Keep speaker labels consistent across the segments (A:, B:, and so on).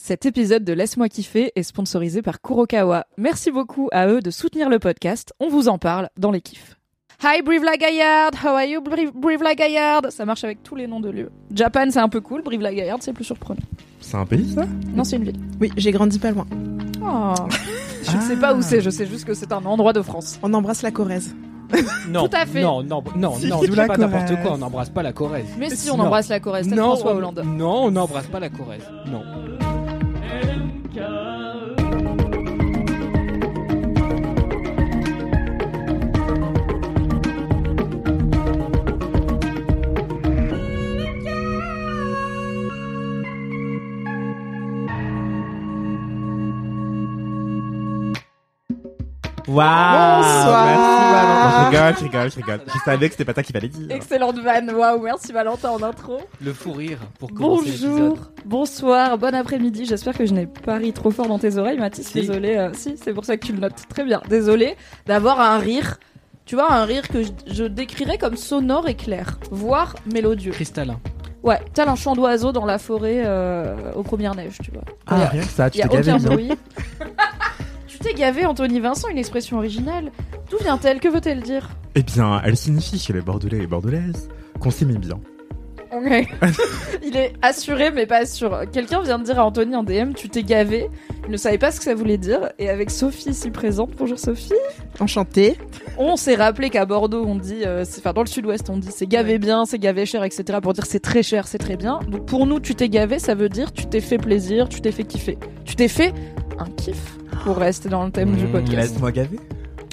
A: Cet épisode de Laisse-moi kiffer est sponsorisé par Kurokawa. Merci beaucoup à eux de soutenir le podcast. On vous en parle dans les kiffs. Hi Brive-la Gaillarde, how are you Brive- Brive-la Gaillarde? Ça marche avec tous les noms de lieux. Japan c'est un peu cool, Brive-la Gaillarde c'est plus surprenant.
B: C'est un pays ça?
A: Non c'est une ville.
C: Oui, j'ai grandi pas loin.
A: Oh. Je ne sais pas où c'est, je sais juste que c'est un endroit de France.
C: On embrasse la Corrèze.
D: Non,
A: Tout à fait.
D: Non, non, non,
C: Si,
D: non, pas n'importe quoi, on n'embrasse pas la Corrèze.
A: Mais si on
D: Non.
A: embrasse la Corrèze, c'est
D: Non,
A: François
D: on-
A: Hollande.
D: Non, on n'embrasse pas la Corrèze. Non.
B: Just Waouh
C: Bonsoir.
B: Merci Valentin. Je rigole, je rigole, je rigole. Je savais que c'était pas ça qu'il fallait dire.
A: Excellente vanne, waouh, merci Valentin en intro.
D: Le fou rire pour commencer
A: Bonjour, bonsoir, bon après-midi. J'espère que je n'ai pas ri trop fort dans tes oreilles, Mathis.
D: Si.
A: Désolé, euh, si, c'est pour ça que tu le notes. Très bien. Désolé d'avoir un rire. Tu vois, un rire que je, je décrirais comme sonore et clair, voire mélodieux.
D: Cristallin.
A: Ouais, tel un chant d'oiseau dans la forêt euh, aux premières neiges, tu vois.
B: Ah,
A: a-
B: rien que ça, tu
A: il y a
B: t'es
A: aucun
B: bien.
A: bruit. tu t'es gavé, Anthony Vincent, une expression originale. D'où vient-elle? Que veut-elle dire?
B: Eh bien, elle signifie chez les Bordelais et Bordelaises qu'on met bien.
A: Ok. Il est assuré mais pas sûr. Quelqu'un vient de dire à Anthony en DM tu t'es gavé. Il ne savait pas ce que ça voulait dire. Et avec Sophie ici présente, bonjour Sophie,
C: Enchantée.
A: on s'est rappelé qu'à Bordeaux on dit, euh, c'est- enfin dans le sud-ouest on dit c'est gavé bien, c'est gavé cher, etc. pour dire c'est très cher, c'est très bien. Donc pour nous tu t'es gavé, ça veut dire tu t'es fait plaisir, tu t'es fait kiffer. Tu t'es fait un kiff pour rester dans le thème du
B: Mmh,
A: podcast.
B: Laisse-moi gaver.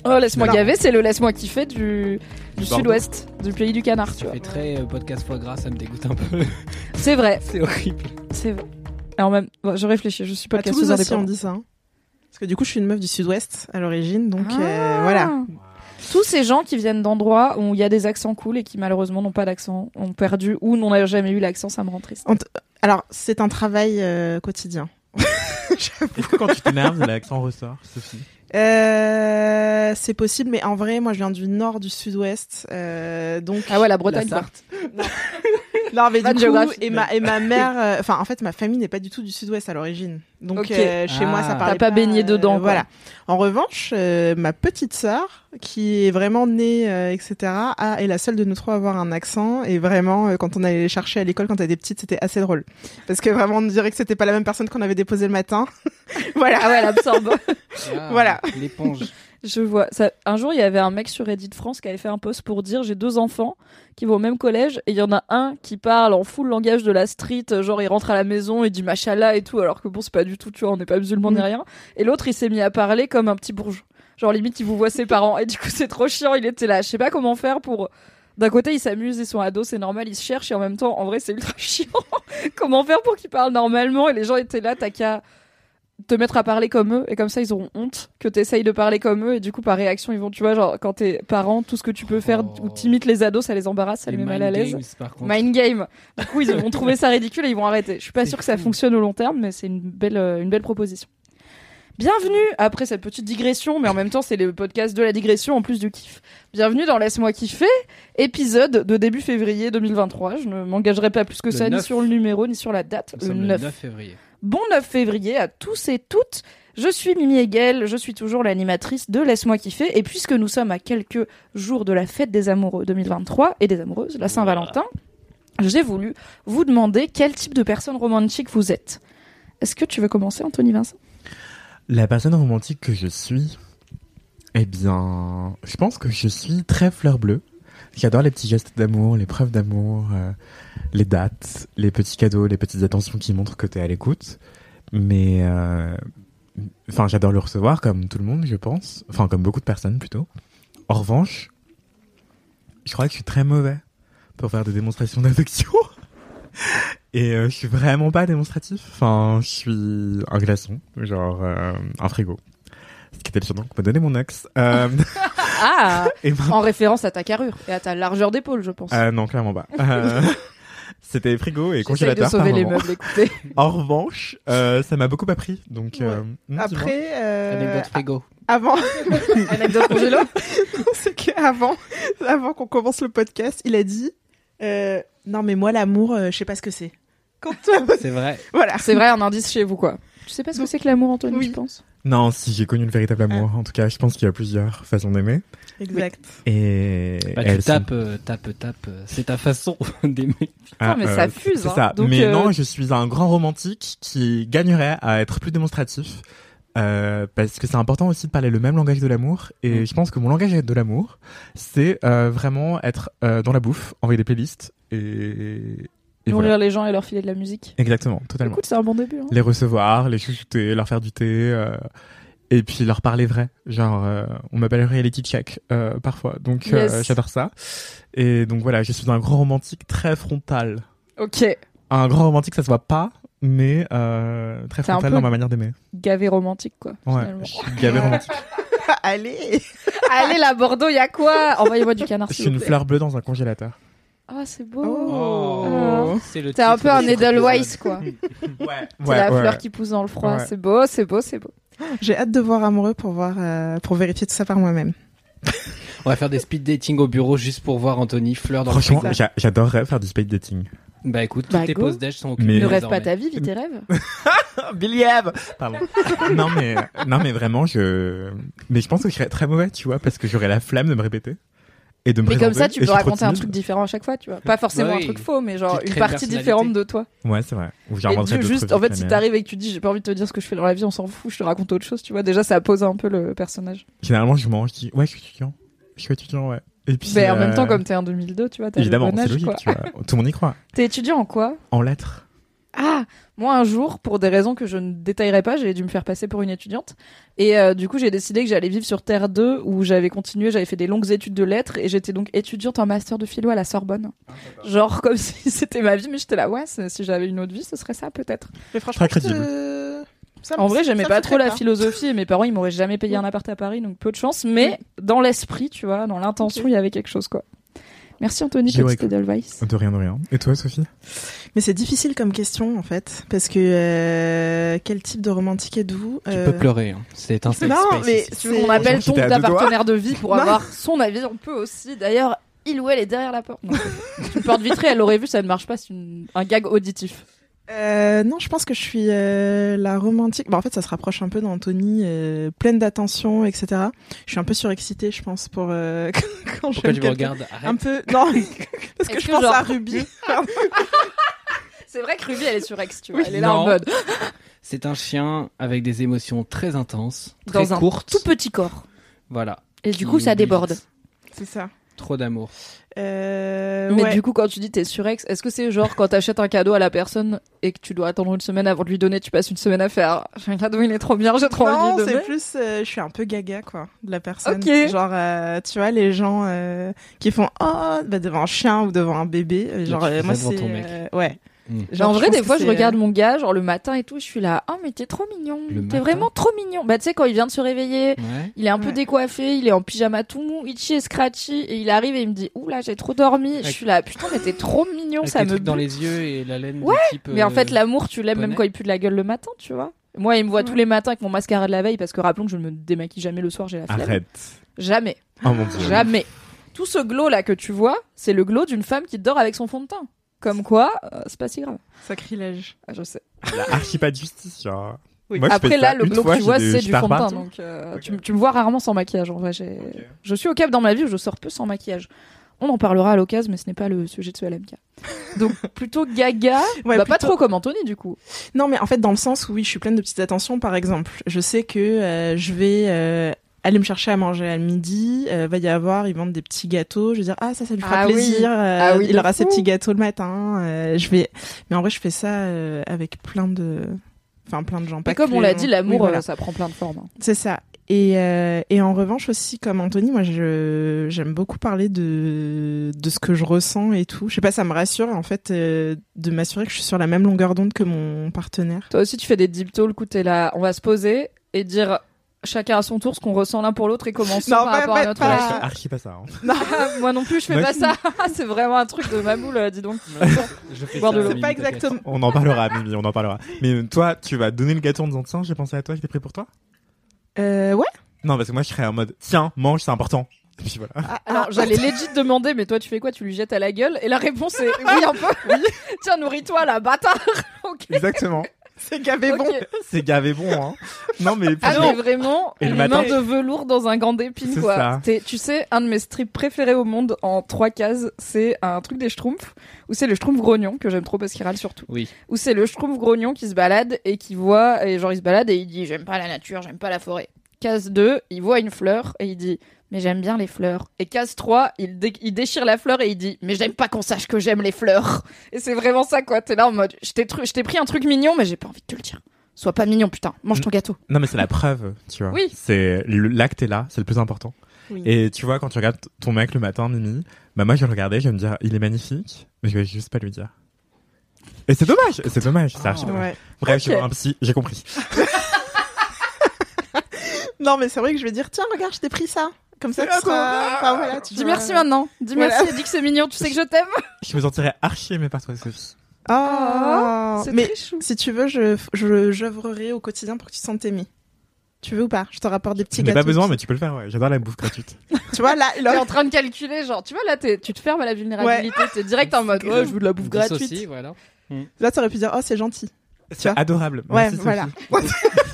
A: Oh laisse-moi gaver, c'est le laisse-moi kiffer du, du sud-ouest, du pays du canard, tu
D: Ça
A: vois.
D: fait très euh, podcast foie gras, ça me dégoûte un peu.
A: C'est vrai,
D: C'est horrible.
A: c'est vrai. Alors même, bon, je réfléchis, je suis pas
C: À Toulouse aussi, on
A: indépendante.
C: dit ça. hein. Parce que du coup, je suis une meuf du sud-ouest à l'origine, donc
A: Ah.
C: euh, voilà.
A: Tous ces gens qui viennent d'endroits où il y a des accents cool et qui malheureusement n'ont pas d'accent, ont perdu ou n'ont jamais eu l'accent, ça me rend triste.
C: Alors, c'est un travail euh, quotidien.
B: Est-ce que quand tu t'énerves, l'accent ressort, Sophie?
C: Euh, c'est possible, mais en vrai, moi, je viens du nord du sud-ouest, euh, donc.
A: Ah ouais, la Bretagne.
D: La
A: quoi.
C: Non, mais
A: Pas
C: du coup, et ma et ma mère, euh, enfin, en fait, ma famille n'est pas du tout du sud-ouest à l'origine. Donc, euh, chez moi, ça
D: Ah.
C: parlait
A: T'as pas baigné
C: euh,
A: dedans, quoi.
C: Voilà. En revanche, euh, ma petite sœur, qui est vraiment née, euh, etc., a, est la seule de nous trois à avoir un accent. Et vraiment, euh, quand on allait les chercher à l'école quand elle était petite, c'était assez drôle. Parce que vraiment, on dirait que c'était pas la même personne qu'on avait déposé le matin. voilà.
A: Ah ouais, elle absorbe.
D: Ah,
C: Voilà.
D: L'éponge.
A: Je vois. Ça, un jour, il y avait un mec sur Reddit France qui avait fait un post pour dire j'ai deux enfants qui vont au même collège et il y en a un qui parle en full langage de la street, genre il rentre à la maison et dit machallah et tout, alors que bon, c'est pas du tout, tu vois, on n'est pas musulman ni
C: Mm.
A: rien. Et l'autre, il s'est mis à parler comme un petit bourgeois. Genre limite, il vous voit ses parents et du coup, c'est trop chiant. Il était là, je sais pas comment faire pour. D'un côté, ils s'amusent, ils sont ados, c'est normal, ils se cherchent et en même temps, en vrai, c'est ultra chiant. comment faire pour qu'ils parlent normalement Et les gens étaient là, t'as qu'à te mettre à parler comme eux et comme ça ils auront honte que t'essayes de parler comme eux et du coup par réaction ils vont tu vois genre quand t'es parent tout ce que tu peux faire
D: Oh.
A: ou t'imites les ados ça les embarrasse ça les, met mal à l'aise mind game du coup ils vont trouver ça ridicule et ils vont arrêter je suis pas sûre que ça fonctionne au long terme mais c'est une belle euh, une belle proposition Bienvenue après cette petite digression, mais en même temps c'est le podcast de la digression en plus du kiff. Bienvenue dans Laisse-moi kiffer, épisode de début février 2023. Je ne m'engagerai pas plus que
D: Le
A: ça, ni
D: 9.
A: sur le numéro, ni sur la date.
D: Nous
A: Le
D: sommes
A: 9.
D: le 9 février.
A: Bon 9 février à tous et toutes. Je suis Mimi Hegel, je suis toujours l'animatrice de Laisse-moi kiffer. Et puisque nous sommes à quelques jours de la fête des amoureux 2023 et des amoureuses, la Saint-Valentin, j'ai voulu vous demander quel type de personne romantique vous êtes. Est-ce que tu veux commencer, Anthony Vincent?
B: La personne romantique que je suis, eh bien, je pense que je suis très fleur bleue. J'adore les petits gestes d'amour, les preuves d'amour, euh, les dates, les petits cadeaux, les petites attentions qui montrent que t'es à l'écoute. Mais, euh, enfin, j'adore le recevoir comme tout le monde, je pense. Enfin, comme beaucoup de personnes plutôt. En revanche, je crois que je suis très mauvais pour faire des démonstrations d'affection. Et euh, je suis vraiment pas démonstratif. Enfin, je suis un glaçon, genre euh, un frigo. Ce qui était le surnom que m'a donné mon ex. Euh,
A: Ah
B: et ben-
A: En référence à ta carrure et à ta largeur d'épaule, je pense.
B: Euh, non, clairement pas. C'était frigo et
A: J'essaye de
B: congélateur.
A: sauver
B: par
A: les
B: moment.
A: meubles, écoutez.
B: En revanche, euh, ça m'a beaucoup appris. Donc, euh, hmm.
C: Après, euh,
D: Anecdote frigo.
C: avant,
A: Anecdote congélo
C: c'est qu'avant, avant qu'on commence le podcast, il a dit, euh, non mais moi l'amour, euh, je sais pas ce que c'est. Quand
D: C'est vrai.
C: voilà.
A: C'est vrai, un indice chez vous, quoi. Tu sais pas ce que c'est que l'amour, Anthony,
C: Oui.
A: tu penses
B: Non, si j'ai connu le véritable amour. En tout cas, je pense qu'il y a plusieurs façons d'aimer.
C: Exact.
B: Et
D: Bah, tu
B: sont-
D: tapes, euh, tapes, tapes. euh, C'est ta façon d'aimer.
B: Ah,
A: mais ça fuse,
B: C'est
A: hein.
B: ça.
A: Donc,
B: mais
A: euh,
B: non, je suis un grand romantique qui gagnerait à être plus démonstratif. Euh, parce que c'est important aussi de parler le même langage de l'amour et
D: Mm.
B: je pense que mon langage de l'amour c'est euh, vraiment être euh, dans la bouffe envoyer des playlists et, et
A: Nourrir
B: voilà.
A: les gens et leur filer de la musique.
B: exactement totalement
A: Écoute, c'est un bon début. hein.
B: les recevoir les chouchouter leur faire du thé euh, et puis leur parler vrai genre euh, on m'appelle reality check euh, parfois donc euh,
A: Yes.
B: j'adore ça et donc voilà je suis un grand romantique très frontal
A: Ok,
B: un grand romantique, ça se voit pas, mais euh, très frontal dans ma manière d'aimer.
A: gavé romantique, quoi.
B: Ouais,
A: finalement.
B: je suis gavé romantique.
C: Allez.
A: Allez, la Bordeaux, y a quoi? Envoyez-moi du canard,
B: je suis une
A: plaît.
B: fleur bleue dans un congélateur.
A: Ah, c'est beau.
C: Oh.
D: C'est le
A: T'es un peu un Edelweiss, quoi.
B: Ouais,
A: C'est la fleur qui pousse dans le froid.
B: Ouais.
A: C'est beau, c'est beau, c'est beau.
C: J'ai hâte de voir amoureux pour voir, euh, pour vérifier tout ça par moi-même.
D: On va faire des speed dating au bureau juste pour voir Anthony fleur dans
B: Franchement,
D: le
B: j'a- j'adorerais faire du speed dating.
D: Bah écoute,
A: Bah,
D: toutes tes pauses d'âge sont occupées.
B: Mais-
A: Ne rêve pas ta vie, vis tes rêves.
B: Billy Eve Pardon. non mais non mais vraiment je mais je pense que je serais très mauvais, tu vois, parce que j'aurais la flemme de me répéter et de me
A: Mais comme ça, tu peux raconter un truc différent à chaque fois, tu vois. Pas forcément un truc faux, mais genre une partie différente de toi.
B: Ouais, c'est vrai. Ou
A: Et juste, en fait, si t'arrives et que tu dis j'ai pas envie de te dire ce que je fais dans la vie, on s'en fout, je te raconte autre chose, tu vois. Déjà, ça pose un peu le personnage.
B: Généralement, je mange, je dis ouais, je suis étudiant. Je suis étudiant, ouais. Et puis
A: Mais en même
B: euh,
A: temps, comme t'es en 2002, tu vois, t'as
B: évidemment, c'est logique, tu vois. Tout le monde y croit.
A: T'es étudiant en quoi?
B: En lettres.
A: Ah, moi un jour, pour des raisons que je ne détaillerai pas, j'ai dû me faire passer pour une étudiante. Et euh, du coup, j'ai décidé que j'allais vivre sur Terre 2, où j'avais continué, j'avais fait des longues études de lettres, et j'étais donc étudiante en master de philo à la Sorbonne. Genre comme si c'était ma vie, mais j'étais là, ouais, si j'avais une autre vie, ce serait ça peut-être.
C: Mais franchement,
B: Très crédible.
C: ça
A: En vrai, j'aimais pas trop la philosophie, et mes parents, ils m'auraient jamais payé un appart à Paris, donc peu de chance, mais dans l'esprit, tu vois, dans l'intention, il y avait quelque chose, quoi. Merci Anthony,
B: J'ai
A: petit
B: ouais.
A: Edelweiss.
B: De rien, de rien. Et toi, Sophie?
C: Mais c'est difficile comme question en fait, parce que euh, quel type de romantique êtes-vous
D: Tu
C: Euh,
D: peux pleurer. hein. C'est un safe
C: Non,
D: space
C: mais.
A: Tu
C: C'est-
A: qu'on appelle ton partenaire de vie pour
C: Non.
A: avoir son avis On peut aussi. D'ailleurs, il ou elle est derrière la porte. Non, une porte vitrée, elle l'aurait vu, ça ne marche pas, c'est une- un gag auditif.
C: Euh, non, je pense que je suis euh, la romantique. Bah, en fait, ça se rapproche un peu d'Anthony, euh, pleine d'attention, etc. Je suis un peu surexcitée, je pense, pour euh, quand je
D: Pourquoi tu me regardes Arrête.
C: Un peu, non, parce que je pense
A: genre-
C: à Ruby.
A: C'est vrai que Ruby, elle est sur X, tu vois.
D: Oui.
A: elle est là en mode.
D: C'est un chien avec des émotions très intenses,
A: Dans
D: très
A: un
D: courtes.
A: Tout petit corps.
D: Voilà.
A: Et du coup, ça déborde.
C: C'est ça.
D: Trop d'amour.
C: Euh,
A: Mais
C: ouais.
A: du coup, quand tu dis t'es sur X, est-ce que c'est genre quand t'achètes un cadeau à la personne et que tu dois attendre une semaine avant de lui donner, tu passes une semaine à faire J'ai un cadeau, il est trop bien, j'ai trop
C: non,
A: envie de lui
C: c'est
A: donner.
C: plus, euh, je suis un peu gaga quoi de la personne.
A: Ok.
C: Genre, euh, tu vois, les gens euh, qui font oh bah, devant un chien ou devant un bébé. Genre, euh, moi c'est
D: ton mec.
C: euh, ouais.
D: Mm.
C: Genre,
A: en
C: je
A: vrai, des fois, je regarde
C: euh,
A: mon gars, genre le matin et tout, je suis là, oh, mais t'es trop mignon. T'es vraiment trop mignon. Bah, tu sais, quand il vient de se réveiller,
D: Ouais.
A: il est un peu
C: Ouais.
A: décoiffé, il est en pyjama tout mou, itchy et scratchy, et il arrive et il me dit, ouh là, j'ai trop dormi. Je suis là, putain, mais t'es trop mignon,
D: Avec
A: ça
D: les
A: me
D: trucs dans les yeux et la laine
A: Ouais,
D: de type.
A: Mais en
D: euh,
A: fait, l'amour, tu l'aimes même quand il pue de la gueule le matin, tu vois. Moi, il me voit tous les matins avec mon mascara de la veille, parce que rappelons que je ne me démaquille jamais le soir, j'ai la flemme.
B: Arrête.
A: Jamais.
B: Oh mon dieu.
A: Jamais. Tout ce glow là que tu vois, c'est le glow d'une femme qui dort avec son fond de teint. Comme quoi, euh, c'est pas si grave.
C: Sacrilège.
A: Ah, je sais.
B: La archi pas de justice, genre.
C: Oui.
B: Moi, je
A: Après là, le
B: une
A: glow
B: fois,
A: que tu vois,
B: des
A: c'est du fond de teint.
B: partout.
A: Donc, euh,
B: Ok.
A: tu, tu me vois rarement sans maquillage. En vrai, j'ai- je suis au cap dans ma vie où je sors peu sans maquillage. On en parlera à l'occasion, mais ce n'est pas le sujet de ce LMK. Donc plutôt gaga,
C: Ouais,
A: bah pas
C: plutôt-
A: trop comme Anthony du coup.
C: Non, mais en fait, dans le sens où oui, je suis pleine de petites attentions. Par exemple, je sais que euh, je vais euh, aller me chercher à manger à midi. euh, va y avoir, ils vendent des petits gâteaux. Je vais dire ah ça, ça lui fera
A: Ah oui.
C: plaisir. euh,
A: Ah oui,
C: il aura ses petits gâteaux le matin. euh, je vais. Mais en vrai, je fais ça euh, avec plein de Enfin, plein de gens. Pas
A: Et comme on l'a dit, l'amour,
C: Oui, voilà.
A: euh, ça prend plein de formes. hein.
C: C'est ça. Et, euh, et en revanche aussi, comme Anthony, moi, je j'aime beaucoup parler de de ce que je ressens et tout. Je sais pas, ça me rassure en fait euh, de m'assurer que je suis sur la même longueur d'onde que mon partenaire.
A: Toi aussi, tu fais des deep talks où t'es là, on va se poser et dire chacun à son tour ce qu'on ressent l'un pour l'autre et commencer
C: Non,
A: par
C: pas-
A: rapport à notre
C: pas-
A: relation.
B: fais archi pas ça. hein.
A: Ah, Moi non plus, je fais
B: Moi
A: pas ça. C'est vraiment un truc de ma boule, euh, dis donc.
D: Je fais
A: Boire
D: ça,
A: de l'eau.
C: Pas exactement.
B: On en parlera, Mimi, on en parlera. Mais toi, tu vas donner le gâteau en disant tiens, j'ai pensé à toi, j'étais prêt pour toi?
C: Euh, ouais.
B: Non, parce que moi, je serais en mode tiens, mange, c'est important. Et puis voilà.
C: Ah,
A: Alors, j'allais legit demander, mais toi, tu fais quoi? Tu lui jettes à la gueule? Et la réponse est oui, un peu. Tiens, nourris-toi, là, bâtard.
B: Exactement.
C: C'est gavé bon.
B: C'est gavé bon, hein. Non, mais
A: Ah mais vraiment,
B: Et
A: une
B: matin-
A: main de velours dans un gant d'épines
B: C'est
A: quoi.
B: ça.
A: T'es- tu sais, un de mes strips préférés au monde en trois cases, c'est un truc des Schtroumpfs, où c'est le Schtroumpf grognon, que j'aime trop parce qu'il râle surtout.
D: Oui.
A: Où c'est le Schtroumpf grognon qui se balade et qui voit, et genre il se balade et il dit j'aime pas la nature, j'aime pas la forêt. Case 2, il voit une fleur et il dit mais j'aime bien les fleurs. Et case 3, il, dé- il déchire la fleur et il dit mais j'aime pas qu'on sache que j'aime les fleurs. Et c'est vraiment ça quoi, t'es là en mode je t'ai pris un truc mignon mais j'ai pas envie de te le dire. Sois pas mignon putain, mange ton gâteau.
B: Non, mais c'est la preuve, tu vois.
A: Oui.
B: C'est l'acte est là, c'est le plus important.
C: Oui.
B: Et tu vois, quand tu regardes ton mec le matin, Mimi, bah moi je vais le regarder, je vais me dire, il est magnifique, mais je vais juste pas lui dire. Et c'est dommage, c'est dommage, c'est.
C: Ouais.
B: Bref,
A: Ok.
B: je suis un psy, j'ai compris.
C: Non, mais c'est vrai que je vais dire tiens, regarde, je t'ai pris ça. Comme ça,
B: C'est
C: tu seras.
B: adorable.
C: Enfin, voilà, tu
A: Dis
C: vois.
A: merci maintenant. Dis
C: Voilà.
A: merci et dis que c'est mignon. Tu sais que je t'aime.
B: Je me sentirais archi aimé par toi, Sophie.
C: Oh,
A: C'est
C: mais
A: très chou.
C: si tu veux, je je j'œuvrerai au quotidien pour que tu te sentes aimé. Tu veux ou pas? Je te rapporte des petits
B: n'as
C: gâteaux.
B: pas besoin, mais tu peux le faire, ouais. J'adore la bouffe gratuite.
C: Tu vois là,
A: T'es
C: là
A: en train de calculer, genre, tu vois là, t'es- tu te fermes à la vulnérabilité. T'es direct en mode, ouais, je veux de la bouffe gratuite.
D: aussi, voilà.
C: là, t'aurais pu dire oh c'est gentil.
B: C'est
C: vois
B: adorable.
C: Ouais,
B: Merci,
C: voilà.
B: Sophie.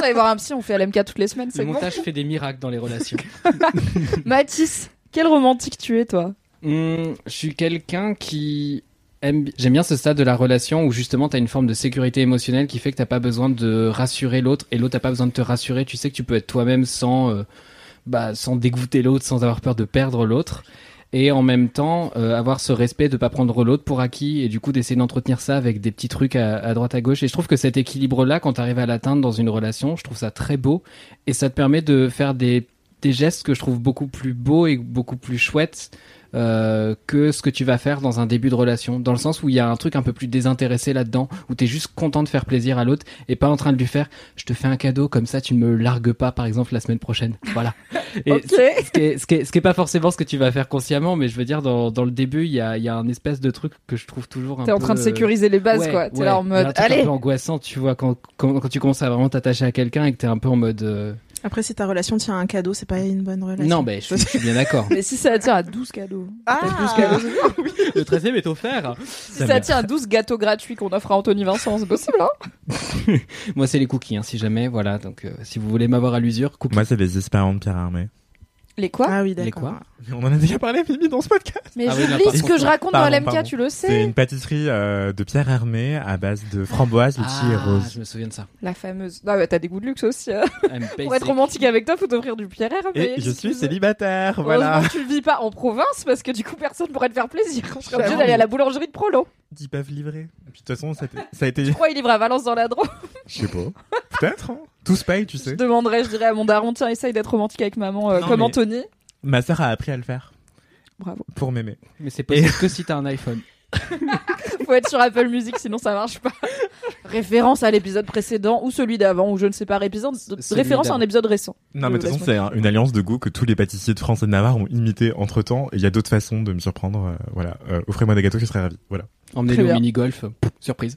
A: besoin d'aller voir un psy. On fait LMK toutes les semaines,
D: Le
A: bon.
D: montage fait des miracles dans les relations.
A: Mathis, quel romantique tu es, toi?
D: Hum, je suis quelqu'un qui J'aime bien ce stade de la relation où justement t'as une forme de sécurité émotionnelle qui fait que t'as pas besoin de rassurer l'autre et l'autre a pas besoin de te rassurer. Tu sais que tu peux être toi-même sans, euh, bah, sans dégoûter l'autre, sans avoir peur de perdre l'autre. Et en même temps, euh, avoir ce respect de pas prendre l'autre pour acquis et du coup d'essayer d'entretenir ça avec des petits trucs à, à droite à gauche. Et je trouve que cet équilibre-là, quand t'arrives à l'atteindre dans une relation, je trouve ça très beau et ça te permet de faire des des gestes que je trouve beaucoup plus beaux et beaucoup plus chouettes euh, que ce que tu vas faire dans un début de relation, dans le sens où il y a un truc un peu plus désintéressé là-dedans, où t'es juste content de faire plaisir à l'autre et pas en train de lui faire je te fais un cadeau comme ça tu ne me largues pas par exemple la semaine prochaine. Voilà. Et ce, ce qui est, ce, qui est, ce qui est pas forcément ce que tu vas faire consciemment, mais je veux dire dans, dans le début il y a, y a un espèce de truc que je trouve toujours un
A: T'es en train de sécuriser les bases,
D: ouais,
A: quoi. T'es
D: ouais.
A: là en mode,
D: truc
A: allez.
D: un peu angoissant, tu vois, quand, quand, quand tu commences à vraiment t'attacher à quelqu'un et que t'es un peu en mode. euh,
C: Après, si ta relation tient à un cadeau, c'est pas une bonne relation.
D: Non, ben je, suis- je suis bien d'accord.
A: Mais si ça tient à 12 cadeaux.
C: Ah,
D: Le 13 est offert.
A: Si ça tient à 12 gâteaux gratuits qu'on offre à Anthony Vincent, c'est possible, hein
D: Moi, c'est les cookies, hein, si jamais, voilà. Donc, euh, si vous voulez m'avoir à l'usure, cookies.
B: Moi, c'est les espérants de Pierre Armé.
A: Les quoi
C: ah oui,
D: Les
C: d'accord.
D: quoi
B: Mais On en a déjà parlé, Mimi, dans ce podcast.
A: Mais
D: Ah oui,
A: j'oublie
D: par
A: ce que je raconte
B: pardon,
A: dans LMK,
B: pardon.
A: tu le
B: C'est
A: sais.
B: une pâtisserie euh, de Pierre Hermé à base de framboise, litchi et
D: Ah,
B: rose.
D: je me souviens de ça.
A: La fameuse. Ah ouais, t'as des goûts de luxe aussi. hein.
D: I'm
A: Pour être romantique avec toi, faut t'offrir du Pierre Hermé.
B: Et je suis célibataire, voilà.
A: Tu le vis pas en province parce que du coup personne pourrait te faire plaisir. On serait obligé
B: J'avoue.
A: d'aller à la boulangerie de Prolo.
B: Ils peuvent livrer. Et puis de toute façon, ça a été-.
A: Je crois qu'il livre à Valence dans la Drôme.
B: Je sais pas. Peut-être. Hein. Tous payent, tu
A: Je
B: sais.
A: demanderais, je dirais à mon daron, tiens, essaye d'être romantique avec maman euh,
B: Non,
A: comme
B: mais-
A: Anthony.
B: Ma sœur a appris à le faire
A: Bravo.
B: pour m'aimer.
D: Mais c'est possible que si t'as un iPhone.
A: Faut être sur Apple Music sinon ça marche pas. Référence à l'épisode précédent ou celui d'avant ou je ne sais pas. Épisode, référence à un
D: d'avant.
A: épisode récent.
B: Non, mais de toute façon, c'est un- une alliance de goût que tous les pâtissiers de France et de Navarre ont imité entre temps. Et il y a d'autres façons de me surprendre. euh, voilà. Euh, Offrez-moi des gâteaux, je serais ravi. Voilà.
D: Emmenez-le
A: bien.
D: au mini-golf. Surprise.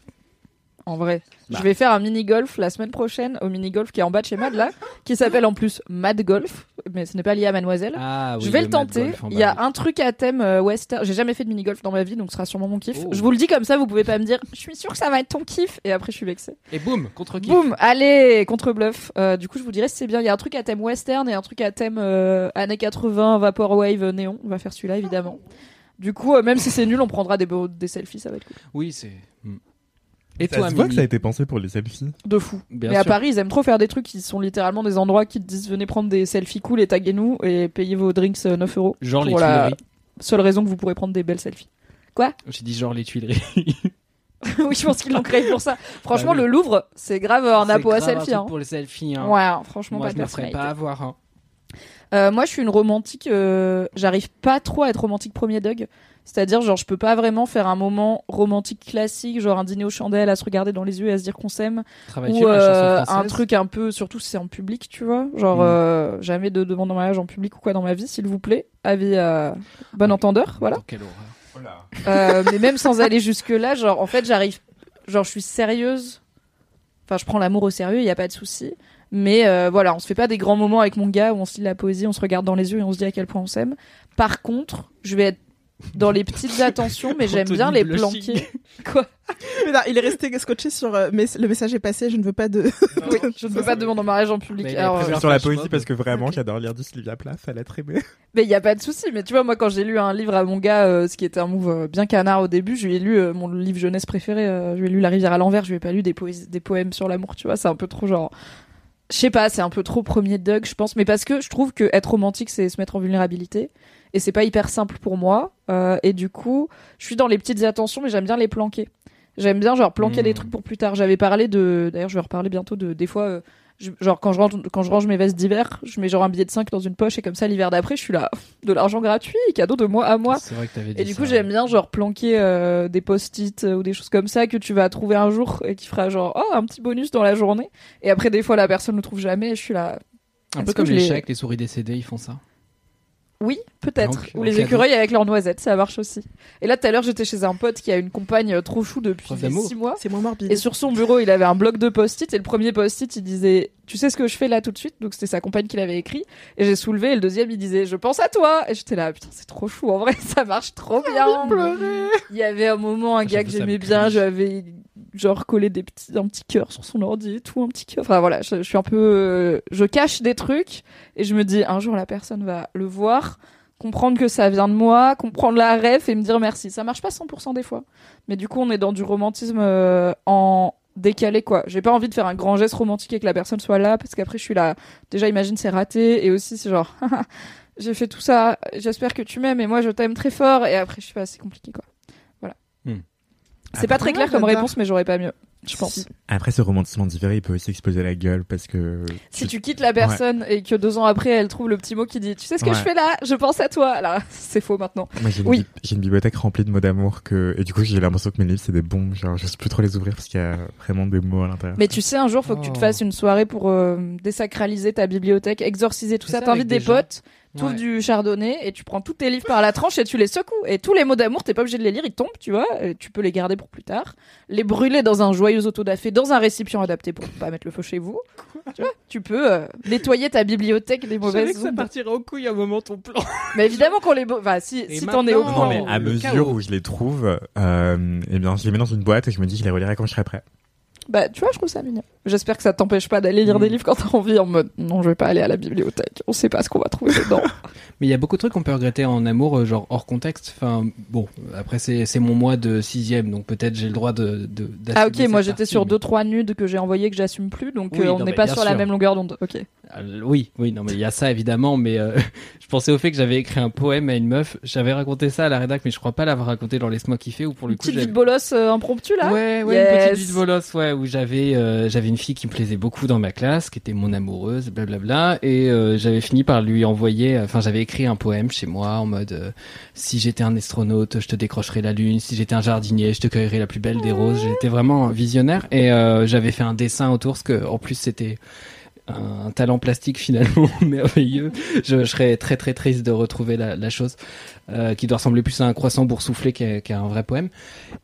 A: En vrai.
D: Bah.
A: Je vais faire un mini-golf la semaine prochaine au mini-golf qui est en bas de chez Mad là, qui s'appelle en plus Mad Golf, mais ce n'est pas lié à Mademoiselle.
D: Ah, oui,
A: je vais le, tenter. Il y a un truc à thème euh, western. J'ai jamais fait de mini-golf dans ma vie, donc ce sera sûrement mon kiff.
D: Oh.
A: Je vous le dis comme ça, vous pouvez pas me dire, je suis sûr que ça va être ton kiff, et après je suis vexée.
D: Et boum, contre qui
A: Boum, allez, contre bluff. Euh, du coup, je vous dirais si c'est bien. Il y a un truc à thème western et un truc à thème euh, années 80, vaporwave, néon. On va faire celui-là évidemment. Du coup, euh, même si c'est nul, on prendra des, des selfies, ça va être cool.
D: Oui, c'est. hmm. Et
B: ça
D: toi,
B: se voit que ça a été pensé pour les selfies.
A: De fou.
D: Bien
A: Mais à. Paris, ils aiment trop faire des trucs qui sont littéralement des endroits qui te disent venez prendre des selfies cool et taguez-nous et payez vos drinks euh, 9 euros.
D: Genre les
A: la
D: Tuileries.
A: seule raison que vous pourrez prendre des belles selfies.
D: J'ai dit genre les Tuileries.
A: oui, je pense qu'ils l'ont créé pour ça. Franchement,
D: Bah oui.
A: le Louvre, c'est grave un apo à selfie.
D: truc
A: hein.
D: pour le selfie. Hein.
A: Ouais, franchement,
D: Moi,
A: pas
D: je
A: de
D: me ferais pas avoir. Hein.
A: Euh, moi, je suis une romantique. euh, J'arrive pas trop à être romantique premier Doug. C'est-à-dire, genre, je peux pas vraiment faire un moment romantique classique, genre un dîner aux chandelles, à se regarder dans les yeux et à se dire qu'on s'aime, ou euh, un truc un peu, surtout si c'est en public, tu vois. Genre,
D: Mm.
A: euh, jamais de demande en mariage en public ou quoi dans ma vie, s'il vous plaît. Avis à bon entendeur, voilà.
D: Oh, quelle horreur.
A: Euh, mais même sans aller jusque là, genre en fait j'arrive, genre je suis sérieuse. Enfin, je prends l'amour au sérieux, il y a pas de souci. Mais euh, voilà, on se fait pas des grands moments avec mon gars où on se lit la poésie, on se regarde dans les yeux et on se dit à quel point on s'aime. Par contre, je vais être dans les petites attentions, mais j'aime bien les planquer. Quoi?
C: Mais non, il est resté scotché sur euh, mais le message est passé, je ne veux pas de.
A: Oui, je ne veux pas de demande en mariage en public.
D: A
A: Alors, euh,
B: Sur la poésie parce que vraiment
C: Ok.
B: j'adore lire du Sylvia Plath, elle est très aimé.
A: Mais il y a pas de souci. Mais tu vois, moi, quand j'ai lu un livre à mon gars, euh, ce qui était un move euh, bien canard au début, je lui ai lu euh, mon livre jeunesse préféré. euh, je lui ai lu La rivière à l'envers. Je lui ai pas lu des, poésies, des poèmes sur l'amour. Tu vois, c'est un peu trop genre. Je sais pas, c'est un peu trop premier Doug, je pense. Mais parce que je trouve que être romantique, c'est se mettre en vulnérabilité. Et c'est pas hyper simple pour moi. Euh, et du coup, je suis dans les petites attentions, mais j'aime bien les planquer. J'aime bien genre planquer
D: Hmm.
A: des trucs pour plus tard. J'avais parlé de, d'ailleurs, je vais reparler bientôt de des fois. euh, je- genre quand je range quand je range mes vestes d'hiver, je mets genre un billet de 5 dans une poche et comme ça l'hiver d'après, je suis là de l'argent gratuit, cadeau de moi à moi.
D: C'est vrai que t'avais dit
A: Et du coup, j'aime bien genre planquer euh, des post-it euh, ou des choses comme ça que tu vas trouver un jour et qui fera genre oh un petit bonus dans la journée. Et après des fois la personne ne le trouve jamais et je suis là
D: Un peu comme les avec les souris décédées, ils font ça.
A: Oui, peut-être. Ou les écureuils avec leurs noisettes, ça marche aussi. Et là tout à l'heure, j'étais chez un pote qui a une compagne euh, trop chou depuis
D: Preuve d'amour.
A: 6 mois.
C: C'est moins morbide.
A: Et sur son bureau, il avait un bloc de post-it et le premier post-it, il disait "Tu sais ce que je fais là tout de suite? Donc c'était sa compagne qui l'avait écrit et j'ai soulevé et le deuxième, il disait "Je pense à toi." Et j'étais là "Putain, c'est trop chou en vrai, ça marche trop bien." Il y avait un moment un gars que j'aimais bien, j'avais genre collé des petits un petit cœur sur son ordi et tout, un petit cœur. Enfin voilà, je, suis un peu euh, je cache des trucs et je me dis un jour la personne va le voir comprendre que ça vient de moi, comprendre la ref et me dire merci. Ça marche pas 100% des fois. Mais du coup, on est dans du romantisme euh, en décalé quoi. J'ai pas envie de faire un grand geste romantique et que la personne soit là parce qu'après je suis là. Déjà imagine c'est raté et aussi c'est genre j'ai fait tout ça, j'espère que tu m'aimes et moi je t'aime très fort et après je suis pas c'est compliqué quoi.
D: Hmm.
A: C'est pas très clair comme réponse mais j'aurais pas mieux, je pense.
C: Si.
B: Après ce romantisme différé, il peut aussi exploser la gueule parce que
A: Si tu quittes la personne et que deux ans après elle trouve le petit mot qui dit tu sais ce que
B: Ouais.
A: je fais là, je pense à toi. Là, c'est faux maintenant.
B: Moi, j'ai une,
A: Oui.
B: bi- j'ai une bibliothèque remplie de mots d'amour que et du coup j'ai l'impression que mes livres c'est des bombes genre je sais plus trop les ouvrir parce qu'il y a vraiment des mots à l'intérieur.
A: Mais tu sais, un jour, faut que tu te
D: Oh.
A: fasses une soirée pour euh, désacraliser ta bibliothèque, exorciser tout ça.
D: ça
A: T'invites des,
D: des gens.
A: potes,
D: Ouais.
A: du chardonnay et tu prends tous tes livres par la tranche et tu les secoues. Et tous les mots d'amour, t'es pas obligé de les lire, ils tombent, tu vois. et tu peux les garder pour plus tard. Les brûler dans un joyeux autodafé, dans un récipient adapté pour pas mettre le feu chez vous. tu vois, tu peux euh, nettoyer ta bibliothèque des
D: Je
A: mauvaises
D: que ça partirait en couille à un moment ton plan.
A: Mais évidemment qu'on les... Enfin, si,
D: Et
A: si t'en es au
D: maintenant-
B: non mais à mesure où je les trouve, euh, eh bien je les mets dans une boîte et je me dis que je les relirai quand je serai prêt.
A: Bah, tu vois, je trouve ça mignon. J'espère que ça t'empêche pas d'aller lire
D: Mm.
A: des livres quand t'as envie en mode non, je vais pas aller à la bibliothèque. On sait pas ce qu'on va trouver dedans.
D: Mais il y a beaucoup de trucs qu'on peut regretter en amour, euh, genre hors contexte. Enfin, bon, après c'est mon mois de sixième, donc peut-être j'ai le droit de. de
A: Ah ok, moi j'étais sur
D: mais-
A: deux trois nudes que j'ai envoyés que j'assume plus, donc
D: Oui,
A: euh, on n'est pas sur la même longueur d'onde. Ok.
D: Euh, oui, oui, non, mais il y a ça évidemment, mais euh, je pensais au fait que j'avais écrit un poème à une meuf. J'avais raconté ça à la rédac, mais je crois pas l'avoir raconté dans Laisse-moi kiffer ou pour le coup.
A: petite de bolos euh, impromptue là?
D: Ouais, ouais,
A: Yes.
D: une petite vie de bolos, ouais, où j'avais euh, j'avais une fille qui me plaisait beaucoup dans ma classe, qui était mon amoureuse, blablabla, et euh, j'avais fini par lui envoyer, enfin j'avais écrit un poème chez moi en mode euh, si j'étais un astronaute, je te décrocherais la lune, si j'étais un jardinier, je te cueillerais la plus belle des roses. J'étais vraiment visionnaire et euh, j'avais fait un dessin autour, parce que en plus c'était un talent plastique finalement merveilleux. Je, je serais très très triste de retrouver la, la chose euh, qui doit ressembler plus à un croissant boursouflé qu'à un vrai poème.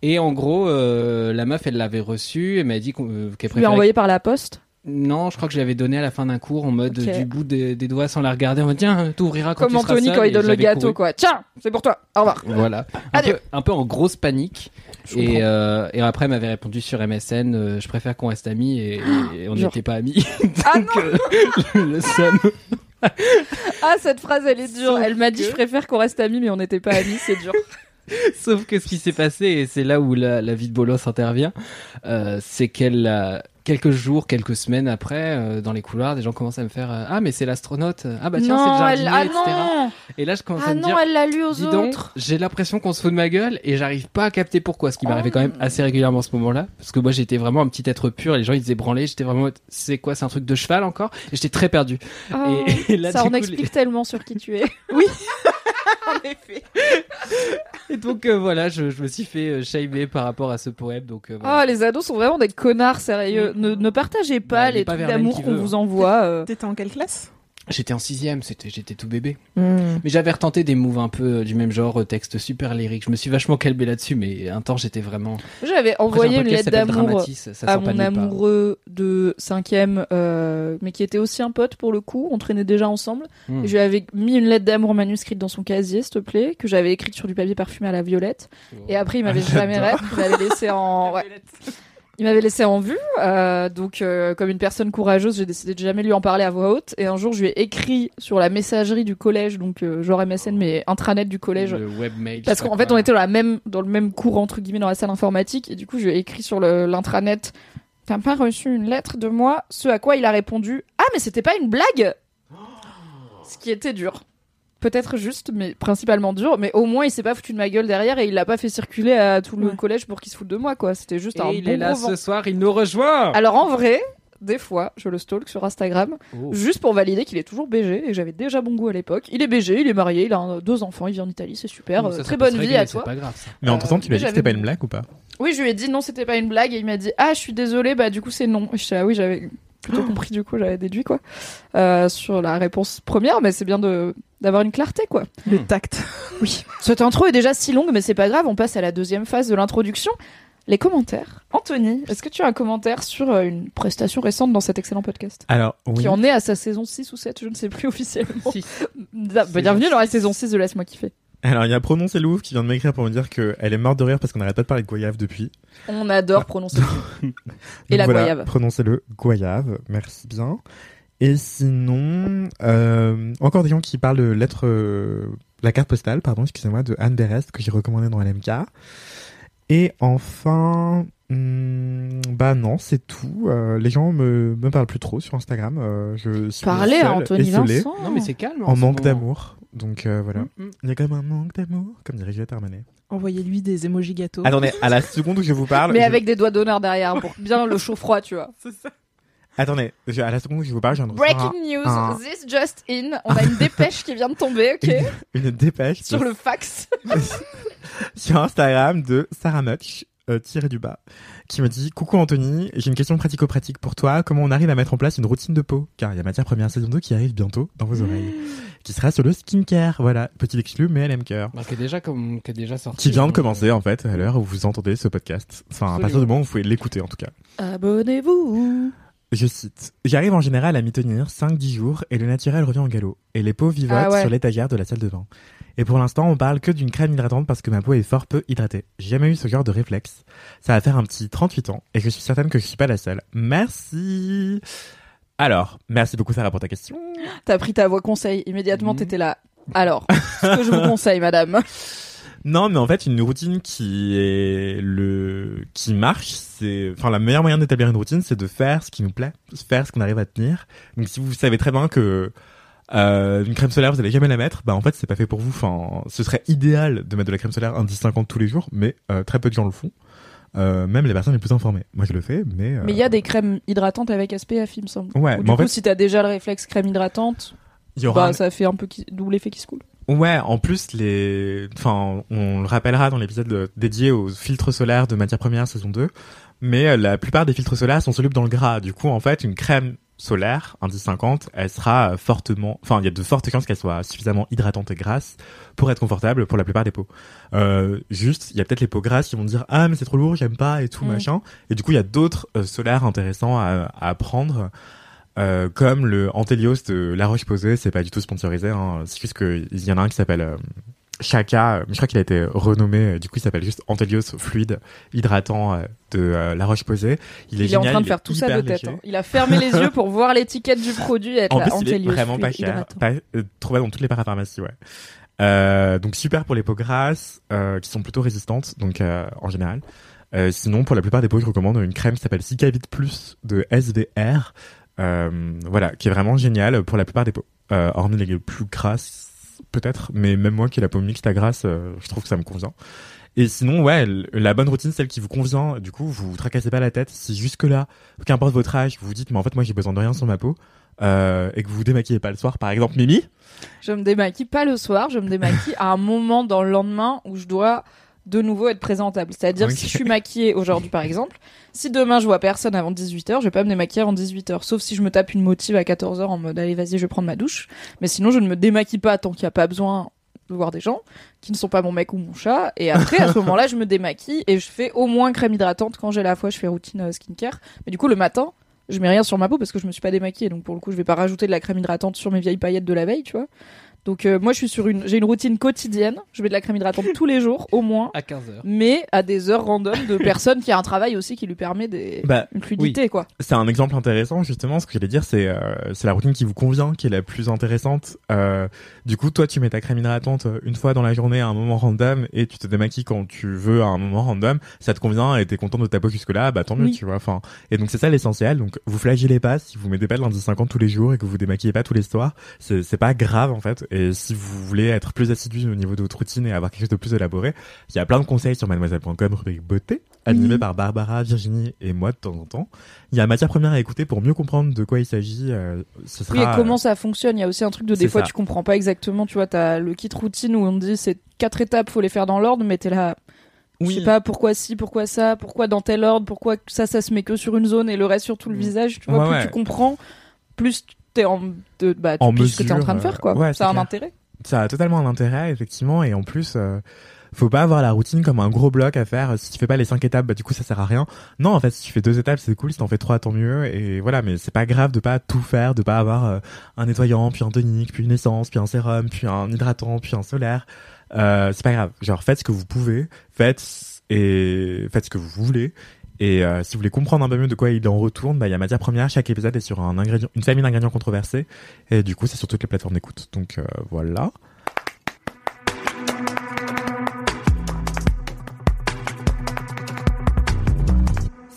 D: Et en gros, euh, la meuf, elle l'avait reçu, elle m'a dit euh, qu'elle
A: Tu lui
D: préférait.
A: envoyé par la poste?
D: Non, je crois que je l'avais donné à la fin d'un cours en mode du bout des, des doigts sans la regarder. En mode tiens, t'ouvriras quand
A: Comme
D: tu seras
A: Anthony
D: seul,
A: quand il donne le gâteau
D: couru.
A: quoi. Tiens, c'est pour toi. Au revoir.
D: Voilà. Un
A: Adieu.
D: peu, un peu en grosse panique. Et, euh, et après, elle m'avait répondu sur MSN, euh, je préfère qu'on reste amis et, et on n'était pas amis.
A: Ah
D: Donc, euh, le seum.
A: Ah cette phrase elle est dure.
D: Sauf
A: Elle m'a dit
D: que-
A: je préfère qu'on reste amis mais on n'était pas amis, c'est dur.
D: Sauf que ce qui s'est passé, et c'est là où la, la vie de Bolos intervient, euh, c'est qu'elle a quelques jours, quelques semaines après, euh, dans les couloirs, des gens commencent à me faire euh, Ah, mais c'est l'astronaute. Ah, bah tiens, c'est le jardinier,
A: elle... ah
D: etc.
A: non,
D: Et là, je commence
A: ah
D: à me
A: non,
D: dire
A: elle l'a lu aux
D: Dis donc, j'ai l'impression qu'on se fout de ma gueule et j'arrive pas à capter pourquoi, ce qui m'arrivait quand même
A: Oh.
D: assez régulièrement à ce moment-là. Parce que moi, j'étais vraiment un petit être pur et les gens, ils étaient branlés. J'étais vraiment, c'est quoi, c'est un truc de cheval encore? Et j'étais très perdu.
A: Oh,
D: Et, et là,
A: ça en
D: coup,
A: explique tellement sur qui tu es.
C: En effet.
D: Et donc, euh, voilà, je, je me suis fait euh, shamer par rapport à ce poème. Donc, euh, voilà.
A: Oh, les ados sont vraiment des connards sérieux. Ne, ne partagez pas
D: Bah,
A: les trucs d'amour qu'on
D: veut,
A: vous
D: hein.
A: envoie. euh.
C: T'étais en quelle classe?
D: J'étais en sixième, c'était, j'étais tout bébé. Mais j'avais retenté des moves un peu euh, du même genre, euh, texte super lyrique. Je me suis vachement calmé là-dessus, mais un temps, j'étais vraiment.
A: J'avais
D: Après, j'ai un
A: envoyé une lettre d'amour à mon amoureux de cinquième, euh, mais qui était aussi un pote pour le coup. On traînait déjà ensemble.
D: Hmm.
A: Et je lui avais mis une lettre d'amour manuscrite dans son casier, s'il te plaît, que j'avais écrite sur du papier parfumé à la violette. Et après, il m'avait
B: Ah,
A: jamais
B: j'adore.
A: ré- il m'avait laissé en, ouais. Il m'avait laissé en vue, euh, donc euh, comme une personne courageuse, j'ai décidé de jamais lui en parler à voix haute. Et un jour, je lui ai écrit sur la messagerie du collège, donc euh, genre MSN, mais intranet du collège,
D: Le webmail.
A: parce qu'en fait, on était dans la même, dans le même cours entre guillemets dans la salle informatique, et du coup, je lui ai écrit sur l'intranet. T'as pas reçu une lettre de moi? Ce à quoi il a répondu Ah, mais c'était pas une blague Ce qui était dur. Peut-être juste, mais principalement dur. Mais au moins, il s'est pas foutu de ma gueule derrière et il l'a pas fait circuler à tout le
C: Ouais.
A: collège pour qu'il se foute de moi, quoi. C'était juste
D: Et
A: un
D: il
A: bon
D: est là
A: vent.
D: ce soir, il nous rejoint.
A: Alors en vrai, des fois, je le stalk sur Instagram
D: Oh.
A: juste pour valider qu'il est toujours BG et que j'avais déjà bon goût à l'époque. Il est BG, il est marié, il a un- deux enfants, il vit en Italie, c'est super.
D: Ça,
A: Euh,
D: ça
A: très bonne vie
D: régler,
A: à toi.
D: pas grave ça.
B: Mais entre temps, tu lui as
A: mais
B: dit que c'était pas une blague ou pas?
A: Oui, je lui ai dit non, c'était pas une blague et il m'a dit ah, je suis désolé, bah du coup c'est non. Et j'étais là, oui, j'avais plutôt compris du coup, j'avais déduit quoi euh, sur la réponse première, mais c'est bien de d'avoir une clarté quoi.
C: Le tact.
A: Oui. Cette intro est déjà si longue, mais c'est pas grave, on passe à la deuxième phase de l'introduction. Les commentaires. Anthony, est-ce que tu as un commentaire sur euh, une prestation récente dans cet excellent podcast?
B: Alors, oui.
A: Qui en est à sa saison 6 ou 7, je ne sais plus officiellement.
D: Si.
A: Bah, bienvenue dans la saison 6 de Laisse-moi kiffer.
B: Alors, il y a Prononcé Louvre qui vient de m'écrire pour me dire qu'elle est morte de rire parce qu'on n'arrête pas de parler de goyave depuis.
A: On adore prononcer. Et la
B: voilà,
A: goyave.
B: Prononcez-le goyave. Merci bien. Et sinon, euh, encore des gens qui parlent de lettre, euh, la carte postale, pardon, excusez-moi, de Anne Berest que j'ai recommandé dans LMK. Et enfin, hmm, bah non, c'est tout. Euh, les gens me, me parlent plus trop sur Instagram. Euh, je suis
A: Parlez à Anthony Vincent.
D: Non mais c'est calme.
B: en
D: ce
B: manque
D: moment.
B: d'amour. Donc euh, voilà.
D: Mm, mm.
B: Il y a quand même un manque d'amour, comme dirait Juliette Armanet.
C: Envoyez-lui des emojis gâteaux.
B: Attendez, à la seconde où je vous parle.
A: Mais
B: je-
A: avec des doigts d'honneur derrière pour bien le chaud-froid, tu vois.
B: Attendez, à la seconde où je vous parle, j'ai un
A: Breaking news,
B: un-
A: this just in. On a une dépêche qui vient de tomber, ok?
B: Une, une dépêche
A: Sur
B: de-
A: le fax.
B: sur Instagram de Sarah Much, euh, tiré du bas, qui me dit Coucou Anthony, j'ai une question pratico-pratique pour toi. Comment on arrive à mettre en place une routine de peau? Car il y a matière première saison 2 qui arrive bientôt dans vos oreilles, qui sera sur le skincare. Voilà, petit exclu, mais elle aime cœur.
D: Bah, qui est déjà comme, qui est déjà sorti.
B: Qui vient de
D: donc,
B: commencer
D: euh,
B: en fait à l'heure où vous entendez ce podcast. Enfin, à partir du moment où vous pouvez l'écouter en tout cas.
A: Abonnez-vous.
B: Je cite J'arrive en général à m'y tenir 5-10 jours et le naturel revient en galop. Et les peaux vivotent
A: Ah ouais.
B: sur l'étagère de la salle de bain. Et pour l'instant, on parle que d'une crème hydratante parce que ma peau est fort peu hydratée. J'ai jamais eu ce genre de réflexe. Ça va faire un petit 38 ans et je suis certaine que je suis pas la seule. Merci Alors, merci beaucoup Sarah pour ta question.
A: T'as pris ta voix conseil. Immédiatement,
B: Mhm.
A: t'étais là. Alors, ce que je vous conseille, madame.
B: Non, mais en fait, une routine qui est le qui marche, c'est enfin la meilleure moyen d'établir une routine, c'est de faire ce qui nous plaît, faire ce qu'on arrive à tenir. Donc si vous savez très bien que euh, une crème solaire, vous allez jamais la mettre, bah en fait, c'est pas fait pour vous. Enfin, ce serait idéal de mettre de la crème solaire indice 50 tous les jours, mais euh, très peu de gens le font. Euh, même les personnes les plus informées. Moi, je le fais, mais
A: Mais il y a des crèmes hydratantes avec SPF, il me semble.
B: ouais,
A: Ou
B: mais
A: du
B: en
A: coup,
B: fait,
A: si t'as déjà le réflexe crème hydratante,
B: il y aura
A: bah,
B: un-
A: ça fait un peu qui... double effet qui se coule.
B: Ouais, en plus les, enfin, on le rappellera dans l'épisode de- dédié aux filtres solaires de matières premières saison 2, mais euh, la plupart des filtres solaires sont solubles dans le gras. Du coup, en fait, une crème solaire, indice 50, elle sera euh, fortement, enfin, il y a de fortes chances qu'elle soit suffisamment hydratante et grasse pour être confortable pour la plupart des peaux. Euh, juste, il y a peut-être les peaux grasses qui vont dire ah mais c'est trop lourd, j'aime pas et tout
A: Mm.
B: machin. Et du coup, il y a d'autres euh, solaires intéressants à, à prendre. Euh, comme le Antelios de La Roche-Posay, c'est pas du tout sponsorisé. Hein. C'est juste qu'il y en a un qui s'appelle euh, Chaka, mais je crois qu'il a été renommé. euh, Du coup, il s'appelle juste Antelios fluide hydratant euh, de La Roche-Posay. Il est
A: Il est en train de faire tout ça de tête. hein. Il a fermé les yeux pour voir l'étiquette du produit et être
B: En
A: là,
B: plus, il est vraiment pas cher, pas, euh, trouvé dans toutes les parapharmacies, ouais. Euh, donc super pour les peaux grasses euh, qui sont plutôt résistantes, donc euh, en général. Euh, sinon, pour la plupart des peaux, je recommande une crème qui s'appelle Cicavit Plus de SVR, voilà, qui est vraiment géniale pour la plupart des peaux. Euh, hormis les plus grasses, peut-être, mais même moi qui ai la peau mixte à grasse, euh, je trouve que ça me convient. Et sinon, ouais, la bonne routine, celle qui vous convient, du coup, vous vous tracassez pas la tête. Si jusque-là, qu'importe votre âge, vous vous dites, mais en fait, moi, j'ai besoin de rien sur ma peau, euh, et que vous vous démaquillez pas le soir, par exemple, Mimi,
A: Je me démaquille pas le soir, je me démaquille à un moment dans le lendemain où je dois de nouveau être présentable. C'est-à-dire si je suis maquillée aujourd'hui par exemple, si demain je vois personne avant 18h, je vais pas me démaquiller avant 18h. Sauf si je me tape une motive à 14h en mode allez vas-y je vais prendre ma douche. Mais sinon je ne me démaquille pas tant qu'il n'y a pas besoin de voir des gens qui ne sont pas mon mec ou mon chat. Et après à ce moment-là je me démaquille et je fais au moins crème hydratante quand j'ai la fois je fais routine euh, skincare. Mais du coup le matin je mets rien sur ma peau parce que je me suis pas démaquillée donc pour le coup je vais pas rajouter de la crème hydratante sur mes vieilles paillettes de la veille tu vois donc euh, moi je suis sur une j'ai une routine quotidienne je mets de la crème hydratante tous les jours au moins
D: À 15h.
A: mais à des heures random de personnes qui a un travail aussi qui lui permet des
B: bah,
A: une fluidité quoi
B: c'est un exemple intéressant justement. Ce que j'allais dire, c'est euh, c'est la routine qui vous convient, qui est la plus intéressante. Euh, du coup, toi, tu mets ta crème hydratante une fois dans la journée à un moment random, et tu te démaquilles quand tu veux à un moment random. Ça te convient et t'es content de ta peau jusque là, bah tant mieux,
A: Oui.
B: tu vois. Enfin, et donc c'est ça l'essentiel. Donc vous flagellez pas si vous mettez pas de lundi 50 tous les jours et que vous vous démaquillez pas tous les soirs. C'est c'est pas grave en fait. Et si vous voulez être plus assidu au niveau de votre routine et avoir quelque chose de plus élaboré, il y a plein de conseils sur mademoiselle.com rubrique beauté, animé
A: Mhm.
B: par Barbara, Virginie et moi de temps en temps. Il y a matière première à écouter pour mieux comprendre de quoi il s'agit. euh, ce sera,
A: oui et comment ça fonctionne il y a aussi un truc de des fois
B: ça.
A: tu comprends pas exactement tu vois t'as le kit routine où on dit c'est quatre étapes faut les faire dans l'ordre mais t'es là je
B: Oui.
A: sais pas pourquoi ci, pourquoi ça, pourquoi dans tel ordre, pourquoi ça, ça se met que sur une zone et le reste sur tout le
B: Mm.
A: visage. Tu vois,
B: Ouais,
A: plus
B: ouais.
A: tu comprends, plus t'es en, de, bah, tu
B: En
A: piges ce que t'es en
B: mesure,
A: train de
B: euh,
A: faire, quoi.
B: ouais,
A: ça a un intérêt.
B: Ça a totalement un intérêt, effectivement, et en plus, euh, faut pas avoir la routine comme un gros bloc à faire. Si tu fais pas les cinq étapes, bah du coup ça sert à rien. Non, en fait, si tu fais deux étapes, c'est cool. Si t'en fais trois, tant mieux. Et voilà, mais c'est pas grave de pas tout faire, de pas avoir euh, un nettoyant, puis un tonique, puis une essence, puis un sérum, puis un hydratant, puis un solaire. Euh, c'est pas grave. Genre faites ce que vous pouvez, faites et faites ce que vous voulez. Et euh, si vous voulez comprendre un peu mieux de quoi il en retourne, bah il y a matière première. Chaque épisode est sur un ingrédient, une famille d'ingrédients controversés. Et du coup, c'est sur toutes les plateformes d'écoute. Donc euh, voilà.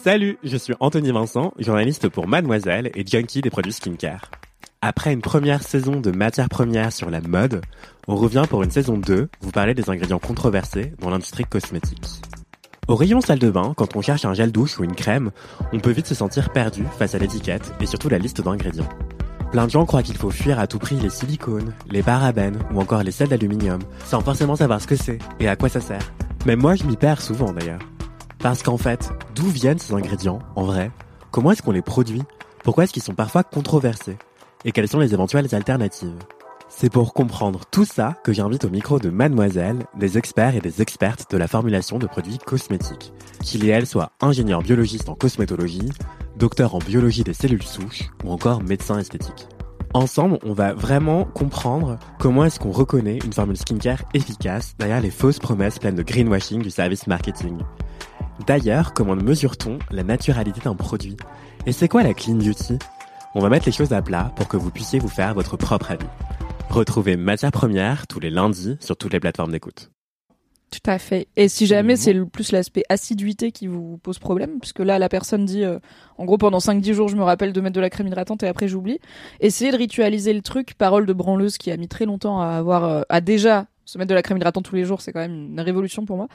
B: Salut, je suis Anthony Vincent, journaliste pour Mademoiselle et junkie des produits skincare. Après une première saison de matières premières sur la mode, on revient pour une saison 2, vous parler des ingrédients controversés dans l'industrie cosmétique. Au rayon salle de bain, quand on cherche un gel douche ou une crème, on peut vite se sentir perdu face à l'étiquette et surtout la liste d'ingrédients. Plein de gens croient qu'il faut fuir à tout prix les silicones, les parabènes ou encore les sels d'aluminium, sans forcément savoir ce que c'est et à quoi ça sert. Même moi, je m'y perds souvent d'ailleurs. Parce qu'en fait, d'où viennent ces ingrédients, en vrai? Comment est-ce qu'on les produit? Pourquoi est-ce qu'ils sont parfois controversés? Et quelles sont les éventuelles alternatives? C'est pour comprendre tout ça que j'invite au micro de Mademoiselle des experts et des expertes de la formulation de produits cosmétiques. Qu'ils et elles soient ingénieurs biologistes en cosmétologie, docteurs en biologie des cellules souches ou encore médecins esthétiques. Ensemble, on va vraiment comprendre comment est-ce qu'on reconnaît une formule skincare efficace derrière les fausses promesses pleines de greenwashing du service marketing. D'ailleurs, comment mesure-t-on la naturalité d'un produit? Et c'est quoi la clean beauty? On va mettre les choses à plat pour que vous puissiez vous faire votre propre avis. Retrouvez Matière Première tous les lundis sur toutes les plateformes d'écoute.
A: Tout à fait. Et si jamais
B: Mhm.
A: c'est le plus l'aspect assiduité qui vous pose problème, puisque là la personne dit, euh, en gros pendant 5-10 jours je me rappelle de mettre de la crème hydratante et après j'oublie, essayez de ritualiser le truc, parole de branleuse qui a mis très longtemps à avoir, euh, à déjà se mettre de la crème hydratante tous les jours, c'est quand même une révolution pour moi.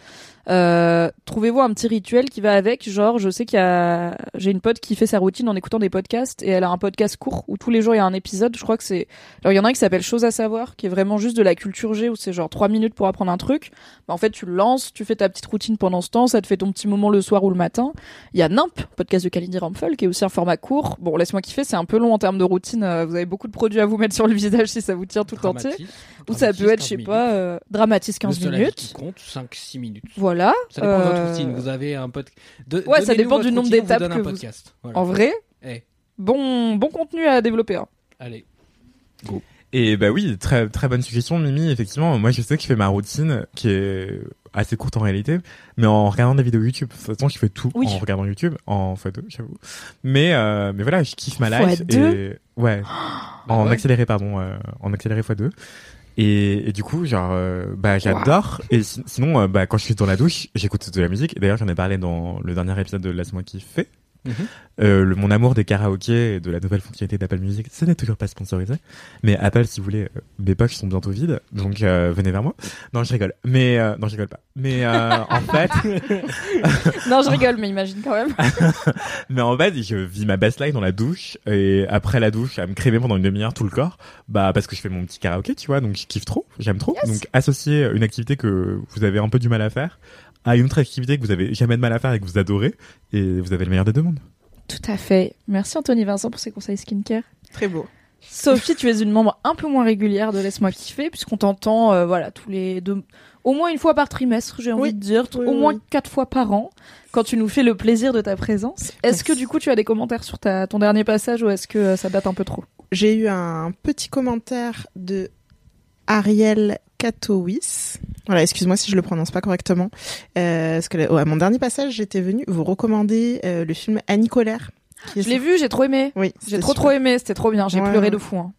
A: Euh, Trouvez-vous un petit rituel qui va avec, genre je sais qu'il y a, j'ai une pote qui fait sa routine en écoutant des podcasts et elle a un podcast court où tous les jours il y a un épisode. Je crois que c'est, alors il y en a un qui s'appelle Chose à savoir, qui est vraiment juste de la culture G où c'est genre 3 minutes pour apprendre un truc. Bah, en fait tu le lances, tu fais ta petite routine pendant ce temps, ça te fait ton petit moment le soir ou le matin. Il y a Nimp, podcast de Kalindi Rampfel, qui est aussi un format court. Bon laisse-moi kiffer, c'est un peu long en termes de routine. euh, Vous avez beaucoup de produits à vous mettre sur le visage si ça vous tient tout entier. Ou ça peut être, je sais pas, euh, dramatise 15 minutes.
D: compte 5-6 minutes.
A: Voilà.
D: Ça dépend de votre
A: Euh,
D: routine. Vous avez un podcast.
A: Ouais, ça dépend du nombre d'étapes que vous-
D: podcast. Voilà.
A: En vrai,
D: Eh,
A: bon, bon contenu à développer. hein.
D: allez.
B: Et bah oui, très très bonne suggestion, Mimi. Effectivement, moi je sais que je fais ma routine qui est assez courte en réalité, mais en regardant des vidéos YouTube. De toute façon, je fais tout
A: Oui.
B: en regardant YouTube, en x2, j'avoue. Mais euh, mais voilà, je kiffe ma life
A: Fois deux?
B: et ouais, en
D: ouais.
B: accéléré pardon, euh, en accéléré x2. Et, et du coup, genre, euh, bah, j'adore. Et si- sinon, euh, bah, quand je suis dans la douche, j'écoute de la musique. D'ailleurs, j'en ai parlé dans le dernier épisode de Laisse-moi kiffer. Euh, le, mon amour des karaokés et de la nouvelle fonctionnalité d'Apple Music, ça n'est toujours pas sponsorisé. Mais Apple, si vous voulez, euh, mes poches sont bientôt vides, donc euh, venez vers moi. Non, je rigole. Mais euh, non, je rigole pas. Mais en fait,
A: Non, je rigole, mais imagine quand même.
B: mais en fait, je vis ma baseline dans la douche et après la douche, à me crémer pendant une demi-heure tout le corps, bah parce que je fais mon petit karaoké, tu vois, donc je kiffe trop, j'aime trop. Donc associer une activité que vous avez un peu du mal à faire à une autre activité que vous avez jamais de mal à faire et que vous adorez, et vous avez le meilleur des deux mondes.
A: Tout à fait. Merci Anthony Vincent pour ces conseils skincare.
C: Très beau.
A: Sophie, tu es une membre un peu moins régulière de Laisse-moi kiffer, puisqu'on t'entend, euh, voilà, tous les deux, au moins une fois par trimestre, j'ai envie
C: Oui.
A: de dire,
C: Oui,
A: au
C: oui,
A: moins
C: oui.
A: quatre fois par an, quand tu nous fais le plaisir de ta présence. Est-ce que du coup tu as des commentaires sur ta, ton dernier passage ou est-ce que euh, ça date un peu trop?
C: J'ai eu un petit commentaire de Ariel Katowice. Voilà, excuse-moi si je le prononce pas correctement. Euh, parce que ouais, à mon dernier passage, j'étais venue vous recommander euh, le film Annie Colère. qui
A: Je l'ai vu, j'ai trop aimé.
C: Oui,
A: J'ai trop
C: super.
A: trop aimé, c'était trop bien, j'ai
C: Ouais,
A: pleuré
C: ouais.
A: de fou. hein.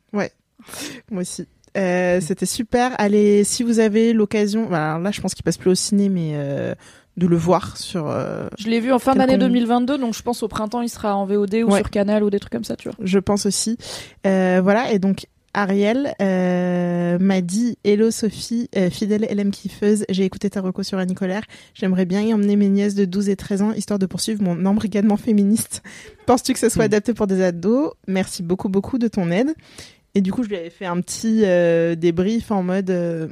C: Moi aussi. Euh, c'était super. Allez, si vous avez l'occasion, bah, là, je pense qu'il passe plus au ciné, mais euh, de le voir sur. euh,
A: Je l'ai vu en fin d'année
C: con-
A: 2022, donc je pense au printemps il sera en VOD ou
C: Ouais.
A: sur Canal ou des trucs comme ça, tu vois.
C: je pense aussi. Voilà, et donc Ariel euh, m'a dit Hello Sophie, euh, fidèle LM kiffeuse, j'ai écouté ta reco sur Annie Colère. J'aimerais bien y emmener mes nièces de 12 et 13 ans, histoire de poursuivre mon embrigadement féministe. Penses-tu que ce soit
D: Hmm.
C: adapté pour des ados? Merci beaucoup, beaucoup de ton aide. Et du coup, je lui avais fait un petit euh, débrief en mode. euh,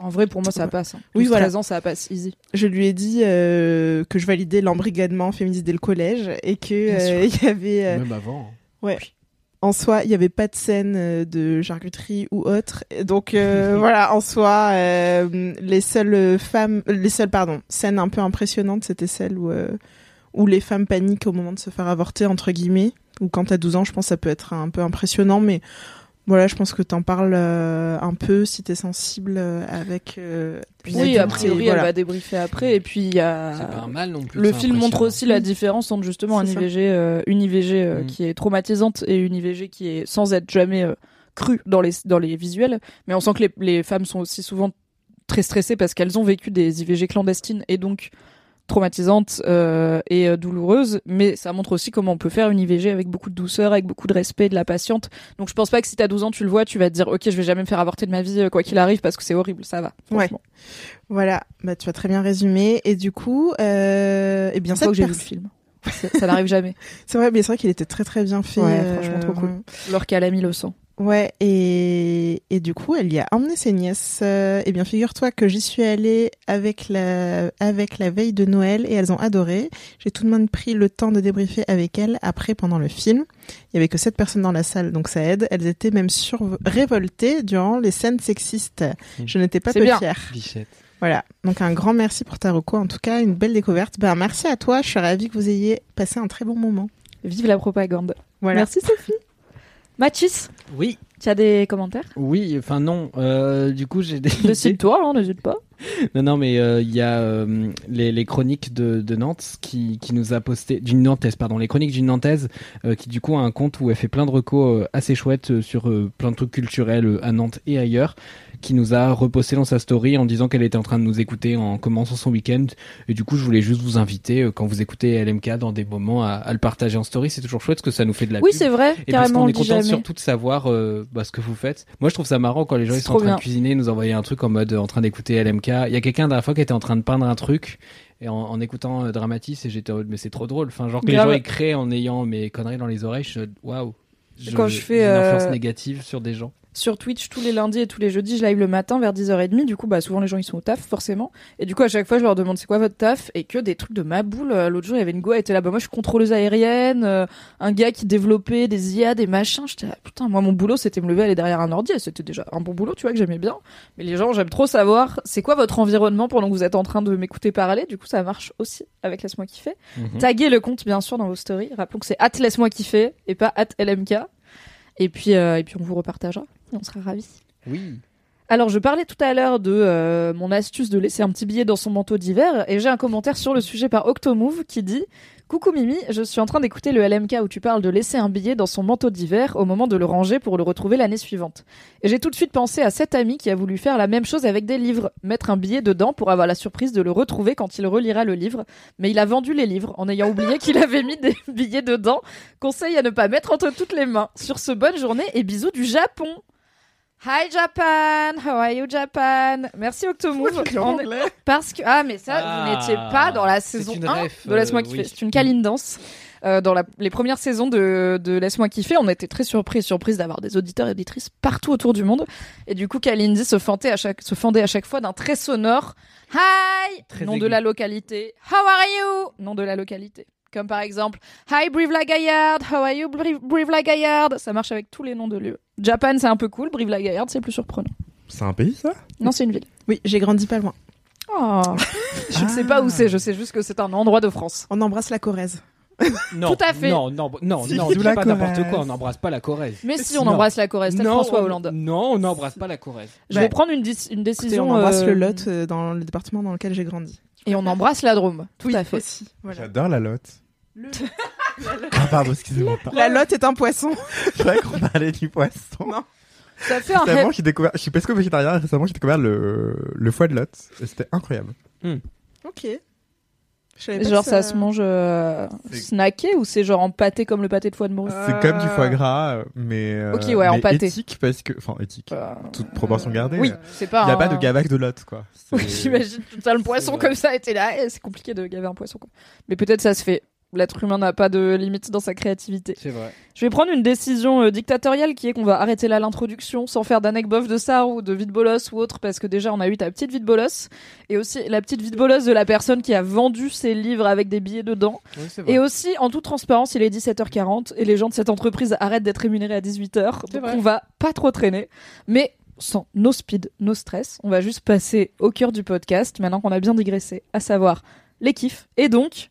A: En vrai, pour moi, ça passe. Hein.
C: Oui,
A: 12,
C: voilà.
A: 13 ans, ça passe easy.
C: je lui ai dit euh, que je validais l'embrigadement féministe dès le collège et que euh, il y avait. euh,
D: Même avant.
C: Ouais. En soi, il n'y avait pas de scène euh, de charcuterie ou autre. Donc euh, voilà, en soi, euh, les seules femmes, les seules pardon, scènes un peu impressionnantes, c'était euh, où les femmes paniquent au moment de se faire avorter entre guillemets. Ou quand t'as 12 ans, je pense que ça peut être un peu impressionnant, mais voilà, je pense que t'en parles euh, un peu si t'es sensible euh, avec. euh,
A: Oui, a priori,
C: voilà.
A: elle va débriefer après. Et puis, il y a.
D: C'est pas un mal non plus.
A: Le film montre aussi la différence entre justement un. IVG, euh, une IVG euh,
D: Mm.
A: qui est traumatisante et une IVG qui est sans être jamais euh, crue dans les, dans les visuels. Mais on sent que les, les femmes sont aussi souvent très stressées parce qu'elles ont vécu des IVG clandestines et donc traumatisantes euh, et euh, douloureuses. Mais ça montre aussi comment on peut faire une IVG avec beaucoup de douceur, avec beaucoup de respect de la patiente. Donc je pense pas que si t'as 12 ans, tu le vois, tu vas te dire ok, je vais jamais me faire avorter de ma vie euh, quoi qu'il arrive parce que c'est horrible, ça va.
C: Ouais. Voilà, bah tu as très bien résumé. Et du coup, euh, eh bien cette
A: que j'ai vu le film. Ça, ça n'arrive jamais.
C: C'est vrai, mais c'est vrai qu'il était très très bien fait.
A: Ouais,
C: euh,
A: franchement, trop cool.
C: vraiment.
A: Lorsqu'elle a mis le sang.
C: Ouais, et, et du coup, elle y a emmené ses nièces. Euh, eh bien, figure-toi que j'y suis allée avec la, avec la veille de Noël et elles ont adoré. J'ai tout de même pris le temps de débriefer avec elles après, pendant le film. Il y avait que sept personnes dans la salle, donc ça aide. Elles étaient même sur révoltées durant les scènes sexistes. Je n'étais pas peu
A: bien.
C: fière.
D: Bichette.
C: Voilà. Donc un grand merci pour ta reco. En tout cas, une belle découverte. Ben, merci à toi. Je suis ravie que vous ayez passé un très bon moment.
A: Vive la propagande.
C: Voilà.
A: Merci Sophie. Mathis,
D: Oui,
A: tu as des commentaires?
D: Oui, enfin non. euh, du coup, j'ai des.
A: Décide-toi, hein, n'hésite pas.
D: Non, non, mais euh, il y a euh, les, les chroniques de, de Nantes qui, qui nous a posté d'une Nantaise, pardon, les chroniques d'une Nantaise euh, qui du coup a un compte où elle fait plein de recos assez chouettes euh, sur euh, plein de trucs culturels euh, à Nantes et ailleurs, qui nous a reposté dans sa story en disant qu'elle était en train de nous écouter en commençant son week-end. Et du coup, je voulais juste vous inviter euh, quand vous écoutez LMK dans des moments à, à le partager en story. C'est toujours chouette parce que ça nous fait de la
A: Oui, c'est vrai,
D: Et parce
A: carrément,
D: qu'on
A: on
D: est content surtout de savoir euh, bah, ce que vous faites. Moi, je trouve ça marrant quand les gens ils sont en train
A: bien.
D: de cuisiner, nous envoyer un truc en mode euh, en train d'écouter LMK. Il y a quelqu'un la dernière fois qui était en train de peindre un truc et en, en écoutant euh, Dramatis et j'étais en mode, mais c'est trop drôle. Enfin, genre que les gens créent en ayant mes conneries dans les oreilles. Je suis waouh.
A: Quand je fais,
D: une
A: euh,
D: influence négative sur des gens.
A: Sur Twitch, tous les lundis et tous les jeudis, je live le matin vers 10h30. Du coup, bah, souvent les gens ils sont au taf, forcément. Et du coup, à chaque fois, je leur demande c'est quoi votre taf? Et que des trucs de ma boule. Euh, L'autre jour, il y avait une go, elle était là, bah, moi je suis contrôleuse aérienne, euh, un gars qui développait des IA, des machins. J'étais là, putain, moi mon boulot c'était me lever, aller derrière un ordi. et C'était déjà un bon boulot, tu vois, que j'aimais bien. Mais les gens, j'aime trop savoir c'est quoi votre environnement pendant que vous êtes en train de m'écouter parler? Du coup, ça marche aussi avec Laisse-moi kiffer.
D: Mhm.
A: Taguez le compte bien sûr dans vos stories. Rappelons que c'est at laisse-moi kiffer et pas at LMK. Et puis, euh, et puis on vous repartagera. On sera ravis.
D: Oui.
A: Alors, je parlais tout à l'heure de euh, mon astuce de laisser un petit billet dans son manteau d'hiver et j'ai un commentaire sur le sujet par Octomove qui dit Coucou Mimi, je suis en train d'écouter le LMK où tu parles de laisser un billet dans son manteau d'hiver au moment de le ranger pour le retrouver l'année suivante. Et j'ai tout de suite pensé à cet ami qui a voulu faire la même chose avec des livres, mettre un billet dedans pour avoir la surprise de le retrouver quand il relira le livre, mais il a vendu les livres en ayant oublié qu'il avait mis des billets dedans. Conseil à ne pas mettre entre toutes les mains. Sur ce, bonne journée et bisous du Japon. Hi Japan, how are you Japan? Merci Octomove. Est- Parce que ah mais ça
D: Ah,
A: vous n'étiez pas dans la saison
D: une
A: 1
D: ref,
A: de Laisse-moi
D: euh,
A: kiffer.
D: oui.
A: C'est une câline danse. Euh, dans la- les premières saisons de, de Laisse-moi kiffer, on était très surpris surprise d'avoir des auditeurs et auditrices partout autour du monde. Et du coup, Kalindi se fendait à chaque, se fendait à chaque fois d'un très sonore Hi
D: Très
A: Nom de la localité. How are you? Nom de la localité. Comme par exemple Hi Brive-la-Gaillarde, how are you Brive- Brive-la-Gaillarde Ça marche avec tous les noms de lieux. Japan, c'est un peu cool. Brive-la-Gaillarde, c'est plus surprenant.
B: C'est un pays, ça?
A: Non, c'est une ville.
C: Oui, j'ai grandi pas loin.
A: Oh. je ne sais pas où c'est, je sais juste que c'est un endroit de France.
C: On embrasse la Corrèze.
D: Non,
A: Tout à fait.
D: Non, non, non,
B: Si,
D: non, pas n'importe quoi, on n'embrasse pas la Corrèze.
A: Mais si,
D: Non.
A: on embrasse la Corrèze, tel
D: Non,
A: François Hollande.
D: Non, on n'embrasse pas la Corrèze.
A: Je
C: Ouais.
A: vais prendre une, une
C: Écoutez,
A: décision.
C: on embrasse
A: euh,
C: le Lot euh, dans le département dans lequel j'ai grandi.
A: Et on embrasse la Drôme. Tout à fait.
C: Voilà.
B: J'adore la lotte. Ah, pardon, excusez-moi.
C: La Lot est un poisson.
B: Je croyais qu'on parlait du poisson.
C: Non.
A: Ça fait un
B: Récemment, j'ai découvert, je suis presque végétarien, récemment, j'ai découvert le, le foie de lotte. Et c'était incroyable.
C: Ok. Je savais pas
A: Genre,
C: que
A: ça se mange euh,
B: C'est-
A: snacké ou c'est genre en pâté comme le pâté de foie de morue
C: Euh,
B: C'est comme du foie gras, euh, mais, euh,
A: Ok, ouais, en
B: mais
A: pâté.
B: éthique parce que, enfin, éthique.
A: Euh,
B: Toute proportion gardée.
A: Oui,
B: euh,
A: c'est pas.
B: Il n'y a
A: un-
B: pas de gavac de lotte, quoi. C'est-
A: Oui, j'imagine le poisson
D: vrai.
A: comme ça était là. et C'est compliqué de gaver un poisson. Quoi. Mais peut-être ça se fait. L'être humain n'a pas de limite dans sa créativité.
D: C'est vrai.
A: Je vais prendre une décision euh, dictatoriale qui est qu'on va arrêter là l'introduction sans faire d'anecdote de ça ou de vide bolos ou autre parce que déjà on a eu ta petite vide bolos et aussi la petite vide bolos de la personne qui a vendu ses livres avec des billets dedans.
D: Oui.
A: Et aussi, en toute transparence, il est 17h40 et les gens de cette entreprise arrêtent d'être rémunérés à 18h.
D: C'est
A: Donc
D: vrai.
A: on va pas trop traîner. Mais sans no speed, no stress, on va juste passer au cœur du podcast maintenant qu'on a bien digressé, à savoir les kiffs et donc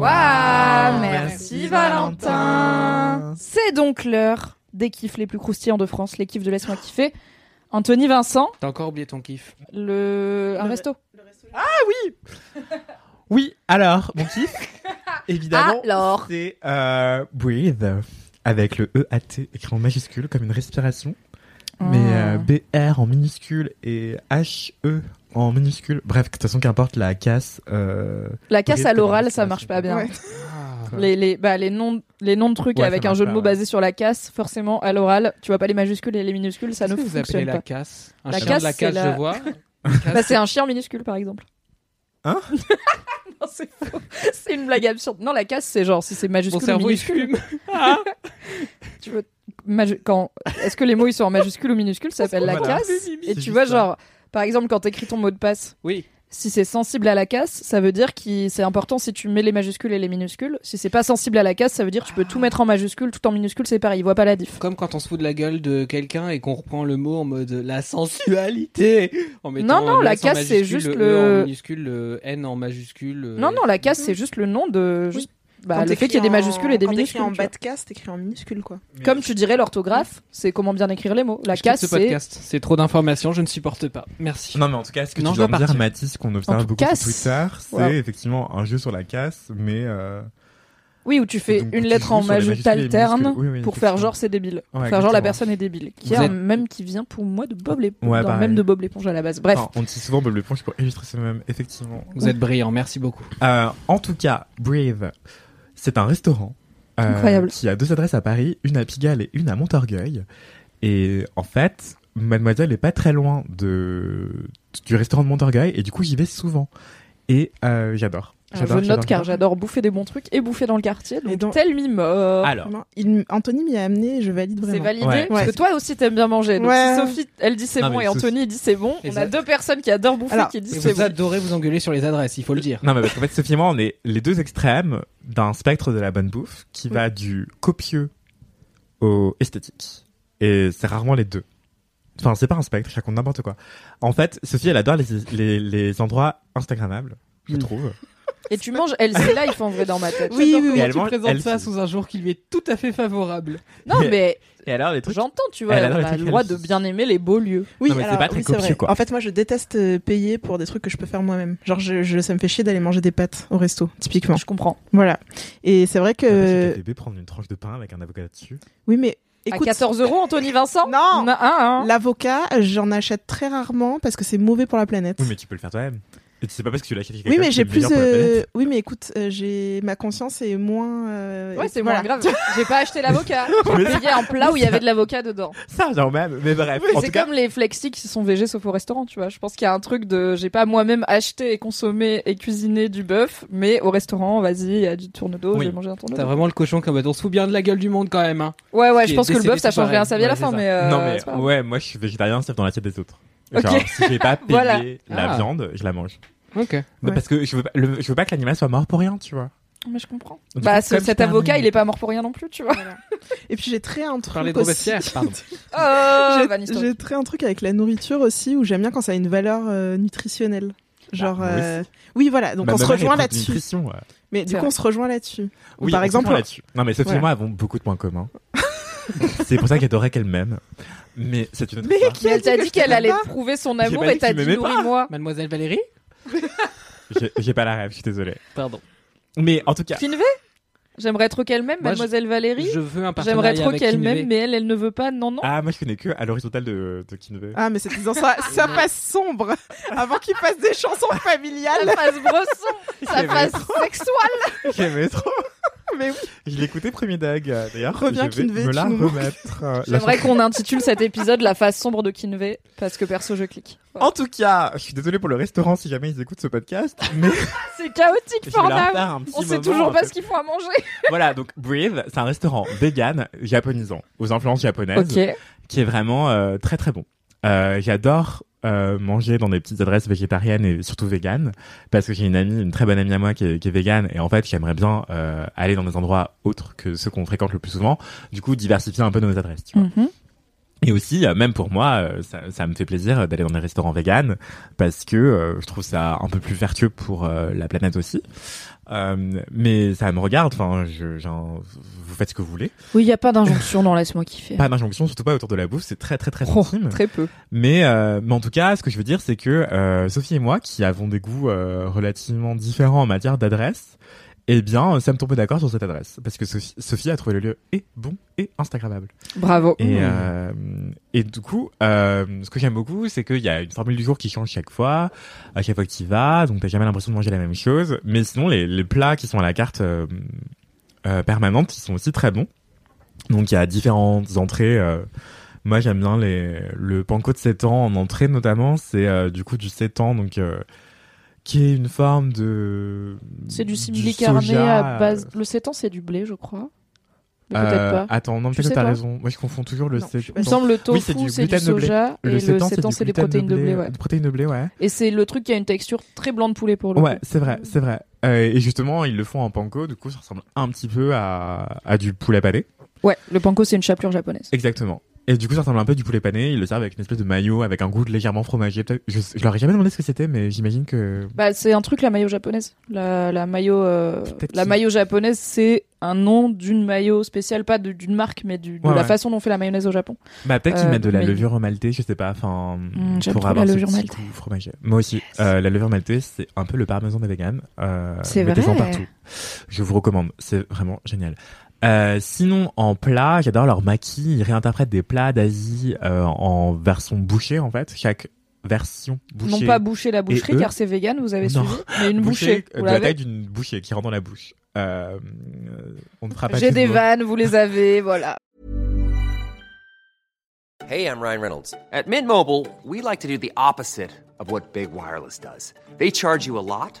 A: Waouh, merci Valentin. C'est donc l'heure des kiffs les plus croustillants de France, les kiffs de Laisse-moi kiffer. Anthony Vincent,
D: T'as encore oublié ton kiff.
A: le... un
C: Le-
A: resto.
B: Oui, alors, mon kiff, évidemment,
A: Alors.
B: c'est euh, Breathe, avec le E-A-T écrit en majuscule, comme une respiration. Mais euh,
A: Ah.
B: BR en minuscule et H-E en minuscule. Bref, de toute façon, qu'importe la casse. Euh...
A: La casse à l'oral, ça marche pas bien.
C: Ouais.
A: Les, les, bah, les, noms, les noms de trucs
B: Ouais,
A: avec un jeu de mots
B: ouais.
A: basé sur la casse, forcément, à l'oral, tu vois pas les majuscules et les minuscules, ça ne
D: vous
A: fonctionne
D: la
A: pas.
D: casse Un
A: La
D: chien
A: casse,
D: de la
A: c'est
D: casse,
A: la-
D: je vois.
A: Bah, c'est un chien minuscule, par exemple.
B: Hein
A: Non, c'est faux. C'est une blague absurde. Non, la casse, c'est genre, si c'est
D: Mon
A: majuscule ou
D: cerveau il
A: minuscule.
D: fume.
A: Tu veux... quand... Est-ce que les mots, ils sont en majuscule ou minuscule? Ça s'appelle la casse. Et tu vois, genre, par exemple, quand t'écris ton mot de passe,
D: Oui.
A: si c'est sensible à la casse, ça veut dire que c'est important si tu mets les majuscules et les minuscules. Si c'est pas sensible à la casse, ça veut dire que tu peux tout mettre en majuscule, tout en minuscule, c'est pareil, il voit pas la diff.
D: Comme quand on se fout de la gueule de quelqu'un et qu'on reprend le mot en mode la sensualité. En mettant
A: Non, non,
D: le
A: la
D: S en
A: casse, c'est
D: majuscule,
A: juste
D: E
A: le-
D: en minuscule, le N en majuscule. euh,
A: Non, non, la casse, c'est juste le nom de. Juste... Bah, le fait qu'il y ait des majuscules et des
C: quand
A: minuscules.
C: t'écris en bas de casse, t'écris en minuscule, quoi.
A: Comme tu dirais l'orthographe, c'est comment bien écrire les mots. La casse,
D: ce
A: c'est.
D: C'est trop d'informations, je ne supporte pas. Merci.
B: Non, mais en tout cas, ce que
D: Non,
B: tu
D: dois
B: de dire. Mathis, qu'on observe beaucoup sur Twitter, c'est
A: Wow.
B: effectivement un jeu sur la casse, mais euh,
A: Oui, où tu fais
B: Donc,
A: une
B: tu
A: lettre en majuscule alterne
B: minuscules. Oui, oui,
A: pour faire genre c'est débile. Pour faire genre la personne est débile. Qui un
D: êtes-
A: même qui vient pour moi de Bob l'éponge.
B: Ouais,
A: même de Bob l'éponge à la base. Bref.
B: enfin, on utilise souvent Bob l'éponge pour illustrer ce même, effectivement.
D: Vous êtes brillant, merci beaucoup.
B: Euh, en tout cas, Brave, c'est un restaurant euh, qui a deux adresses à Paris, une à Pigalle et une à Montorgueil. Et en fait, Mademoiselle est pas très loin de du restaurant de Montorgueil et du coup j'y vais souvent. Et euh, j'adore.
A: Je note car
B: j'adore.
A: bouffer des bons trucs et bouffer dans le quartier. Donc,
C: donc-
A: tel mimor.
B: Alors,
C: il- Anthony m'y a amené, je valide vraiment.
A: C'est validé
B: Ouais.
A: parce que toi aussi t'aimes bien manger. Donc
C: Ouais.
A: si Sophie elle dit c'est bon
B: mais
A: et Anthony dit c'est bon,
D: Et
A: on
D: ça-
A: a deux personnes qui adorent bouffer
C: Alors,
A: qui disent c'est
D: vous
A: bon.
D: adorez vous engueuler sur les adresses, il faut le dire.
B: Non, mais parce qu'en fait, Sophie et moi, on est les deux extrêmes d'un spectre de la bonne bouffe qui va du copieux au esthétique. Et c'est rarement les deux. Enfin, c'est pas un spectre, je raconte n'importe quoi. En fait, Sophie, elle adore les, les, les endroits Instagrammables, je
D: Mm.
B: trouve.
A: Et tu manges Elsie Life en vrai dans ma tête.
C: Oui, oui, oui.
B: Et elle
D: tu
B: mange-
D: présentes
B: elle-
D: ça sous un jour qui lui est tout à fait favorable.
A: Non mais
B: Et alors, les trucs.
A: j'entends tu vois,
B: Elle adore
A: on
B: les
A: a
B: trucs
A: le droit de bien aimer les beaux lieux.
C: Oui,
B: Non, mais c'est
C: alors,
B: pas très
C: oui, c'est
B: copieux,
C: vrai.
B: quoi.
C: En fait, moi, je déteste euh, payer pour des trucs que je peux faire moi-même. Genre, je, je- ça me fait chier d'aller manger des pâtes au resto, typiquement.
A: Je comprends.
C: Voilà. Et c'est vrai que.
B: bébé prendre une tranche de pain avec un avocat dessus.
C: Oui, mais écoute.
A: à 14 euros Anthony Vincent
C: Non.
A: Un, un.
C: L'avocat, j'en achète très rarement parce que c'est mauvais pour la planète.
B: Oui, mais tu peux le faire toi-même. C'est pas parce que tu l'achètes chez
C: Oui, mais j'ai plus. euh. Oui, mais écoute, euh, j'ai ma conscience est moins. euh,
A: Ouais, c'est
C: voilà.
A: moins grave. J'ai pas acheté l'avocat. J'ai payé un plat où il y avait de l'avocat dedans.
B: Ça, genre même. Mais bref.
A: C'est
B: cas,
A: comme les flexi qui sont végés sauf au restaurant, tu vois. Je pense qu'il y a un truc de, j'ai pas moi-même acheté et consommé et cuisiné du bœuf, mais au restaurant, vas-y, il y a du tourne-dos,
B: Oui.
A: je vais manger un
D: T'as
A: tourne-dos.
D: vraiment le cochon comme on se fout bien de la gueule du monde quand même. Hein.
A: Ouais, ouais, je pense que le bœuf, ça change rien à sa vie à la fin, mais
B: non mais ouais, moi je suis végétarien, c'est dans l'assiette des autres. Genre, si j'ai pas payé
A: Voilà.
B: la
D: Ah.
B: viande, je la mange.
D: Ok.
C: Ouais.
B: Parce que je veux, pas, le- je veux pas que l'animal soit mort pour rien, tu vois.
A: Mais je comprends.
B: Du
A: Bah, ce- cet avocat, il est pas mort pour rien non plus, tu vois.
C: Et puis j'ai très un truc.
D: Parler de
C: aussi.
D: Pardon.
A: Oh,
C: J'ai- très un truc avec la nourriture aussi où j'aime bien quand ça a une valeur euh, nutritionnelle. Genre,
B: Bah, moi
C: euh, oui, voilà. Donc on se rejoint là-dessus.
B: nutrition, ouais.
C: Mais du coup, on se rejoint là-dessus. Ou
B: Oui,
C: par
B: on se
C: exemple,
B: rejoint là-dessus. Non, mais Sophie
C: Voilà.
B: et moi avons beaucoup de points communs. c'est pour ça qu'elle adorait qu'elle m'aime. Mais c'est une autre
C: Mais
B: histoire.
C: qui a
A: elle t'a
C: que
A: dit
C: je
A: qu'elle allait
C: pas
A: prouver son amour
B: dit
A: et t'as dit nourris-moi.
D: Mademoiselle Valérie
B: J'ai- J'ai pas la rêve, je suis désolé.
D: Pardon.
B: Mais en tout cas,
A: Kinvé J'aimerais trop qu'elle m'aime,
D: Moi, je-
A: Mademoiselle Valérie.
D: Je veux un
A: J'aimerais
D: partenariat
A: trop
D: avec
A: qu'elle m'aime, mais elle, elle ne veut pas. Non, non.
B: ah, moi je connais que à l'horizontale de, de Kinvey.
C: Ah, mais c'est dans ça, ça passe sombre avant qu'il fasse des chansons familiales.
A: Ça fasse bresson, ça
B: J'aimais
A: fasse
B: trop.
A: sexual.
B: J'aimais trop.
C: Mais oui.
B: Je l'ai écouté premier dag. euh, D'ailleurs,
C: Reviens,
B: je vais
C: Kinvey,
B: me la
C: nous
B: remettre. euh,
A: J'aimerais qu'on intitule cet épisode La face sombre de Kinvé, parce que perso, je clique.
B: En tout cas, je suis désolé pour le restaurant si jamais ils écoutent ce podcast, mais
A: C'est chaotique,
B: petit
A: On sait
B: moment,
A: toujours
B: en
A: pas ce qu'il faut à manger.
B: Voilà, donc Breathe, c'est un restaurant vegan, japonisant, aux influences japonaises, qui est vraiment euh, très très bon. Euh, J'adore euh, manger dans des petites adresses végétariennes et surtout véganes, parce que j'ai une amie, une très bonne amie à moi qui est, végane, et en fait j'aimerais bien euh, aller dans des endroits autres que ceux qu'on fréquente le plus souvent, du coup diversifier un peu nos adresses. Tu vois.
A: Mhm.
B: Et aussi, euh, même pour moi, euh, ça, ça me fait plaisir d'aller dans des restaurants véganes parce que euh, je trouve ça un peu plus vertueux pour euh, la planète aussi. Euh, mais ça me regarde. Enfin, je, j'en- vous faites ce que vous voulez.
A: Oui, il y a pas d'injonction dans Laisse-moi kiffer.
B: Pas d'injonction, surtout pas autour de la bouffe. C'est très très très
A: Oh,
B: intime.
A: très peu.
B: Mais, euh, mais en tout cas, ce que je veux dire, c'est que euh, Sophie et moi, qui avons des goûts euh, relativement différents en matière d'adresse, eh bien, ça me tombait d'accord sur cette adresse parce que Sophie, Sophie a trouvé le lieu et bon et instagrammable.
A: Bravo.
B: Et, euh, et du coup, euh, ce que j'aime beaucoup, c'est qu'il y a une formule du jour qui change chaque fois, à chaque fois que tu y vas, donc t'as jamais l'impression de manger la même chose. Mais sinon, les, les plats qui sont à la carte euh, euh, permanente, ils sont aussi très bons. Donc il y a différentes entrées. euh, moi, j'aime bien les, le panko de 7 ans en entrée notamment. C'est euh, du coup du 7 ans, donc euh, qui est une forme de.
A: C'est du simili carné
B: soja,
A: à base. Le sétan, c'est du blé, je crois.
B: Euh,
A: pas.
B: Attends, non, peut-être t'as raison. Moi, je confonds toujours le
C: Non, je suis
B: 7
C: pas
A: Il me semble le tofu,
B: Oui, c'est du de blé.
A: soja et le
B: sétan,
A: sétan, c'est des protéines de blé. ouais.
B: Des protéines de blé, ouais.
A: Et c'est le truc qui a une texture très blanc de poulet pour le
B: Ouais, c'est vrai, c'est vrai. Euh, et justement, ils le font en panko, du coup, ça ressemble un petit peu à, à du poulet pané.
A: Ouais, le panko, c'est une chapelure japonaise.
B: Exactement. Et du coup, ça ressemble un peu du poulet pané. Ils le servent avec une espèce de maillot avec un goût légèrement fromagé. Je, je leur ai jamais demandé ce que c'était, mais j'imagine que.
A: Bah, c'est un truc la maillot japonaise. La, la maillot, euh, la maillot japonaise, c'est un nom d'une maillot spéciale, pas d'une marque, mais du, de
B: Ouais,
A: la
B: ouais.
A: façon dont on fait la mayonnaise au Japon.
B: Bah, peut-être qu'ils
A: Euh,
B: mettent de la
A: mais-
B: levure maltée, je sais pas. Enfin,
A: Mm, j'aime
B: pour avoir
A: la
B: ce
A: levure maltée.
B: Moi aussi. Euh, la levure maltée, c'est un peu le parmesan des véganes. Euh,
A: C'est vrai.
B: partout. Je vous recommande. C'est vraiment génial. Euh, sinon, en plat, j'adore leur maquis. Ils réinterprètent des plats d'Asie euh, en version bouchée, en fait. Chaque version bouchée.
A: Non pas boucher la boucherie,
B: eux
A: car c'est vegan, vous avez
B: Non.
A: suivi, mais une bouchée.
B: euh,
A: Vous
B: de la taille d'une bouchée qui rentre dans la bouche. Euh, euh, on ne fera pas
A: J'ai
B: de
A: des
B: mots.
A: vannes, vous les avez, voilà.
E: Hey, I'm Ryan Reynolds. At Mint Mobile, we like to do the opposite of what Big Wireless does. They charge you a lot,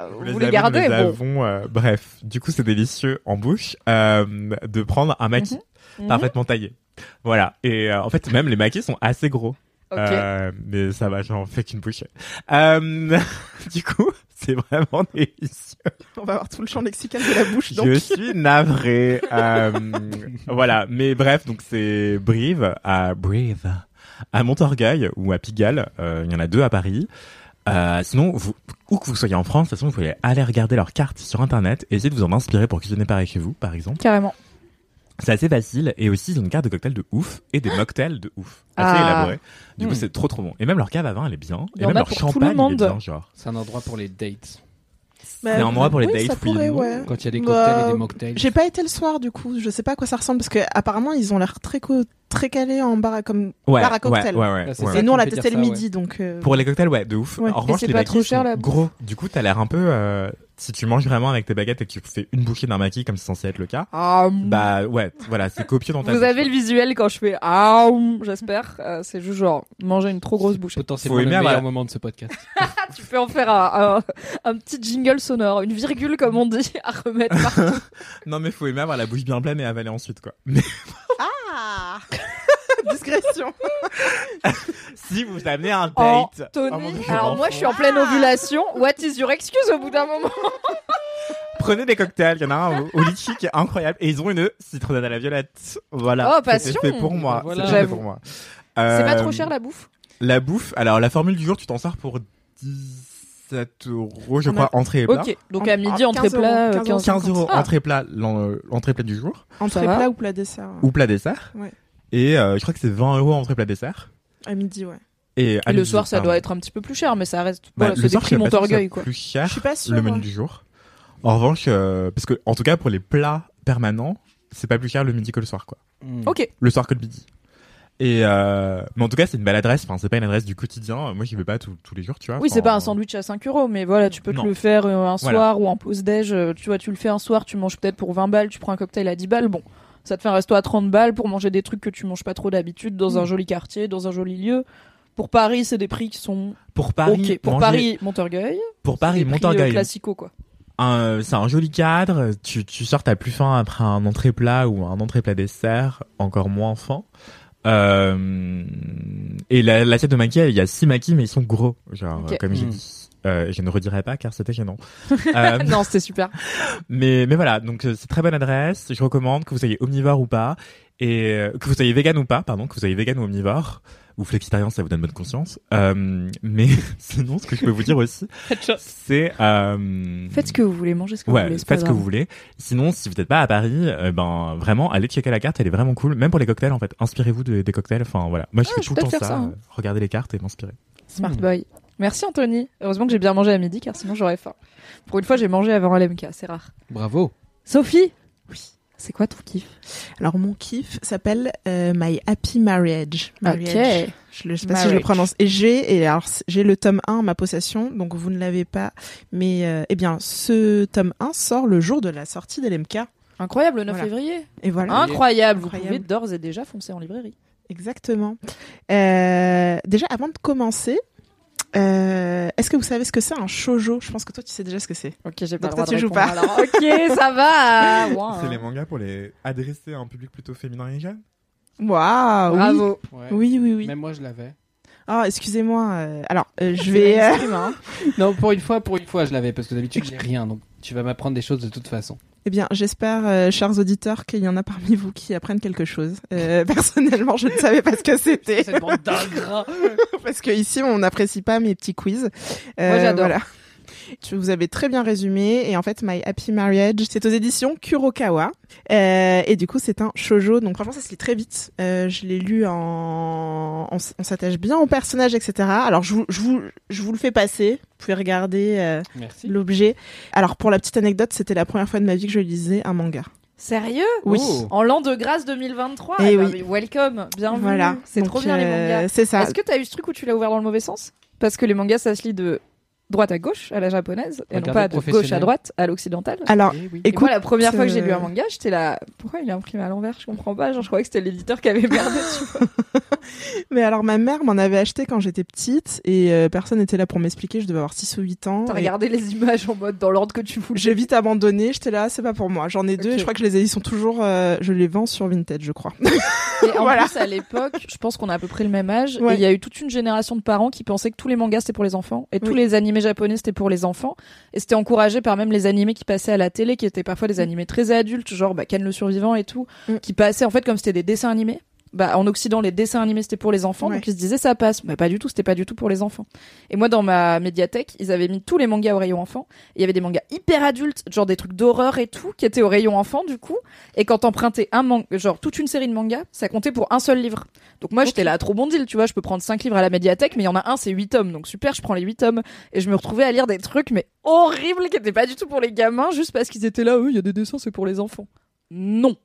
B: Vous
A: Vous
B: les
A: les gardez,
B: nous les
A: bon.
B: avons, euh, bref, du coup, c'est délicieux en bouche euh, de prendre un maquis
A: Mhm.
B: parfaitement taillé. Voilà. Et euh, en fait, même les maquis sont assez gros. Euh, mais ça va, j'en fais qu'une bouchée. Euh, du coup, c'est vraiment délicieux.
C: On va avoir tout le champ lexical de la bouche. Donc.
B: Je suis navré. Euh, voilà. Mais bref, donc c'est Brive à Brive, à Montorgueil ou à Pigalle. Euh, Il y en a deux à Paris. Euh, sinon, vous, où que vous soyez en France, de toute façon, vous pouvez aller regarder leurs cartes sur Internet et essayer de vous en inspirer pour cuisiner pareil chez vous, par exemple.
A: Carrément.
B: C'est assez facile. Et aussi, ils ont une carte de cocktail de ouf et des mocktails de ouf. Assez
A: Ah.
B: élaborés. Du coup,
A: Hmm.
B: c'est trop trop bon. Et même leur cave à vin, elle est bien. Et même leur
A: le
B: champagne, il est bien, genre.
D: C'est un endroit pour les dates.
C: Bah,
B: C'est un endroit pour les
C: oui,
B: dates,
C: pourrait, ouais.
D: Quand il y a des
C: Bah,
D: cocktails et des mocktails.
C: J'ai pas été le soir du coup, je sais pas à quoi ça ressemble parce que apparemment ils ont l'air très co- très calés en bar à comme
B: Ouais,
C: bar à cocktail.
B: ouais, ouais,
D: Ah,
C: Et nous on l'a testé le midi donc. euh,
B: Pour les cocktails, ouais, de ouf.
C: Ouais.
B: En revanche,
A: c'est
B: les
A: pas trop cher, bouffe
B: gros. Du coup, t'as l'air un peu. euh, si tu manges vraiment avec tes baguettes et que tu fais une bouchée d'un maquis comme c'est censé être le cas,
A: Ah,
B: bah ouais, voilà, c'est copieux dans ta
A: Vous
B: bouche,
A: avez le visuel quand je fais ah, j'espère. Euh, c'est juste genre manger une trop grosse bouchée.
D: Potentiellement
B: Faut
D: le
B: aimer
D: meilleur
B: avoir-
D: moment de ce podcast.
A: Tu peux en faire un, un, un petit jingle sonore, une virgule comme on dit, à remettre partout.
B: Non, mais faut aimer avoir la bouche bien pleine et avaler ensuite, quoi. Mais
C: Ah Discrétion.
B: si vous amenez un date.
A: Oh,
B: Oh,
A: Tony.
B: mon Dieu,
A: Alors moi, je suis en pleine ovulation. What is your excuse au bout d'un moment?
B: Prenez des cocktails, il y en a un au, au litchi qui est incroyable et ils ont une citronnade à la violette. Voilà.
A: Oh, passion.
B: fait pour moi.
D: Voilà.
A: J'avoue.
B: pour moi.
A: C'est pas
B: Euh,
A: trop cher la bouffe?
B: La bouffe, alors la formule du jour, tu t'en sors pour 17 euros, je
C: On
B: crois, entrée et plat.
A: Ok, donc
C: En-
A: à midi,
C: en
A: entrée
C: 15
A: plat,
C: euros,
A: euh,
C: 15
A: 15
B: 15 euros
A: Ah.
B: entrée plat, l'en- euh, l'entrée plat du jour,
C: Entrée plat ou plat dessert?
B: Ou plat dessert.
C: Ouais.
B: Et euh, je crois que c'est 20 euros entrée plat dessert.
C: À midi ouais.
B: Et, à
A: Et le
B: midi,
A: soir, ça
B: pardon.
A: doit être un petit peu plus cher, mais ça reste.
B: Bah,
A: Voilà,
B: le
A: c'est des
B: soir, je pas
A: Montorgueil,
B: c'est
A: quoi.
B: plus cher.
C: Je suis pas sûre.
B: le menu
C: ouais.
B: du jour. En revanche, euh, parce que en tout cas pour les plats permanents, c'est pas plus cher le midi que le soir, quoi.
D: Hmm.
A: Ok.
B: Le soir que le midi. Et euh, mais en tout cas, c'est une belle adresse. Enfin, c'est pas une adresse du quotidien. Moi, j'y vais pas tous tous les jours, tu vois.
A: Oui, c'est pas un sandwich à 5 euros, mais voilà, tu peux
B: Non.
A: te le faire un soir
B: Voilà.
A: ou en pause déj. Tu vois, tu le fais un soir, tu manges peut-être pour 20 balles, tu prends un cocktail à 10 balles. Bon, ça te fait un resto à 30 balles pour manger des trucs que tu manges pas trop d'habitude dans
B: Mm.
A: un joli quartier, dans un joli lieu. Pour Paris, c'est des prix qui sont
B: Pour Paris,
A: ok. Pour
B: manger-
A: Paris, Montorgueil.
B: pour Paris,
A: euh,
B: Montorgueil.
A: classico quoi.
B: un- c'est un joli cadre. Tu, tu sors, t'as plus faim après un entrée plat ou un entrée plat dessert, encore moins faim. Euh, et la- l'assiette de maquis, il y a six maquis, mais ils sont gros, genre comme j'ai
D: Mm.
B: dit. Euh, je ne redirai pas car c'était gênant. Euh,
A: non, c'était super.
B: mais mais voilà, donc euh, c'est très bonne adresse. Je recommande que vous soyez omnivore ou pas, et euh, que vous soyez vegan ou pas, pardon, que vous soyez vegan ou omnivore ou flexitarian, ça vous donne bonne conscience. Euh, mais sinon, ce que je peux vous dire aussi, c'est euh,
A: Faites ce que vous voulez, mangez ce que
B: ouais,
A: vous voulez. pas
B: faites ce que vous voulez. Sinon, si vous n'êtes pas à Paris, euh, ben vraiment, allez checker la carte, elle est vraiment cool. Même pour les cocktails, en fait, inspirez-vous de- des cocktails. Enfin voilà, moi je
A: Ah,
B: fais
A: je
B: tout le temps ça.
A: hein.
B: regardez les cartes et m'inspirer.
A: Smart
D: Hmm.
A: boy. Merci Anthony. Heureusement que j'ai bien mangé à midi car sinon j'aurais faim. Pour une fois, j'ai mangé avant LMK, c'est rare.
D: Bravo.
A: Sophie? Oui. C'est quoi ton kiff?
C: Alors mon kiff s'appelle euh, My Happy Marriage. Marriage.
A: Ok.
C: Je, le, je sais pas si je le prononce. Et j'ai et alors j'ai le tome 1 en ma possession, donc vous ne l'avez pas. Mais euh, eh bien, ce tome 1 sort le jour de la sortie d'LMK.
A: Incroyable, le 9
C: Voilà.
A: février.
C: Et voilà.
A: Incroyable. Vous
C: Incroyable.
A: pouvez d'ores et déjà foncer en librairie.
C: Exactement. Euh, déjà, avant de commencer, euh, est-ce que vous savez ce que c'est un shoujo? Je pense que toi, tu sais déjà ce que c'est.
A: Ok, j'ai
C: pas
A: pas
C: le droit de
A: de
C: répondre,
A: alors. Ok, ça va. Wow.
B: C'est les mangas pour les adresser à un public plutôt féminin et jeune?
C: Waouh oui.
A: Bravo.
D: Ouais.
C: Oui, oui, oui.
D: Même moi, je l'avais.
C: Ah, excusez-moi. euh, alors, euh, je vais. euh,
D: Non, pour une fois, pour une fois, je l'avais parce que d'habitude, j'ai rien. Donc, tu vas m'apprendre des choses de toute façon.
C: Eh bien, j'espère, euh, chers auditeurs, qu'il y en a parmi vous qui apprennent quelque chose. Euh, personnellement, je ne savais pas ce que c'était.
D: D'ingrats.
C: parce que ici on n'apprécie pas mes petits quiz. Euh,
A: Moi, j'adore.
C: Voilà. Tu vous avez très bien résumé et en fait My Happy Marriage c'est aux éditions Kurokawa Euh, et du coup c'est un shojo donc franchement ça se lit très vite. Euh, je l'ai lu en on, s'attache bien au personnage etc. Alors je vous je vous je vous le fais passer. Vous pouvez regarder euh, l'objet. Alors pour la petite anecdote c'était la première fois de ma vie que je lisais un manga.
A: Sérieux?
C: Oui.
D: Oh.
A: En l'an de grâce 2023
C: Eh
A: Eh ben,
C: oui.
A: Welcome, bienvenue.
C: Voilà.
A: C'est trop bien les mangas.
C: C'est ça.
A: Est-ce que t'as eu ce truc où tu l'as ouvert dans le mauvais sens? Parce que les mangas, ça se lit de droite à gauche, à la japonaise, et non pas de gauche à droite, à l'occidentale.
C: Alors,
D: Eh oui.
A: Et
C: écoute,
A: moi, la première fois que j'ai lu
C: euh,
A: un manga, j'étais là. Pourquoi il est imprimé à l'envers? Je comprends pas. Genre, je croyais que c'était l'éditeur qui avait merdé. tu vois.
C: mais alors ma mère m'en avait acheté quand j'étais petite et euh, personne n'était là pour m'expliquer. Je devais avoir 6 ou 8 ans.
A: T'as
C: Et
A: regardé les images en mode dans l'ordre que tu voulais.
C: J'ai vite abandonné. J'étais là, c'est pas pour moi. J'en ai deux. Et je crois que je les ai. Ils sont toujours. euh, je les vends sur Vinted, je crois.
A: Et en
C: Voilà.
A: plus, à l'époque, je pense qu'on a à peu près le même âge.
C: Ouais.
A: Et il y a eu toute une génération de parents qui pensaient que tous les mangas c'était pour les enfants et tous les animés japonais c'était pour les enfants. Et c'était encouragé par même les animés qui passaient à la télé, qui étaient parfois des animés très adultes, genre bah, Ken le survivant et tout,
C: Mm.
A: qui passaient en fait comme c'était des dessins animés. Bah, en Occident, les dessins animés c'était pour les enfants,
C: Ouais.
A: donc ils se disaient ça passe. Mais pas du tout, c'était pas du tout pour les enfants. Et moi, dans ma médiathèque, ils avaient mis tous les mangas au rayon enfant. Il y avait des mangas hyper adultes, genre des trucs d'horreur et tout, qui étaient au rayon enfant du coup. Et quand t'empruntais un manga, genre toute une série de mangas, ça comptait pour un seul livre. Donc moi, j'étais là, trop bon deal, tu vois, je peux prendre cinq livres à la médiathèque, mais il y en a un, c'est huit tomes, donc super, je prends les huit tomes. Et je me retrouvais à lire des trucs, mais horribles, qui étaient pas du tout pour les gamins, juste parce qu'ils étaient là, eux, il y a des dessins, c'est pour les enfants. Non.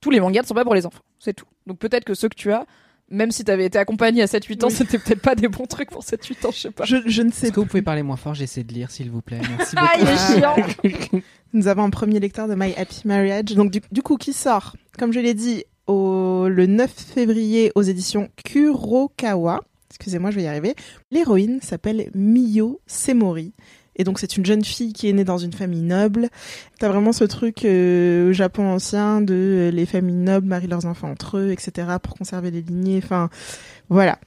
A: Tous les mangas ne sont pas pour les enfants, c'est tout. Donc peut-être que ceux que tu as, même si t'avais été accompagné à 7-8 ans,
C: Oui.
A: c'était peut-être pas des bons trucs pour 7-8 ans, je sais pas.
C: Je, je ne sais
D: Est-ce que
C: pas.
D: vous pouvez parler moins fort? J'essaie de lire, s'il vous plaît. Merci beaucoup.
A: Ah, il est chiant
C: Nous avons un premier lecteur de My Happy Marriage. Donc du, du coup, qui sort, comme je l'ai dit, au, le 9 février aux éditions Kurokawa. Excusez-moi, je vais y arriver. L'héroïne s'appelle Miyo Semori. Et donc c'est une jeune fille qui est née dans une famille noble. T'as vraiment ce truc euh, au Japon ancien de euh, les familles nobles marient leurs enfants entre eux, etc. pour conserver les lignées. Enfin, voilà.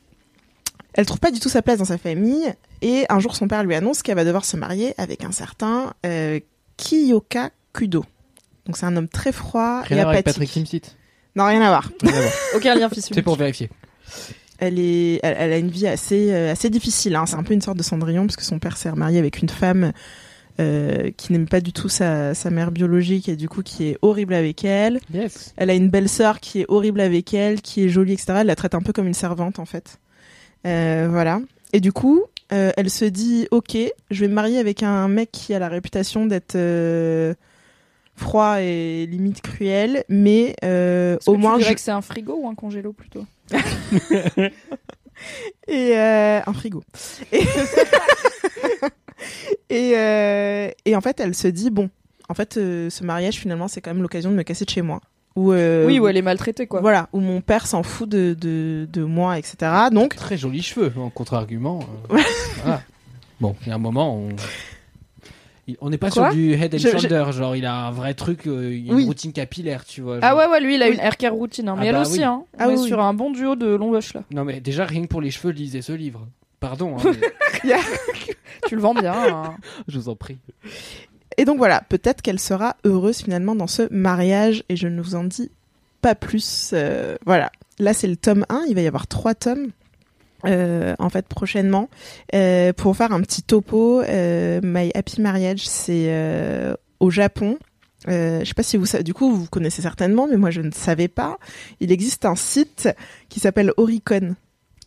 C: Elle trouve pas du tout sa place dans sa famille. Et un jour, son père lui annonce qu'elle va devoir se marier avec un certain euh, Kiyoka Kudo. Donc c'est un homme très froid
D: Rien
C: et
D: à voir avec
C: apathique.
D: Patrick Timsit.
C: Non, rien à voir.
D: Rien à voir.
A: Aucun lien fils
D: C'est pour vérifier.
C: Elle est, elle, elle a une vie assez, euh, assez difficile. Hein. C'est un peu une sorte de Cendrillon parce que son père s'est remarié avec une femme euh, qui n'aime pas du tout sa, sa mère biologique et du coup qui est horrible avec elle.
D: Yes.
C: Elle a une belle sœur qui est horrible avec elle, qui est jolie, etc. Elle la traite un peu comme une servante en fait. Euh, voilà. Et du coup, elle se dit ok, je vais me marier avec un mec qui a la réputation d'être froid et limite cruel, mais euh,
A: Au
C: moins
A: tu dirais
C: je-
A: que c'est un frigo ou un congélo plutôt?
C: Et euh, un frigo. Et, et, euh, et en fait, elle se dit bon, en fait, euh, ce mariage finalement, c'est quand même l'occasion de me casser de chez moi. Ou euh,
A: Oui, où elle est maltraitée quoi.
C: Voilà, où mon père s'en fout de, de, de moi, etc. Donc,
D: Très jolis cheveux, en contre-argument. euh, voilà. Bon, il y a un moment, on. On n'est pas
A: Quoi
D: sur du head and
C: Je- je-
D: shoulder, genre il a un vrai truc, euh, une
C: Oui.
D: routine capillaire, tu vois.
A: Ah ouais, ouais, lui il a une haircare routine, hein. mais
D: Ah
A: elle
D: bah
A: aussi,
D: oui.
A: hein.
C: Ah oui,
A: sur un bon duo de long wash là.
D: Non mais déjà rien que pour les cheveux, lisez ce livre. Pardon, hein, mais
A: Tu le vends bien. hein.
D: je vous en prie.
C: et donc voilà, peut-être qu'elle sera heureuse finalement dans ce mariage, et je ne vous en dis pas plus. euh, voilà, là c'est le tome 1, il va y avoir trois tomes. Euh, en fait prochainement Euh, pour faire un petit topo euh, My Happy Marriage c'est euh, au Japon euh, je sais pas si vous savez, du coup vous connaissez certainement mais moi je ne savais pas il existe un site qui s'appelle Oricon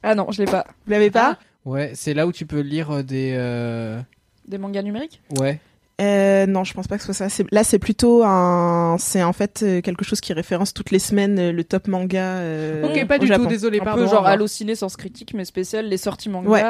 A: Ah non, je l'ai pas.
C: vous l'avez pas
D: Ouais, c'est là où tu peux lire des. euh,
A: Des mangas numériques?
D: Ouais.
C: Euh, non, je pense pas que ce soit ça. C'est- Là, c'est plutôt un, c'est en fait euh, quelque chose qui référence toutes les semaines euh, le top manga. euh,
A: Ok, pas
C: au
A: du
C: Japon.
A: tout,
D: désolé,
A: Un
D: pardon.
A: peu genre
D: revoir.
A: Allociné sans critique, mais spécial les sorties manga.
C: Ouais,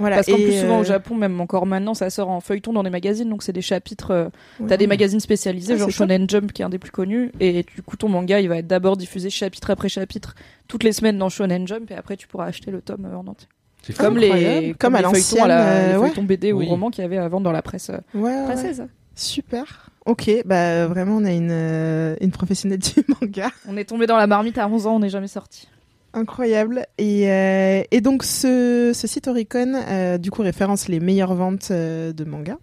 C: Voilà.
A: Parce qu'en
C: Et,
A: plus, souvent au Japon, même encore maintenant, ça sort en feuilleton dans des magazines, donc c'est des chapitres. euh,
C: ouais.
A: T'as des magazines spécialisés,
C: Ah,
A: genre. Shonen Jump qui est un des plus connus, et du coup ton manga il va être d'abord diffusé chapitre après chapitre toutes les semaines dans Shonen Jump, et après tu pourras acheter le tome euh, en entier.
D: C'est
A: Comme
C: Incroyable.
A: les,
C: Comme à
A: les feuilletons,
C: l'ancienne,
A: la-
C: euh,
A: les
C: ouais.
A: BD
D: Oui.
A: ou romans qu'il y avait avant dans la presse euh,
C: Ouais, ouais, ouais.
A: française.
C: Super. Ok, bah vraiment on a une euh, une professionnelle du manga.
A: On est tombé dans la marmite à 11 ans, on n'est jamais sorti.
C: Incroyable. Et, euh, et donc ce, ce site Oricon, euh, du coup, référence les meilleures ventes euh, de manga.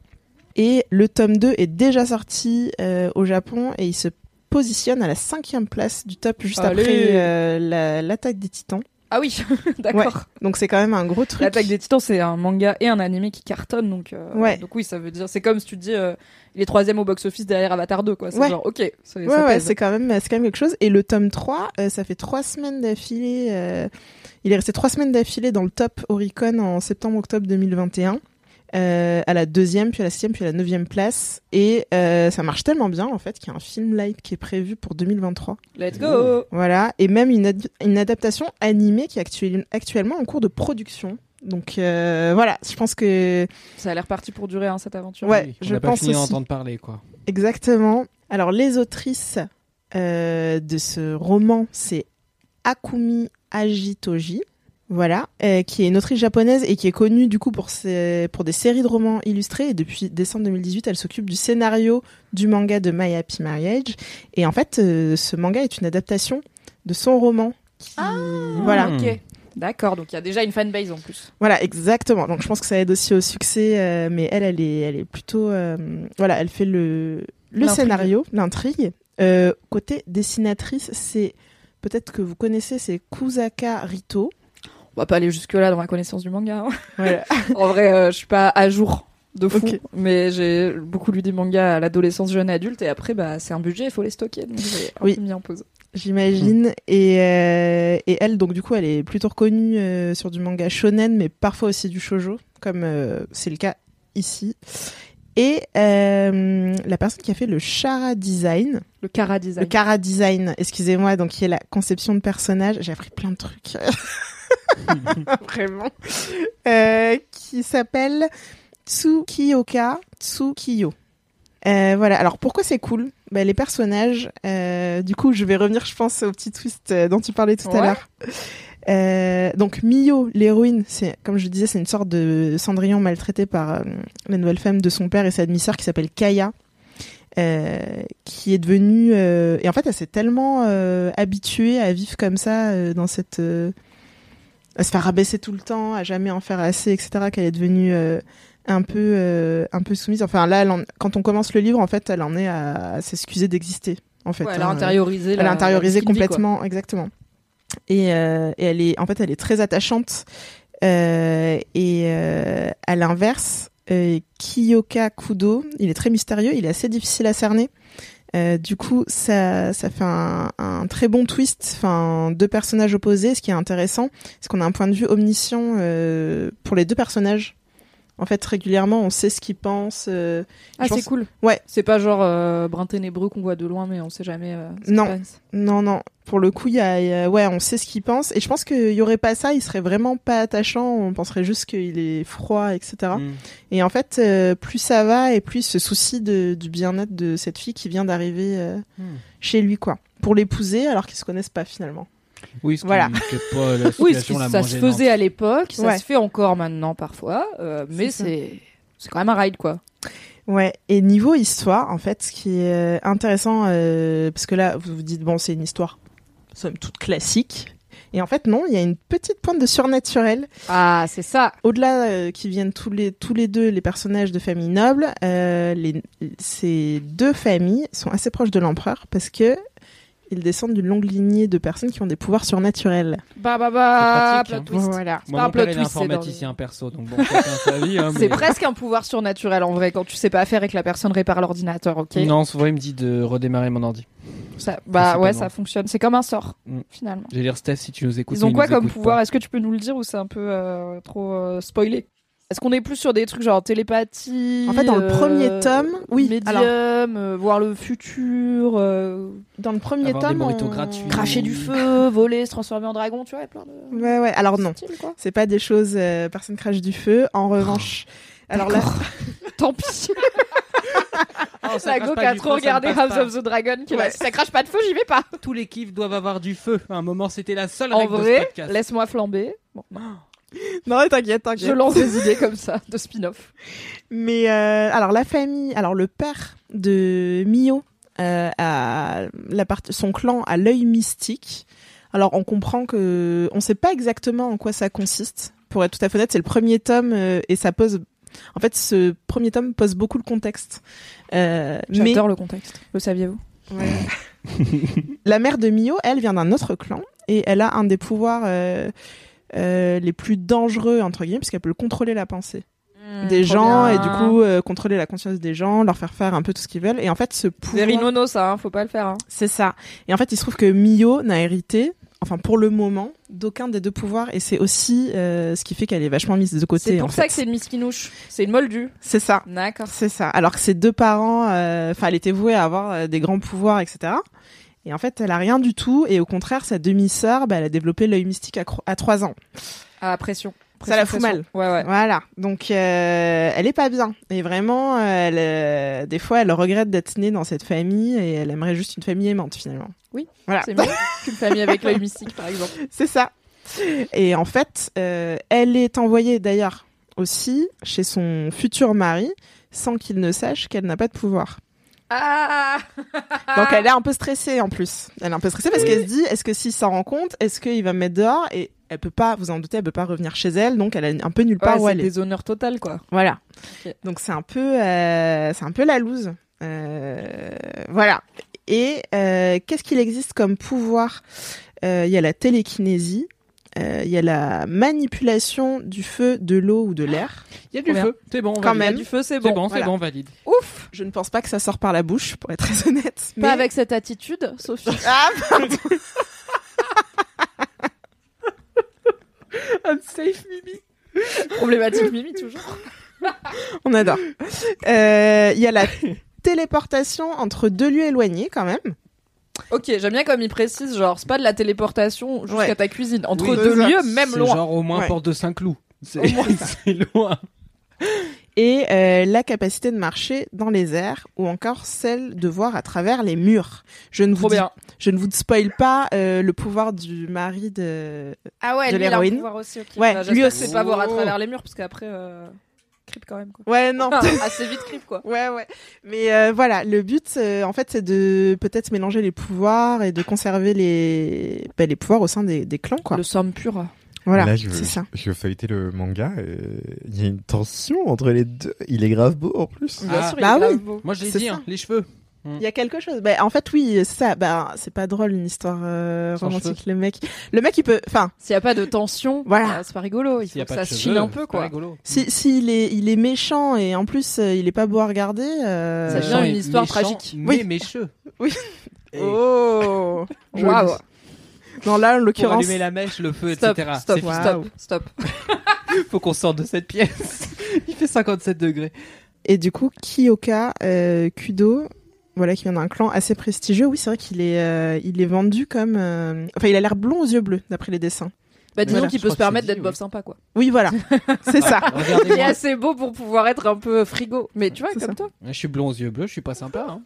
C: Et le tome 2 est déjà sorti euh, au Japon et il se positionne à la cinquième place du top juste
A: Allez.
C: après euh, la- l'attaque des titans.
A: Ah oui, d'accord.
C: Donc c'est quand même un gros truc.
A: L'attaque des titans, c'est un manga et un animé qui cartonne, donc, euh,
C: Ouais.
A: donc oui, ça veut dire, c'est comme si tu dis, euh, il est troisième au box-office derrière Avatar 2, quoi. C'est
C: Ouais.
A: genre, ok, ça,
C: Ouais,
A: ça
C: ouais, c'est quand même, c'est quand même quelque chose. Et le tome 3, euh, ça fait trois semaines d'affilée. euh, il est resté trois semaines d'affilée dans le top Oricon en septembre-octobre 2021. Euh, à la deuxième, puis à la sixième, puis à la neuvième place. Et euh, ça marche tellement bien, en fait, qu'il y a un film light qui est prévu pour 2023.
A: Let's go
C: Voilà, et même une, ad- une adaptation animée qui est actuel- actuellement en cours de production. Donc euh, voilà, je pense que
A: Ça a l'air parti pour durer, hein, cette aventure.
C: Ouais,
D: Oui, on
C: je
D: pas
C: pense
D: fini
C: aussi.
D: d'entendre parler, quoi.
C: exactement. Alors les autrices euh, de ce roman, c'est Akumi Ajitoji. Voilà, euh, qui est une autrice japonaise et qui est connue du coup pour ses, pour des séries de romans illustrés. Et depuis décembre 2018, elle s'occupe du scénario du manga de My Happy Marriage. Et en fait, euh, ce manga est une adaptation de son roman. Qui... voilà.
A: Ok. D'accord, donc il y a déjà une fanbase en plus.
C: Voilà, exactement. Donc je pense que ça aide aussi au succès, euh, mais elle, elle est, elle est plutôt, voilà, elle fait le, le scénario, l'intrigue. Côté dessinatrice, c'est peut-être que vous connaissez, c'est Kusaka Rito.
A: On va pas aller jusque-là dans ma connaissance du manga. hein. En vrai, euh, je suis pas à jour de fou, mais j'ai beaucoup lu des mangas à l'adolescence, jeune adulte, et après, bah, c'est un budget, il faut les stocker, donc j'ai un
C: Oui.
A: mis en pause.
C: J'imagine. Et, euh, et elle, donc du coup, elle est plutôt reconnue euh, sur du manga shonen, mais parfois aussi du shojo, comme euh, c'est le cas ici. Et la personne qui a fait le chara design,
A: Le Kara Design.
C: Le Cara Design, excusez-moi, donc qui est la conception de personnages. J'ai appris plein de trucs. Vraiment. Euh, qui s'appelle Tsukioka Tsukiyo. Euh, voilà, alors pourquoi c'est cool? Bah, Les personnages, euh, du coup je vais revenir je pense au petit twist dont tu parlais tout à l'heure. Donc Mio, l'héroïne, c'est comme je disais, c'est une sorte de Cendrillon maltraité par la nouvelle femme de son père et sa demi-sœur qui s'appelle Kaya, euh, qui est devenue euh, et en fait elle s'est tellement euh, habituée à vivre comme ça dans cette à se faire rabaisser tout le temps, à jamais en faire assez, etc. Qu'elle est devenue euh, un peu euh, un peu soumise. Enfin là, en- quand on commence le livre, en fait, elle en est à, à s'excuser d'exister. En fait,
A: Ouais, elle a
C: hein.
A: intériorisé.
C: Elle a intériorisé complètement, exactement. Et, euh, et elle est, en fait, elle est très attachante. Et à l'inverse, Kiyoka Kudo, il est très mystérieux, il est assez difficile à cerner. Euh, du coup, ça, ça fait un, très bon twist, enfin deux personnages opposés. Ce qui est intéressant, c'est qu'on a un point de vue omniscient euh, pour les deux personnages. En fait, régulièrement, on sait ce qu'ils pensent. euh,
A: Ah, c'est
C: pense-
A: cool.
C: Ouais.
A: C'est pas genre euh, brin ténébreux qu'on voit de loin, mais on sait jamais. euh, ce
C: Non. Non, non. Pour le coup, il y a, y a- ouais, on sait ce qu'il pense. Et je pense qu'il y aurait pas ça, il serait vraiment pas attachant. On penserait juste qu'il est froid, etc.
D: Mm.
C: Et en fait, euh, plus ça va et plus il se soucie de, du bien-être de cette fille qui vient d'arriver euh,
D: Hmm.
C: chez lui, quoi. Pour l'épouser, alors qu'ils se connaissent pas finalement.
D: Oui, ce qui
C: Voilà.
D: pas la
A: Oui, ça,
D: la
A: ça se faisait à l'époque, ça
C: Ouais.
A: se fait encore maintenant parfois, euh, mais
C: C'est
A: c'est quand même un ride quoi.
C: Ouais. Et niveau histoire, en fait, ce qui est intéressant, euh, parce que là, vous vous dites, bon, c'est une histoire, somme toute classique. Et en fait, non, il y a une petite pointe de surnaturel
A: Ah, c'est ça.
C: au-delà euh, qui viennent tous les tous les deux les personnages de familles nobles, euh, les, ces deux familles sont assez proches de l'empereur parce que ils descendent d'une longue lignée de personnes qui ont des pouvoirs surnaturels.
A: Bah bah bah,
D: C'est pratique,
A: plot
D: hein.
A: twist.
C: Voilà.
A: C'est
D: Moi,
A: pas
D: mon
A: plot
D: père, il est
A: twist, c'est dans
D: informaticien perso, donc bon, chacun sa vie. hein,
A: C'est
D: mais-
A: presque un pouvoir surnaturel en vrai quand tu sais pas faire et que la personne répare l'ordinateur, ok
D: Non, souvent il me dit de redémarrer mon ordi.
A: Ça, bah ouais, ça fonctionne. C'est comme un sort
D: Mm.
A: finalement.
D: J'ai lire Steph si tu nous écoutes.
A: Ils ont quoi comme pouvoir? Est-ce que tu peux nous le dire ou c'est un peu euh, trop euh, spoilé? Est-ce qu'on est plus sur des trucs genre télépathie
C: En fait, dans le
A: euh,
C: premier tome, oui,
A: médium,
C: alors-
A: euh, voir le futur, euh,
C: Dans le premier
D: Avoir
C: tome, on-
D: gratuits.
A: cracher du feu, voler, se transformer en dragon, tu vois, il y a plein de
C: Ouais, ouais. Alors non, c'est pas des choses. euh, personne crache du feu. En revanche, alors là.
A: Tant pis.
D: Oh, ça
A: La
D: crache
A: go
D: pas
A: qui a trop regardé House of the Dragon qui
C: Ouais.
A: si ça crache pas de feu, j'y vais pas.
D: Tous les kiffs doivent avoir du feu. À un moment, c'était la seule
A: En
D: règle de ce
A: vrai,
D: podcast.
A: laisse-moi flamber. Bon, non.
C: non, t'inquiète, t'inquiète.
A: Je lance des idées comme ça de spin-off.
C: Mais euh, alors la famille, alors le père de Mio euh, a la partie, son clan a l'œil mystique. Alors on comprend que on sait pas exactement en quoi ça consiste. Pour être tout à fait honnête, c'est le premier tome euh, et ça pose. En fait, ce premier tome pose beaucoup le contexte. Euh, mais
A: J'adore le contexte. Le saviez-vous?
C: La mère de Mio, elle vient d'un autre clan et elle a un des pouvoirs euh, euh, les plus dangereux entre guillemets puisqu'elle peut contrôler la pensée. des
A: trop
C: gens
A: bien.
C: et du coup euh, contrôler la conscience des gens, leur faire faire un peu tout ce qu'ils veulent. Et en fait, ce pouvoir,
A: nono ça, hein, faut pas le faire. hein.
C: c'est ça. Et en fait, il se trouve que Mio n'a hérité enfin pour le moment, d'aucun des deux pouvoirs, et c'est aussi euh, ce qui fait qu'elle est vachement mise de côté.
A: C'est
C: en
A: pour ça
C: fait.
A: que c'est une misquinouche. C'est une moldue.
C: C'est ça.
A: D'accord.
C: C'est ça. Alors que ses deux parents, euh, enfin, elle était vouée à avoir des grands pouvoirs, etc. Et en fait, elle a rien du tout. Et au contraire, sa demi-sœur, bah, elle a développé l'œil mystique à, à 3 ans.
A: Ah, pression.
C: Ça la fout
A: Pression,
C: mal.
A: Ouais, ouais.
C: Voilà. Donc, euh, elle est pas bien. Et vraiment, euh, elle, euh, des fois, elle regrette d'être née dans cette famille et elle aimerait juste une famille aimante, finalement.
A: Oui.
C: Voilà.
A: C'est mieux qu'une famille avec l'œil mystique, par exemple.
C: C'est ça. Et en fait, euh, elle est envoyée d'ailleurs aussi chez son futur mari sans qu'il ne sache qu'elle n'a pas de pouvoir.
A: Ah
C: Donc elle est un peu stressée en plus. Elle est un peu stressée parce qu'elle se dit est-ce que s'il s'en rend compte, est-ce qu'il va me mettre dehors et elle peut pas, vous en doutez, elle peut pas revenir chez elle, donc elle est un peu nulle part
A: Ouais,
C: où
A: c'est
C: elle est.
A: des honneurs totales, quoi.
C: Voilà. Donc c'est un peu, euh, c'est un peu la loose. Euh, voilà. Et euh, qu'est-ce qu'il existe comme pouvoir? Euh, Il y a la télékinésie. Euh, Il y a la manipulation du feu, de l'eau ou de l'air.
D: Il y a du
A: Combien
D: feu. C'est bon, on
C: Quand
D: valide.
C: même.
A: Du feu, c'est
D: C'est
A: bon.
D: bon,
C: voilà.
D: c'est bon, valide.
A: Ouf
C: Je ne pense pas que ça sort par la bouche, pour être très honnête.
A: Pas avec cette attitude, Sophie.
C: Ah, pardon. Unsafe Mimi.
A: Problématique Mimi, toujours.
C: On adore. Euh, Il y a la téléportation entre deux lieux éloignés quand même.
A: Ok, j'aime bien comme il précise, genre, c'est pas de la téléportation jusqu'à
C: Ouais.
A: ta cuisine. Entre
D: Oui,
A: deux lieux, même
D: C'est
A: loin.
D: genre au moins
C: Ouais.
D: porte de Saint-Cloud. C'est loin.
C: Et euh, la capacité de marcher dans les airs ou encore celle de voir à travers les murs. Je ne vous,
A: Trop
C: dis-
A: bien.
C: je ne vous spoil pas euh, le pouvoir du mari de...
A: Ah ouais,
C: de
A: lui, il a un
C: l'héroïne.
A: pouvoir aussi, ok.
C: Ouais,
A: Bah,
C: lui aussi.
A: que c'est pas voir à
D: Oh.
A: travers les murs, parce qu'après, euh... creep quand même, quoi.
C: Ouais, non.
A: Enfin, assez vite creep, quoi.
C: Ouais, ouais. Mais euh, voilà, le but, euh, en fait, c'est de peut-être mélanger les pouvoirs et de conserver les, bah, les pouvoirs au sein des, des clans, quoi.
A: Le somme pur.
C: Voilà,
B: Là, je,
C: c'est ça.
B: je feuilletais le manga et il y a une tension entre les deux. Il est grave beau en plus.
A: Bien
D: Ah.
A: sûr, il
C: Bah
A: est grave
C: oui.
A: beau.
D: Moi, je l'ai
C: C'est
D: dit, hein, les cheveux.
C: Il y a quelque chose. Bah, en fait, oui, c'est ça. Bah, c'est pas drôle une histoire euh, romantique. Le mec, le mec, il peut. Enfin,
A: S'il y a pas de tension,
C: Voilà.
A: euh, c'est pas rigolo. Il
D: S'il y
A: faut
D: a
A: que
D: pas
A: ça se
D: cheveux,
A: chine un peu, quoi.
D: rigolo.
C: si s'il est, il est méchant et en plus, euh, il est pas beau à regarder. euh,
A: Ça devient une histoire
D: méchant,
A: tragique.
D: Mais
C: Oui.
D: mécheux.
C: Oui.
D: Et
C: Oh.
A: Waouh.
C: Non, là, en
D: Pour
C: l'occurrence.
D: allumer la mèche, le feu,
A: Stop,
D: etc.
A: stop,
C: Waouh.
A: stop, stop.
D: Faut qu'on sorte de cette pièce. Il fait 57 degrés.
C: Et du coup, Kiyoka euh, Kudo, voilà, qui vient d'un clan assez prestigieux. Oui, c'est vrai qu'il est, euh, il est vendu comme. euh, Enfin, il a l'air blond aux yeux bleus, d'après les dessins.
A: Bah, disons
C: Voilà,
A: qu'il peut se permettre d'être
D: oui.
A: bof sympa, quoi.
C: Oui, voilà. c'est ça.
A: Il est assez beau pour pouvoir être un peu frigo. Mais tu vois, comme
C: ça.
A: toi.
D: Je suis blond aux yeux bleus, je suis pas sympa. Hein.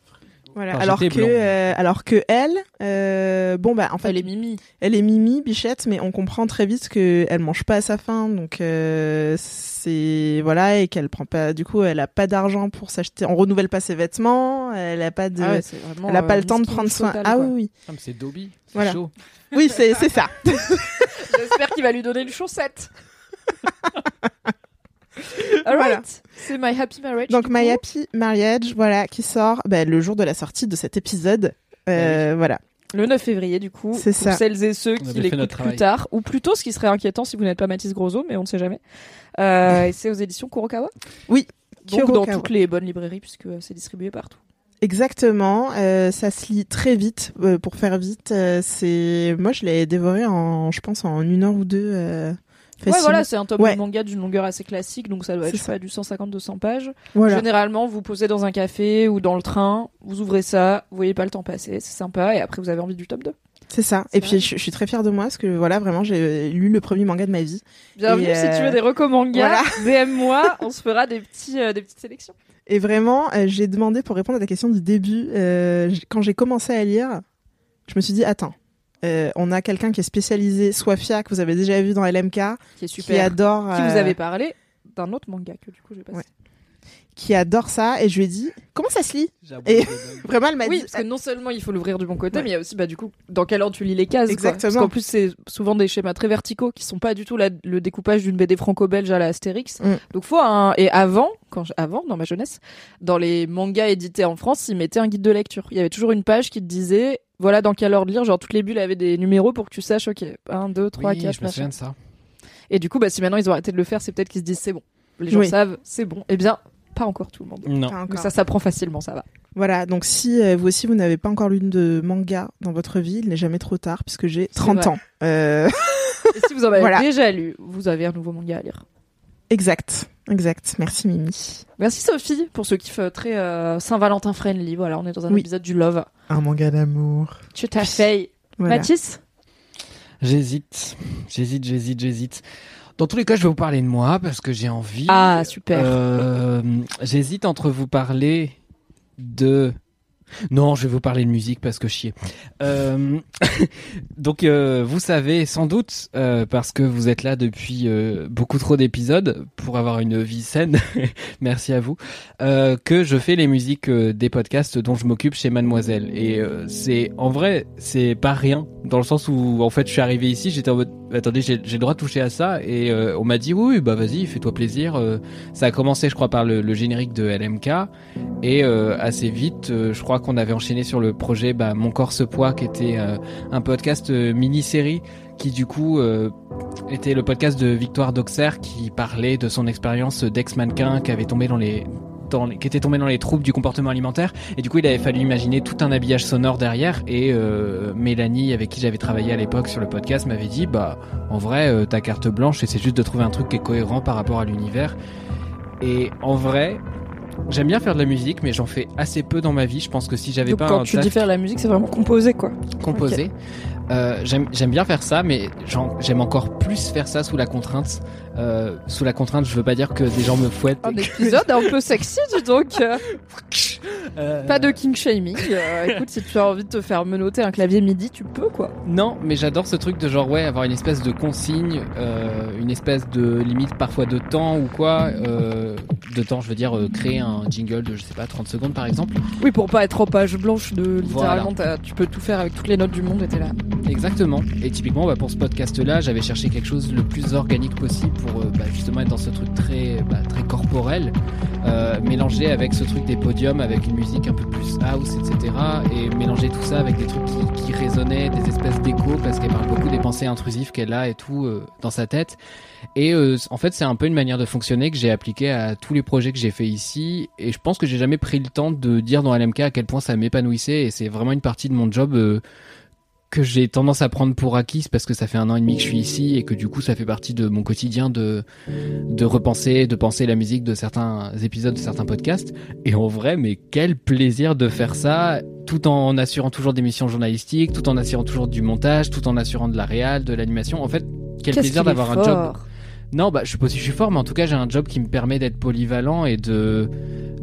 C: Voilà.
D: Enfin,
C: alors que, euh, alors que elle, euh, bon bah, en fait,
A: Elle est mimi.
C: Elle est Mimi, bichette, mais on comprend très vite que elle mange pas à sa faim, donc euh, c'est voilà et qu'elle prend pas. Du coup, elle a pas d'argent pour s'acheter. On renouvelle pas ses vêtements. Elle a pas de.
A: Ah ouais, c'est vraiment,
C: elle a pas
A: euh,
C: le temps de prendre soin.
A: total,
C: ah
A: quoi.
C: oui, oui,
D: Ah, c'est Dobby. C'est
C: Voilà.
D: chaud.
C: oui, c'est c'est ça.
A: J'espère qu'il va lui donner une chaussette. Alright. C'est My Happy Marriage.
C: Donc My
A: coup.
C: Happy Marriage, voilà, qui sort bah, le jour de la sortie de cet épisode. Euh, Voilà.
A: Le 9 février, du coup.
C: C'est
A: pour
C: ça.
A: celles et ceux
D: On
A: qui l'écoutent plus tard. Ou plutôt, ce qui serait inquiétant si vous n'êtes pas Mathis Grosso, mais on ne sait jamais. Euh, et c'est aux éditions Kurokawa?
C: Oui.
A: Donc dans toutes les bonnes librairies, puisque euh, c'est distribué partout.
C: Exactement, euh, ça se lit très vite. euh, pour faire vite, c'est moi je l'ai dévoré en, je pense en une heure ou deux.
A: Ouais, voilà, c'est un tome
C: Ouais.
A: de manga d'une longueur assez classique, donc ça doit être pas, du 150-200 pages.
C: Voilà.
A: Généralement, vous posez dans un café ou dans le train, vous ouvrez ça, vous voyez pas le temps passer, c'est sympa, et après vous avez envie du tome 2.
C: C'est ça. Et puis je, je suis très fière de moi parce que voilà vraiment j'ai lu le premier manga de ma vie.
A: Bienvenue, si tu
C: euh,
A: veux des recos manga,
C: voilà.
A: DM-moi, on se fera des, petits, euh, des petites sélections.
C: Et vraiment euh, j'ai demandé pour répondre à ta question du début euh, quand j'ai commencé à lire, je me suis dit attends. euh, on a quelqu'un qui est spécialisé, Swafia, que vous avez déjà vu dans LMK,
A: Qui est
C: qui
A: super.
C: adore,
A: Qui vous
C: euh,
A: avez parlé d'un autre manga que du coup j'ai passé.
C: Ouais. Qui adore ça, et je lui ai dit comment ça se lit Et-. Vraiment, elle m'a
A: Oui,
C: dit
A: parce que non seulement il faut l'ouvrir du bon côté,
C: Ouais.
A: mais il y a aussi, bah, du coup, dans quel ordre tu lis les cases. quoi.
C: Exactement.
A: Parce qu'en plus, c'est souvent des schémas très verticaux qui sont pas du tout la- le découpage d'une BD franco-belge à la Astérix.
C: Mm.
A: Donc, faut un, et avant, quand je- avant, dans ma jeunesse, dans les mangas édités en France, ils mettaient un guide de lecture. Il y avait toujours une page qui te disait, voilà dans quel ordre lire. Genre, toutes les bulles avaient des numéros pour que tu saches, ok, 1, 2, 3,
D: Oui,
A: 4,
D: je me souviens
A: machin.
D: de ça.
A: Et du coup, bah, si maintenant ils ont arrêté de le faire, c'est peut-être qu'ils se disent, c'est bon. Les gens
C: Oui.
A: savent, c'est bon. Eh bien, Pas encore tout le monde.
D: Non.
A: Mais ça s'apprend facilement, ça va.
C: Voilà, donc si euh, vous aussi vous n'avez pas encore lu de manga dans votre vie, il n'est jamais trop tard puisque j'ai 30
A: vrai.
C: ans. Euh,
A: Et si vous en avez
C: Voilà.
A: déjà lu, vous avez un nouveau manga à lire.
C: exact, exact. Merci Mimi.
A: Merci Sophie pour ce kiff euh, très euh, Saint-Valentin friendly. Voilà, on est dans un
C: Oui.
A: épisode du Love.
B: Un manga d'amour.
A: Tu t'as fait.
C: Voilà.
A: Mathis?
D: J'hésite, j'hésite, j'hésite, j'hésite. Dans tous les cas, je vais vous parler de moi parce que j'ai envie.
A: Ah, super.
D: Euh, J'hésite entre vous parler de. Non, je vais vous parler de musique parce que chier. Euh, Donc, euh, vous savez sans doute, euh, parce que vous êtes là depuis beaucoup trop d'épisodes pour avoir une vie saine, merci à vous, que je fais les musiques des podcasts dont je m'occupe chez Mademoiselle. Et c'est en vrai, c'est pas rien, dans le sens où en fait je suis arrivé ici, j'étais en mode, attendez, j'ai le droit de toucher à ça, et on m'a dit oui, bah vas-y, fais-toi plaisir. Ça a commencé, je crois, par le, le générique de LMK, et assez vite, je crois qu'on avait enchaîné sur le projet bah, Mon corps se poids, qui était euh, un podcast euh, mini-série qui du coup euh, était le podcast de Victoire Doxer qui parlait de son expérience d'ex-mannequin qui avait tombé dans les qui était tombé dans les troubles du comportement alimentaire. Et du coup il avait fallu imaginer tout un habillage sonore derrière. Et Mélanie avec qui j'avais travaillé à l'époque sur le podcast m'avait dit bah en vrai ta carte blanche et c'est juste de trouver un truc qui est cohérent par rapport à l'univers. Et en vrai j'aime bien faire de la musique mais j'en fais assez peu dans ma vie je pense que si j'avais pas
A: quand
D: un
A: tu
D: taf
A: dis faire la musique, c'est vraiment composé quoi.
D: composé. Euh, j'aime bien faire ça, mais j'aime encore plus faire ça sous la contrainte. Euh, sous la contrainte, je veux pas dire que des gens me fouettent.
A: Un
D: et que-
A: épisode un peu sexy, dis donc. euh, Pas de king shaming. Écoute, si tu as envie de te faire menotter un clavier MIDI, tu peux quoi.
D: Non, mais j'adore ce truc de genre ouais, avoir une espèce de consigne, une espèce de limite parfois de temps ou quoi. De temps, je veux dire créer un jingle de je sais pas 30 secondes par exemple.
A: Oui, pour pas être en page blanche de littéralement, tu peux tout faire avec toutes les notes du monde et t'es là.
D: Exactement. Et typiquement, bah, pour ce podcast-là, j'avais cherché quelque chose le plus organique possible pour euh, bah, justement être dans ce truc très, bah, très corporel, euh, mélangé avec ce truc des podiums, avec une musique un peu plus house, etc. Et mélanger tout ça avec des trucs qui, qui résonnaient, des espèces d'échos, parce qu'elle parle beaucoup des pensées intrusives qu'elle a et tout euh, dans sa tête. Et euh, en fait, c'est un peu une manière de fonctionner que j'ai appliquée à tous les projets que j'ai fait ici. Et je pense que j'ai jamais pris le temps de dire dans LMK à quel point ça m'épanouissait. Et c'est vraiment une partie de mon job. Que j'ai tendance à prendre pour acquis parce que ça fait un an et demi que je suis ici et que du coup ça fait partie de mon quotidien de de repenser, de penser la musique de certains épisodes, de certains podcasts. Et en vrai, mais quel plaisir de faire ça, tout en assurant toujours des missions journalistiques, tout en assurant toujours du montage, tout en assurant de la réal, de l'animation. En fait, quel plaisir d'avoir un job. Non, bah je sais pas si je suis fort, mais en tout cas j'ai un job qui me permet d'être polyvalent et de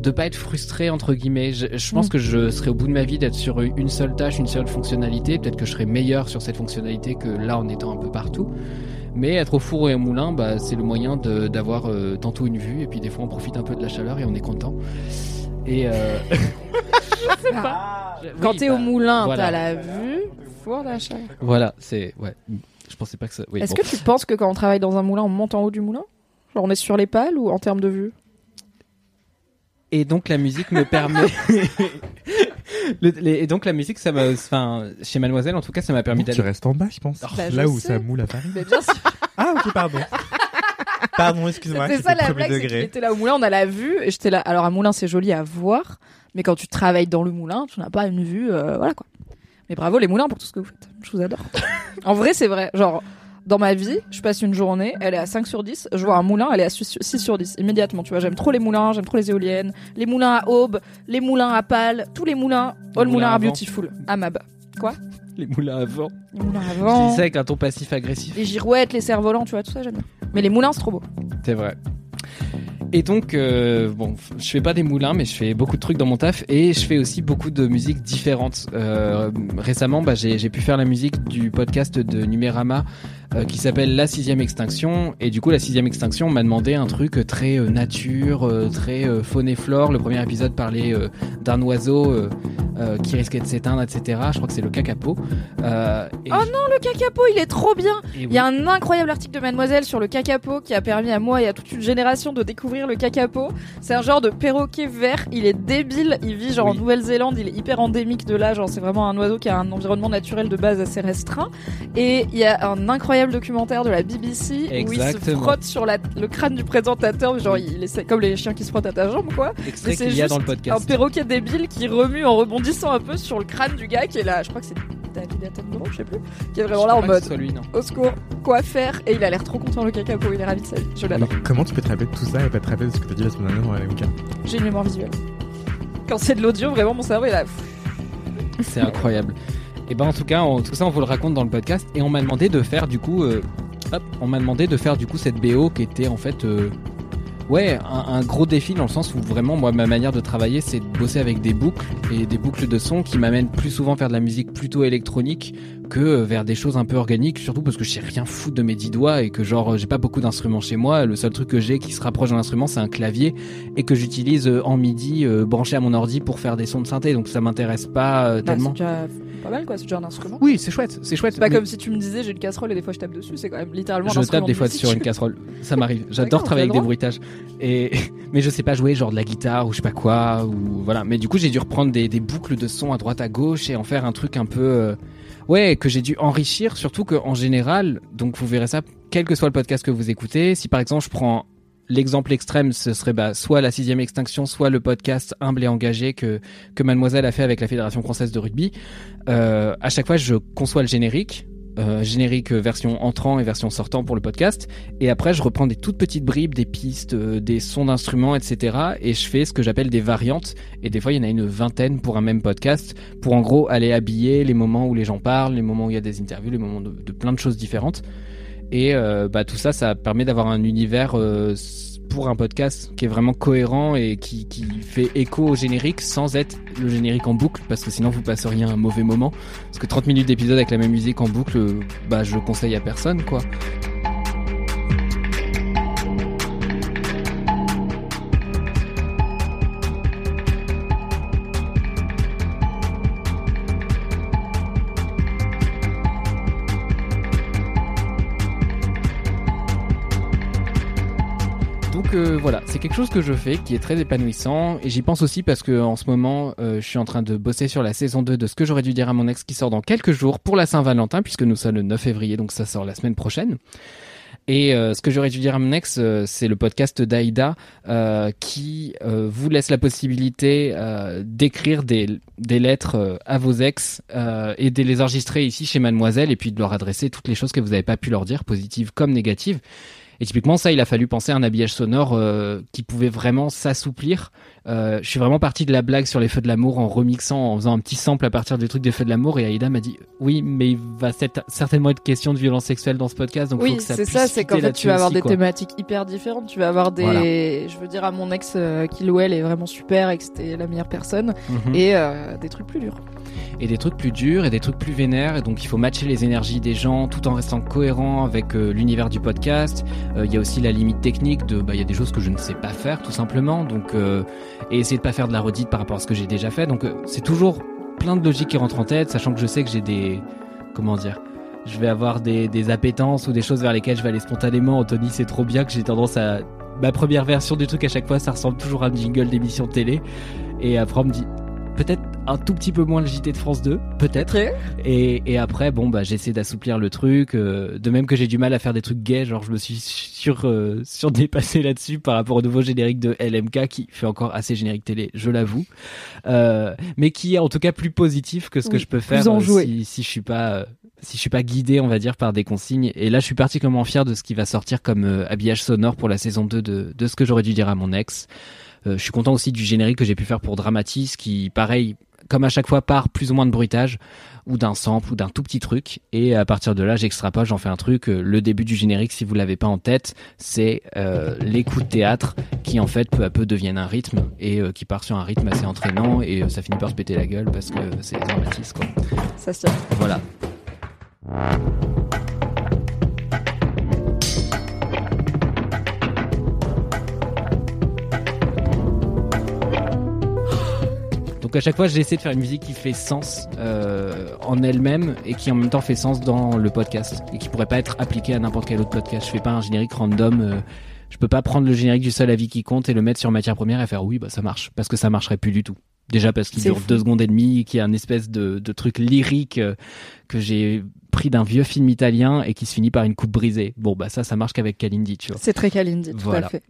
D: de pas être frustré entre guillemets. Je, je pense que je serais au bout de ma vie d'être sur une seule tâche, une seule fonctionnalité. Peut-être que je serais meilleur sur cette fonctionnalité que là en étant un peu partout. Mais être au four et au moulin, bah, c'est le moyen de- d'avoir euh, tantôt une vue et puis des fois on profite un peu de la chaleur et on est content. Et euh... je sais pas. Je-
A: Quand
D: oui,
A: t'es
D: bah,
A: au moulin,
D: voilà.
A: t'as la vue, four d'achat.
D: Voilà, c'est ouais. Je pensais pas que ça. Oui,
A: Est-ce
D: bon.
A: que tu penses que quand on travaille dans un moulin, on monte en haut du moulin? Genre on est sur les pales ou en termes de vue?
D: Et donc la musique me permet. Le- les- et donc la musique, ça m'a, enfin, chez Mademoiselle, en tout cas, ça m'a permis
B: Non, tu
D: d'aller.
B: restes en bas, je pense.
A: Bah, je
B: Là où
A: sais.
B: ça moule à Paris.
A: Mais bien sûr,
B: Ah, ok, pardon. pardon, excuse-moi.
A: c'était ça la blague, c'est était là au moulin, on a la vue, et j'étais là. Alors un moulin, c'est joli à voir, mais quand tu travailles dans le moulin, tu n'as pas une vue, euh, voilà quoi. Mais bravo les moulins pour tout ce que vous faites. Je vous adore. en vrai, c'est vrai. Genre, dans ma vie, je passe une journée, elle est à 5 sur 10, je vois un moulin, elle est à 6 sur 10, immédiatement. Tu vois, j'aime trop les moulins, j'aime trop les éoliennes, les moulins à aube, les moulins à pales, tous les moulins, all
D: moulins
A: moulins
D: à
A: are
D: vent.
A: beautiful. Amab.
D: Les moulins à vent.
A: Les moulins à
D: Je
A: vent,
D: dis ça avec un ton passif-agressif.
A: les girouettes, les cerfs-volants, tu vois, tout ça, j'aime bien. Mais les moulins, c'est trop beau.
D: C'est vrai. Et donc, euh, bon, je fais pas des moulins, mais je fais beaucoup de trucs dans mon taf et je fais aussi beaucoup de musiques différentes. Euh, récemment, bah, j'ai j'ai pu faire la musique du podcast de Numérama euh, qui s'appelle La Sixième Extinction. Et du coup, La Sixième Extinction m'a demandé un truc très euh, nature, euh, très euh, faune et flore. Le premier épisode parlait euh, d'un oiseau euh, euh, qui risquait de s'éteindre, etc. Je crois que c'est le cacapo. Euh,
A: Oh non, le cacapo, il est trop bien.
D: et
A: Il y a un incroyable article de Mademoiselle sur le cacapo qui a permis à moi et à toute une génération de découvrir le cacapo. C'est un genre de perroquet vert, il est débile, il vit genre
D: Oui.
A: en Nouvelle-Zélande, il est hyper endémique de là, genre c'est vraiment un oiseau qui a un environnement naturel de base assez restreint. Et il y a un incroyable documentaire de la BBC où il se
D: Exactement.
A: frotte sur la- le crâne du présentateur, genre il est comme les chiens qui se frottent à ta jambe quoi.
D: extrait qu'il y a
A: juste
D: dans le
A: Un
D: podcast.
A: perroquet débile qui remue en rebondissant un peu sur le crâne du gars qui est là, je crois que c'est David Attenborough, je sais plus, qui est vraiment là en mode
D: lui, non.
A: au secours, quoi faire? Et il a l'air trop content le cacapo, il est ravi de sa vie. Je l'adore.
B: comment tu peux te rappeler de tout ça et pas te rappeler de ce que t'as dit la semaine dernière dans la
A: J'ai une mémoire visuelle. Quand c'est de l'audio, vraiment mon cerveau est là.
D: C'est incroyable. Et ben en tout cas, tout ça on vous le raconte dans le podcast. Et on m'a demandé de faire du coup, euh, on m'a demandé de faire du coup cette BO qui était en fait, euh, ouais, un, gros défi dans le sens où vraiment moi ma manière de travailler c'est de bosser avec des boucles et des boucles de son qui m'amènent plus souvent vers de la musique plutôt électronique que vers des choses un peu organiques, surtout parce que je sais rien foutre de mes dix doigts et que genre j'ai pas beaucoup d'instruments chez moi. Le seul truc que j'ai qui se rapproche d'un instrument c'est un clavier et que j'utilise euh, en midi euh, branché à mon ordi pour faire des sons de synthé. Donc ça m'intéresse pas euh,
A: Bah,
D: tellement.
A: déjà pas mal quoi, c'est déjà un instrument.
D: Oui, c'est chouette, c'est chouette.
A: C'est pas
D: mais
A: comme si tu me disais j'ai une casserole et des fois je tape dessus, c'est quand même littéralement
D: je tape des
A: de
D: fois sur une casserole, ça m'arrive. J'adore travailler avec des bruitages. Et mais je sais pas jouer genre de la guitare ou je sais pas quoi ou voilà. Mais du coup j'ai dû reprendre des, des boucles de son à droite à gauche et en faire un truc un peu euh, ouais que j'ai dû enrichir. Surtout que en général, donc vous verrez ça, quel que soit le podcast que vous écoutez. Si par exemple je prends L'exemple extrême, ce serait bah, soit la sixième extinction, soit le podcast humble et engagé que que Mademoiselle a fait avec la Fédération française de rugby. Euh, à chaque fois, je conçois le générique, euh, générique version entrant et version sortant pour le podcast, et après, je reprends des toutes petites bribes, des pistes, euh, des sons d'instruments, etc. Et je fais ce que j'appelle des variantes. Et des fois, il y en a une vingtaine pour un même podcast, pour en gros aller habiller les moments où les gens parlent, les moments où il y a des interviews, les moments de, plein de choses différentes. Et euh, bah, tout ça, ça permet d'avoir un univers pour un podcast qui est vraiment cohérent et qui, fait écho au générique sans être le générique en boucle, parce que sinon vous passeriez un mauvais moment. Parce que 30 minutes d'épisode avec la même musique en boucle, euh, bah je conseille à personne, quoi. Voilà, c'est quelque chose que je fais qui est très épanouissant et j'y pense aussi parce que en ce moment euh, je suis en train de bosser sur la saison 2 de ce que j'aurais dû dire à mon ex qui sort dans quelques jours pour la Saint-Valentin puisque nous sommes le 9 février donc ça sort la semaine prochaine. Et euh, ce que j'aurais dû dire à mon ex, euh, c'est le podcast d'Aïda qui vous laisse la possibilité d'écrire des, des lettres à vos ex et de les enregistrer ici chez Mademoiselle et puis de leur adresser toutes les choses que vous n'avez pas pu leur dire, positives comme négatives. Et typiquement, ça, il a fallu penser à un habillage sonore euh, qui pouvait vraiment s'assouplir. Euh, je suis vraiment parti de la blague sur les feux de l'amour en remixant, en faisant un petit sample à partir des trucs des feux de l'amour. Et Aïda m'a dit Oui, mais il va certainement être question de violence sexuelle dans ce podcast. Donc
A: Oui, c'est ça, c'est qu'en fait tu vas avoir
D: aussi,
A: des
D: quoi.
A: thématiques hyper différentes. Tu vas avoir des.
D: Voilà.
A: Je veux dire à mon ex euh, qu'il ou elle est vraiment super et que c'était la meilleure personne.
D: Mhm.
A: Et euh, des trucs plus durs.
D: Et des trucs plus durs et des trucs plus vénères. Et donc il faut matcher les énergies des gens tout en restant cohérent avec euh, l'univers du podcast. Euh, il y a aussi la limite technique de bah il y a des choses que je ne sais pas faire tout simplement. Donc euh, et essayer de pas faire de la redite par rapport à ce que j'ai déjà fait. Donc c'est toujours plein de logiques qui rentrent en tête sachant que je sais que j'ai des comment dire je vais avoir des, des appétences ou des choses vers lesquelles je vais aller spontanément. Anthony c'est trop bien que j'ai tendance à ma première version du truc à chaque fois ça ressemble toujours à un jingle d'émission télé. Et après on me dit peut-être un tout petit peu moins le JT de France 2, peut-être. Et, et après, bon, bah, j'essaie d'assouplir le truc. euh, de même que j'ai du mal à faire des trucs gays, genre je me suis sur euh, surdépassé là-dessus par rapport au nouveau générique de LMK qui fait encore assez générique télé, je l'avoue, euh, mais qui est en tout cas plus positif que ce que je peux faire si, si je suis pas si je suis pas guidé, on va dire, par des consignes. Et là, je suis particulièrement fier de ce qui va sortir comme euh, habillage sonore pour la saison 2 de, de ce que j'aurais dû dire à mon ex. Euh, je suis content aussi du générique que j'ai pu faire pour Dramatis, qui, pareil, comme à chaque fois, part plus ou moins de bruitage, ou d'un sample, ou d'un tout petit truc. Et à partir de là, j'extrapole, j'en fais un truc. Euh, Le début du générique, si vous l'avez pas en tête, c'est euh, les coups de théâtre qui, en fait, peu à peu deviennent un rythme, et euh, qui part sur un rythme assez entraînant, et euh, ça finit par se péter la gueule, parce que c'est Dramatis, quoi.
A: Ça se.
D: Voilà. Donc à chaque fois, j'essaie de faire une musique qui fait sens euh, en elle-même et qui en même temps fait sens dans le podcast et qui pourrait pas être appliquée à n'importe quel autre podcast. Je fais pas un générique random. euh, je peux pas prendre le générique du seul avis qui compte et le mettre sur matière première et faire oui, bah ça marche parce que ça marcherait plus du tout. Déjà parce qu'il dure
A: fou.
D: deux secondes et demie, qu'il y a un espèce de, de truc lyrique euh, que j'ai pris d'un vieux film italien et qui se finit par une coupe brisée. Bon bah ça, ça marche qu'avec Kalindi, tu vois.
A: C'est très Kalindi, tout
D: Voilà.
A: à fait.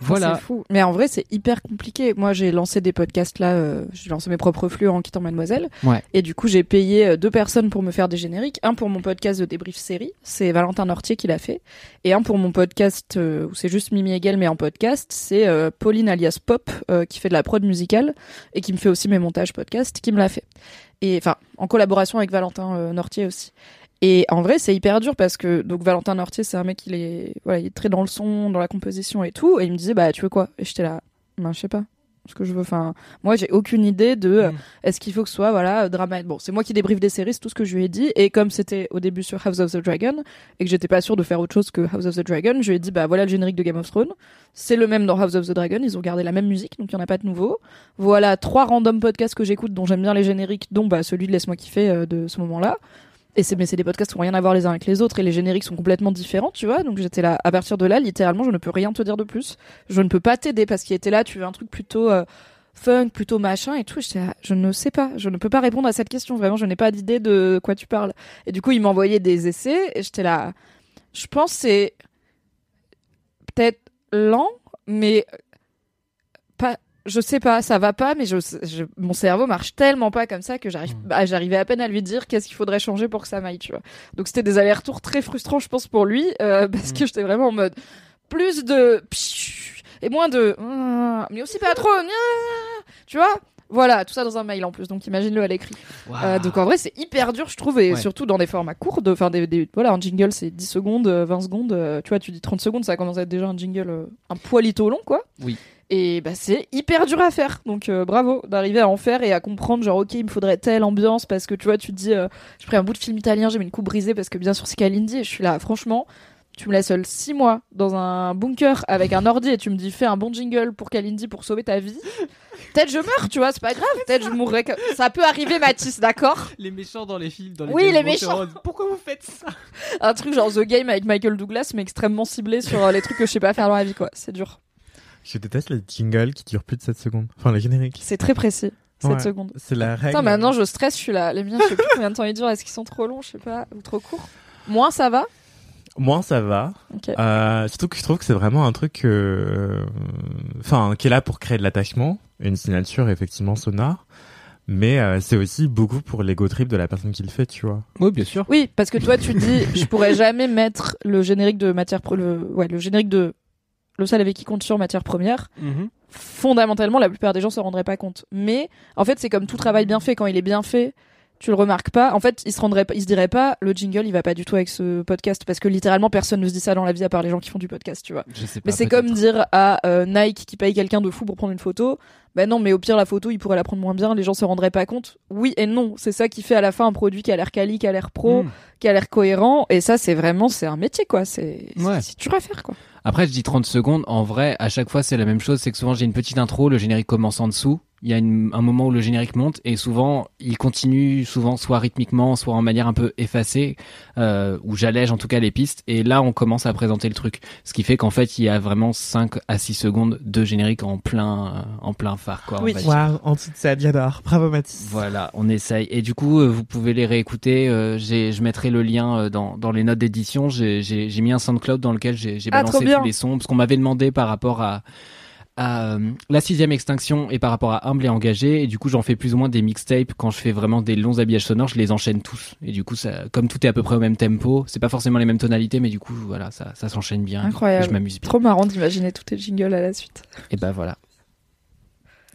D: Voilà.
A: C'est fou. Mais en vrai, c'est hyper compliqué. Moi, j'ai lancé des podcasts là. euh, j'ai lancé mes propres flux en quittant Mademoiselle.
D: Ouais.
A: Et du coup, j'ai payé euh, deux personnes pour me faire des génériques. Un pour mon podcast de débrief série, c'est Valentin Nortier qui l'a fait. Et un pour mon podcast euh, où c'est juste Mimi Hegel mais en podcast, c'est euh, Pauline alias Pop euh, qui fait de la prod musicale et qui me fait aussi mes montages podcast, qui me l'a fait. Et enfin, en collaboration avec Valentin Nortier aussi. Et en vrai, c'est hyper dur parce que donc Valentin Nortier, c'est un mec il est voilà, il est très dans le son, dans la composition et tout. Et il me disait bah tu veux quoi? Et j'étais là, ben je sais pas ce que je veux. Enfin, moi j'ai aucune idée de euh, est-ce qu'il faut que ce soit voilà drama. Bon, c'est moi qui débriefe des séries, c'est tout ce que je lui ai dit. Et comme c'était au début sur House of the Dragon et que j'étais pas sûr de faire autre chose que House of the Dragon, je lui ai dit bah voilà le générique de Game of Thrones. C'est le même dans House of the Dragon. Ils ont gardé la même musique, donc il y en a pas de nouveau. Voilà trois random podcasts que j'écoute dont j'aime bien les génériques, dont bah celui de Laisse-moi kiffer euh, de ce moment-là. Et c'est mais c'est des podcasts qui ont rien à voir les uns avec les autres et les génériques sont complètement différents, tu vois. Donc j'étais là à partir de là, littéralement, je ne peux rien te dire de plus. Je ne peux pas t'aider parce qu'il était là, tu veux un truc plutôt euh, funk, plutôt machin et tout. J'étais là, je ne sais pas, je ne peux pas répondre à cette question. Vraiment, je n'ai pas d'idée de quoi tu parles. Et du coup, il m'envoyait des essais et j'étais là. Je pense c'est peut-être lent, mais. Je sais pas, ça va pas, mais je, je- mon cerveau marche tellement pas comme ça que j'arrive, bah, j'arrivais à peine à lui dire qu'est-ce qu'il faudrait changer pour que ça m'aille, tu vois. Donc c'était des allers-retours très frustrants, je pense, pour lui, euh, parce que j'étais vraiment en mode plus de et moins de mais aussi pas trop, tu vois. Voilà, tout ça dans un mail en plus, donc imagine-le à l'écrit. Euh, donc en vrai, c'est hyper dur, je trouve, et
D: Ouais.
A: surtout dans des formats courts. de- Enfin, des, des- voilà, un jingle, c'est 10 secondes, euh, 20 secondes. euh, tu vois, tu dis 30 secondes, ça commence à être déjà un jingle un un poilito long, quoi.
D: Oui.
A: Et bah, c'est hyper dur à faire. Donc euh, bravo d'arriver à en faire et à comprendre, genre, ok, il me faudrait telle ambiance parce que tu vois, tu te dis, euh, j'ai pris un bout de film italien, j'ai mis une coupe brisée parce que bien sûr, c'est Kalindi, et je suis là, franchement. Tu me laisses seule 6 mois dans un bunker avec un ordi et tu me dis fais un bon jingle pour Kalindi pour sauver ta vie. Peut-être je meurs, tu vois, c'est pas grave. Peut-être je mourrai. comme- Ça peut arriver, Mathis, d'accord?
D: Les méchants dans les films, dans
A: les Oui, les méchants.
D: Pourquoi vous faites ça?
A: Un truc genre The Game avec Michael Douglas, mais extrêmement ciblé sur euh, les trucs que je sais pas faire dans la vie, quoi. C'est dur.
B: Je déteste les jingles qui durent plus de 7 secondes. Enfin, les génériques.
A: C'est très précis. 7
B: Ouais.
A: secondes.
B: C'est la règle.
A: Putain, maintenant je stresse, je suis là. Les miens, je sais plus combien de temps ils durent. Est-ce qu'ils sont trop longs, je sais pas, ou trop courts? Moins ça va?
B: Moins ça va. Euh, surtout que je trouve que c'est vraiment un truc, euh, enfin, qui est là pour créer de l'attachement, une signature effectivement sonore, mais euh, c'est aussi beaucoup pour l'ego trip de la personne qui le fait, tu vois.
D: Oui, bien sûr.
A: Oui, parce que toi, tu dis, je pourrais jamais mettre le générique de matière, le, ouais, le générique de le seul avec qui compte sur matière première. Fondamentalement, la plupart des gens se rendraient pas compte. Mais en fait, c'est comme tout travail bien fait. Quand il est bien fait, tu le remarques pas. En fait, ils se rendraient, pas- ils se diraient pas, le jingle, il va pas du tout avec ce podcast, parce que littéralement, personne ne se dit ça dans la vie à part les gens qui font du podcast, tu vois.
D: Je sais pas.
A: Mais c'est comme dire à euh, Nike qui paye quelqu'un de fou pour prendre une photo. Ben non, mais au pire, la photo, il pourrait la prendre moins bien, les gens se rendraient pas compte. Oui et non, c'est ça qui fait à la fin un produit qui a l'air quali, qui a l'air pro,
D: Mm.
A: qui a l'air cohérent. Et ça, c'est vraiment, c'est un métier, quoi. C'est
D: Ouais.
A: c'est dur à faire, quoi.
D: Après, je dis 30 secondes. En vrai, à chaque fois, c'est la même chose. C'est que souvent, j'ai une petite intro, le générique commence en dessous. Il y a une- un moment où le générique monte et souvent, il continue, souvent soit rythmiquement, soit en manière un peu effacée, euh, où j'allège en tout cas les pistes. Et là, on commence à présenter le truc. Ce qui fait qu'en fait, il y a vraiment 5 à 6 secondes de générique en plein, en plein phare, quoi.
A: Oui.
B: en dessous de ça, j'adore. Bravo Mathis.
D: Voilà, on essaye. Et du coup, euh, vous pouvez les réécouter. euh, j'ai- je mettrai le lien euh, dans, dans les notes d'édition. J'ai j'ai- j'ai mis un SoundCloud dans lequel j'ai j'ai
A: Ah,
D: balancé tous les sons, parce qu'on m'avait demandé par rapport à, à euh, la sixième extinction et par rapport à Humble et Engagé. Et du coup, j'en fais plus ou moins des mixtapes. Quand je fais vraiment des longs habillages sonores, je les enchaîne tous. Et du coup, ça, comme tout est à peu près au même tempo, c'est pas forcément les mêmes tonalités, mais du coup, voilà, ça, ça s'enchaîne bien.
A: Incroyable.
D: Je m'amuse bien.
A: Trop marrant d'imaginer tous tes jingles à la suite.
D: Et ben voilà.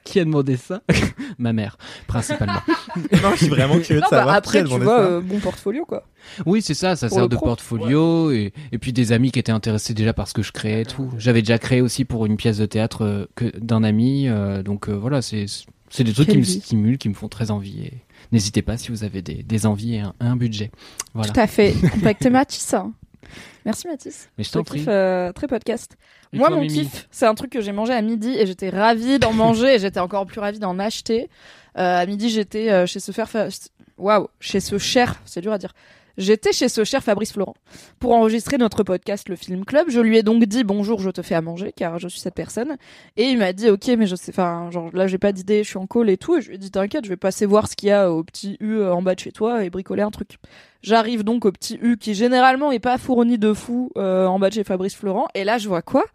D: Qui a demandé ça Ma mère, principalement.
B: non, je suis vraiment curieux de
A: bah,
B: savoir qui
A: après,
B: a
A: tu vois,
B: ça.
A: euh, bon portfolio, quoi.
D: Oui, c'est ça, ça
A: Pour
D: sert de
A: pro.
D: portfolio et, et puis des amis qui étaient intéressés déjà par ce que je créais et tout. J'avais déjà créé aussi pour une pièce de théâtre euh, que d'un ami, euh, donc euh, voilà, c'est des trucs
A: Quelle
D: qui me
A: vie.
D: stimulent, qui me font très envie. N'hésitez pas si vous avez des, des envies et un, un budget. Voilà.
A: Tout à fait. Contactez Mathis. Merci Mathis.
D: Mais je t'en prie.
A: kiff, euh, très podcast.
D: Et
A: Moi, mon
D: Mimi
A: kiff, c'est un truc que j'ai mangé à midi et j'étais ravie d'en manger et j'étais encore plus ravie d'en acheter. Euh, à midi, j'étais euh, chez ce faire, waouh, chez ce cher, c'est dur à dire. J'étais chez ce cher Fabrice Florent pour enregistrer notre podcast Le Film Club. Je lui ai donc dit bonjour, je te fais à manger car je suis cette personne. Et il m'a dit ok, mais je sais, enfin, genre là j'ai pas d'idée, je suis en call et tout. Et je lui ai dit t'inquiète, je vais passer voir ce qu'il y a au petit U euh, en bas de chez toi et bricoler un truc. J'arrive donc au petit U qui généralement est pas fourni de fou euh, en bas de chez Fabrice Florent. Et là je vois quoi?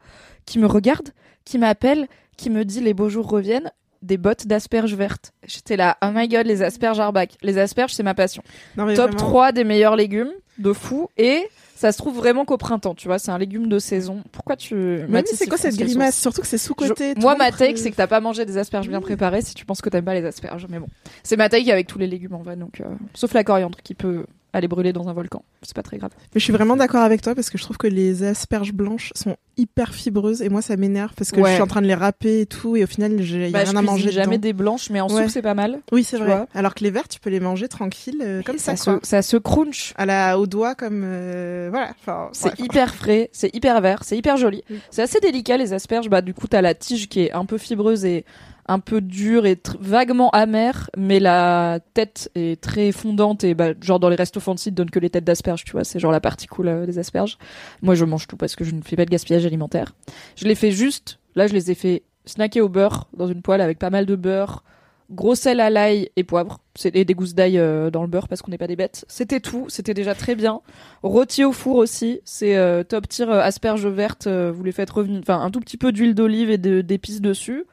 A: Qui me regarde, qui m'appelle, qui me dit les beaux jours reviennent. Des bottes d'asperges vertes. J'étais là, oh my god, les asperges Arbac. Les asperges, c'est ma passion
C: Non,
A: top
C: vraiment,
A: 3 des meilleurs légumes de fou et ça se trouve vraiment qu'au printemps, tu vois, c'est un légume de saison. Pourquoi tu
C: Mais c'est quoi cette grimace. Surtout que c'est sous-côté.
A: Je- Moi, ma take, c'est que t'as pas mangé des asperges bien préparées si tu penses que t'aimes pas les asperges. Mais bon, c'est ma take avec tous les légumes en vrai, donc euh, sauf la coriandre qui peut aller brûler dans un volcan. C'est pas très grave.
C: Mais je suis vraiment d'accord avec toi parce que je trouve que les asperges blanches sont hyper fibreuses et moi ça m'énerve parce que
A: Ouais.
C: je suis en train de les râper et tout et au final j'ai
A: Bah, je
C: rien à manger
A: jamais
C: dedans.
A: des blanches, mais en
C: Ouais.
A: soupe c'est pas mal.
C: Oui c'est vrai.
A: vois.
C: Alors que les verts tu peux les manger tranquille euh, comme ça,
A: ça,
C: quoi.
A: se, ça se crunch.
C: À la au doigt comme euh, voilà. Enfin,
A: C'est hyper frais, c'est hyper vert, c'est hyper joli.
C: Oui.
A: C'est assez délicat les asperges. Bah du coup t'as la tige qui est un peu fibreuse et un peu dure et vaguement amère, mais la tête est très fondante et bah genre dans les restos fancy ils donnent que les têtes d'asperges, tu vois, c'est genre la partie cool euh, des asperges. Moi je mange tout parce que je ne fais pas de gaspillage alimentaire. Je les fais juste, là je les ai fait snacker au beurre dans une poêle avec pas mal de beurre, gros sel à l'ail et poivre, c'est des gousses d'ail euh, dans le beurre parce qu'on n'est pas des bêtes. C'était tout, c'était déjà très bien. Rôti au four aussi, c'est euh, top tier asperges vertes, vous les faites revenir, enfin un tout petit peu d'huile d'olive et de- d'épices dessus.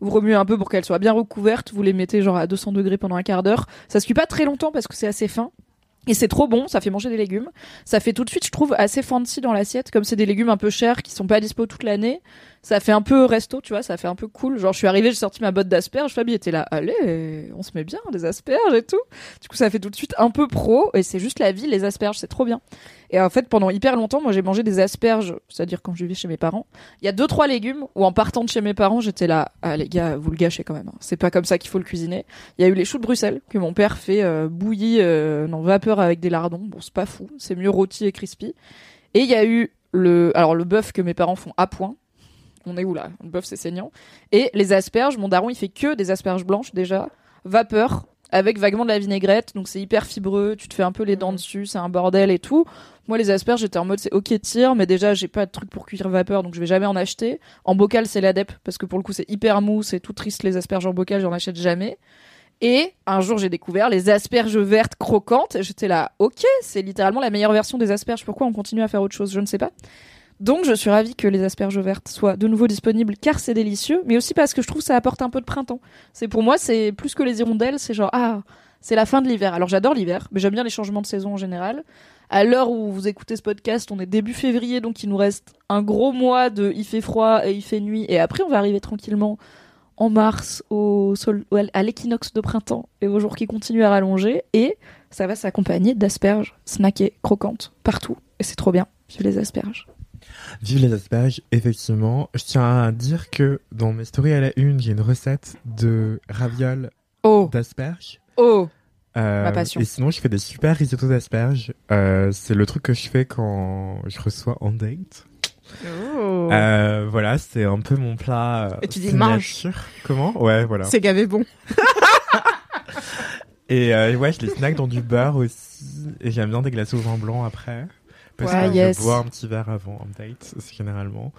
A: Vous remuez un peu pour qu'elles soient bien recouvertes, vous les mettez genre à 200 degrés pendant un quart d'heure. Ça se cuit pas très longtemps parce que c'est assez fin. Et c'est trop bon, ça fait manger des légumes. Ça fait tout de suite, je trouve, assez fancy dans l'assiette, comme c'est des légumes un peu chers qui sont pas dispo toute l'année. Ça fait un peu resto, tu vois, ça fait un peu cool. Genre, je suis arrivée, j'ai sorti ma botte d'asperges, Fabien était là, allez, on se met bien des asperges et tout. Du coup, ça fait tout de suite un peu pro, et c'est juste la vie, les asperges, c'est trop bien. Et en fait, pendant hyper longtemps, moi, j'ai mangé des asperges, c'est-à-dire quand je vivais chez mes parents. Il y a deux, trois légumes où en partant de chez mes parents, j'étais là, ah les gars, vous le gâchez quand même. hein. C'est pas comme ça qu'il faut le cuisiner. Il y a eu les choux de Bruxelles que mon père fait euh, bouillis euh, vapeur avec des lardons. Bon, c'est pas fou, c'est mieux rôti et crispy. Et il y a eu le, alors le bœuf que mes parents font à point. On est où là? Le bœuf c'est saignant. Et les asperges, mon daron il fait que des asperges blanches déjà, vapeur avec vaguement de la vinaigrette, donc c'est hyper fibreux, tu te fais un peu les dents dessus, c'est un bordel et tout. Moi les asperges j'étais en mode c'est ok tire, mais déjà j'ai pas de truc pour cuire vapeur donc je vais jamais en acheter. En bocal c'est l'adep parce que pour le coup c'est hyper mou, c'est tout triste les asperges en bocal, j'en achète jamais. Et un jour, j'ai découvert les asperges vertes croquantes. J'étais là, ok, c'est littéralement la meilleure version des asperges. Pourquoi on continue à faire autre chose? Je ne sais pas. Donc, je suis ravie que les asperges vertes soient de nouveau disponibles car c'est délicieux, mais aussi parce que je trouve que ça apporte un peu de printemps. C'est pour moi, c'est plus que les hirondelles, c'est genre, ah, c'est la fin de l'hiver. Alors, j'adore l'hiver, mais j'aime bien les changements de saison en général. À l'heure où vous écoutez ce podcast, on est début février, donc il nous reste un gros mois de il fait froid et il fait nuit, et après, on va arriver tranquillement en mars au sol, à l'équinoxe de printemps et aux jours qui continuent à rallonger et ça va s'accompagner d'asperges snackées croquantes partout et c'est trop bien vive les asperges
B: Vive les asperges, effectivement. Je tiens à dire que dans mes stories à la une, j'ai une recette de ravioles
A: oh
B: d'asperges.
A: oh
B: Euh,
A: Ma passion.
B: Et sinon, je fais des super risottos d'asperges. Euh, c'est le truc que je fais quand je reçois en date.
C: Oh.
B: Euh, voilà, c'est un peu mon plat. euh,
C: Et tu dis mange.
B: Comment? Ouais, voilà.
C: C'est gavé bon.
B: Et ouais, je les snack dans du beurre aussi. Et j'aime bien des glaçons au vin blanc après. Parce
A: Ouais,
B: que
A: yes.
B: je bois un petit verre avant un date, c'est généralement.